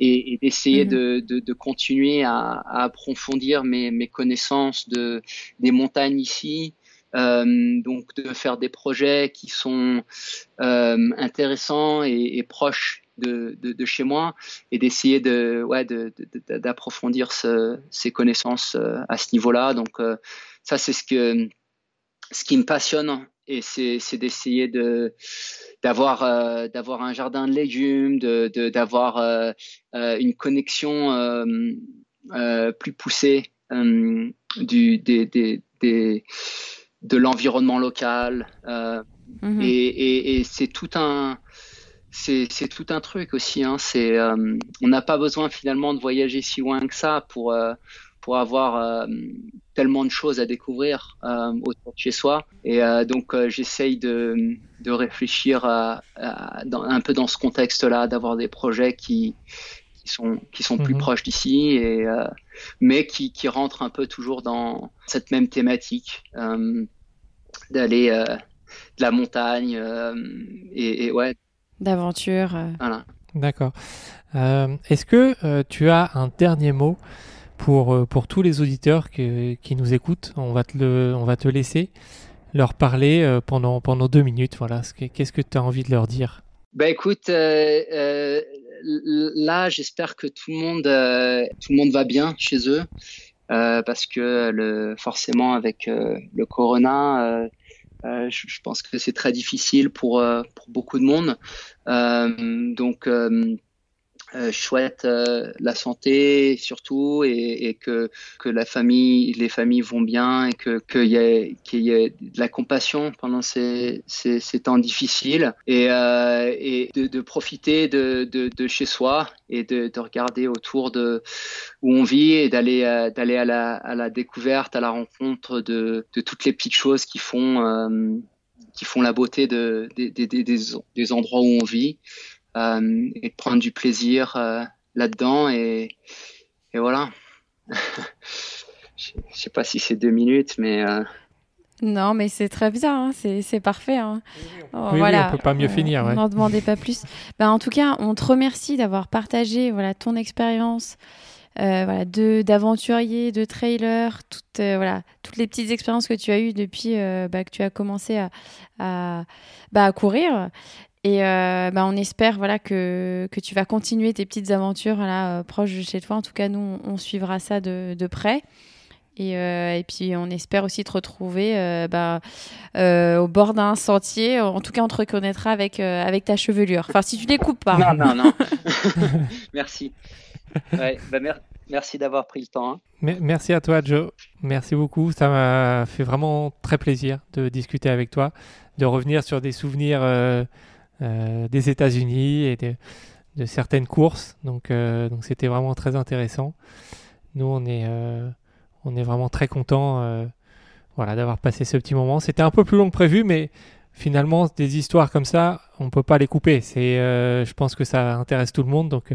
et, et d'essayer mm-hmm. de, de, de, continuer à, à approfondir mes, mes, connaissances de, des montagnes ici. Euh, donc de faire des projets qui sont euh, intéressants et, et proches de, de, de, chez moi et d'essayer de ouais d'approfondir ce, ces connaissances à ce niveau-là. Donc ça c'est ce que ce qui me passionne et c'est d'essayer de d'avoir euh, d'avoir un jardin de légumes, de d'avoir euh, euh, une connexion plus poussée du des, des, des de l'environnement local et, et, et c'est tout un c'est tout un truc aussi. Hein. C'est on n'a pas besoin finalement de voyager si loin que ça pour pour avoir euh, tellement de choses à découvrir euh, autour de chez soi. Et euh, donc j'essaye de, de, réfléchir à, dans, un peu dans ce contexte-là, d'avoir des projets qui, qui sont, qui sont plus mhm. proches d'ici, et, mais qui, qui rentrent un peu toujours dans cette même thématique d'aller de la montagne et, et ouais. D'aventure. Voilà. D'accord. Est-ce que tu as un dernier mot pour, euh, pour tous les auditeurs qui, qui nous écoutent. On va te, on va te laisser leur parler euh, pendant, pendant deux minutes. Voilà. Qu'est-ce que tu as envie de leur dire? Bah écoute, euh, là j'espère que tout le monde tout le monde va bien chez eux parce que forcément avec le corona, je, je, pense que c'est très difficile pour pour beaucoup de monde. donc euh, chouette euh, la santé surtout et, et, que que la famille les familles vont bien et que qu'il y ait qu'il y ait de la compassion pendant ces ces, ces temps difficiles et euh, et de, de profiter de, de, de chez soi et de, de regarder autour de où on vit et d'aller euh, d'aller à la à la découverte à la rencontre de toutes les petites choses qui font qui font la beauté de, des, des, des, des endroits où on vit. Euh, et de prendre du plaisir euh, là-dedans. Et, et, voilà. Je sais pas si c'est deux minutes, mais. Euh, non, mais c'est très bien, hein. c'est parfait. Hein. Oh, oui, voilà. on peut pas mieux finir. On n'en demandait pas plus. Ben, en tout cas, on te remercie d'avoir partagé voilà, ton expérience euh, voilà, d'aventurier, de, trailer, toutes, voilà, toutes les petites expériences que tu as eues depuis bah, que tu as commencé à, à, bah, à courir. Et euh, bah, on espère voilà, que, que, tu vas continuer tes petites aventures là, euh, proches de chez toi. En tout cas, nous, on, suivra ça de, de près. Et, euh, et, puis, on espère aussi te retrouver euh, bah, euh, au bord d'un sentier. En tout cas, on te reconnaîtra avec, euh, avec ta chevelure. Enfin, si tu les coupes pas. Non, non, non. merci. Ouais, bah, mer merci d'avoir pris le temps. Hein. Merci à toi, Joe. Merci beaucoup. Ça m'a fait vraiment très plaisir de discuter avec toi, de revenir sur des souvenirs euh, des États-Unis et de, certaines courses. Donc, euh, donc c'était vraiment très intéressant. Nous, on est, euh, on est vraiment très content voilà, d'avoir passé ce petit moment. C'était un peu plus long que prévu, mais finalement, des histoires comme ça, on peut pas les couper. Je pense que ça intéresse tout le monde, donc,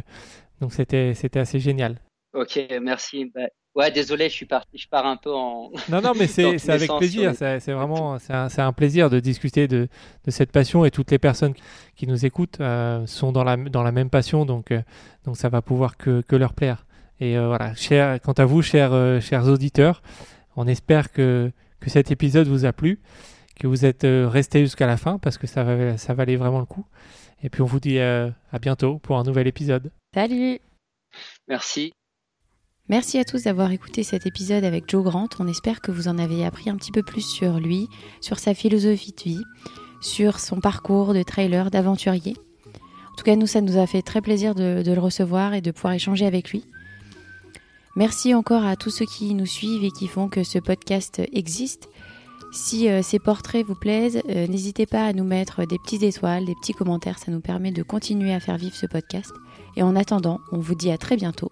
donc c'était, c'était assez génial. Ok, merci. Bah, Ouais, désolé, je suis parti, je pars un peu en. Non, non, mais c'est avec plaisir. C'est vraiment, c'est un, un, plaisir de discuter de, de, cette passion et toutes les personnes qui nous écoutent euh, sont dans la, dans la même passion, donc, euh, donc ça va pouvoir que, que leur plaire. Et euh, voilà, cher, quant à vous, chers, chers auditeurs, on espère que, que cet épisode vous a plu, que vous êtes restés jusqu'à la fin parce que ça, va, ça valait vraiment le coup. Et puis on vous dit à bientôt pour un nouvel épisode. Salut Merci. Merci à tous d'avoir écouté cet épisode avec Joe Grant. On espère que vous en avez appris un petit peu plus sur lui, sur sa philosophie de vie, sur son parcours de trailer, d'aventurier. En tout cas, nous, ça nous a fait très plaisir de, le recevoir et de pouvoir échanger avec lui. Merci encore à tous ceux qui nous suivent et qui font que ce podcast existe. Si euh, ces portraits vous plaisent, euh, n'hésitez pas à nous mettre des petites étoiles, des petits commentaires, ça nous permet de continuer à faire vivre ce podcast. Et en attendant, on vous dit à très bientôt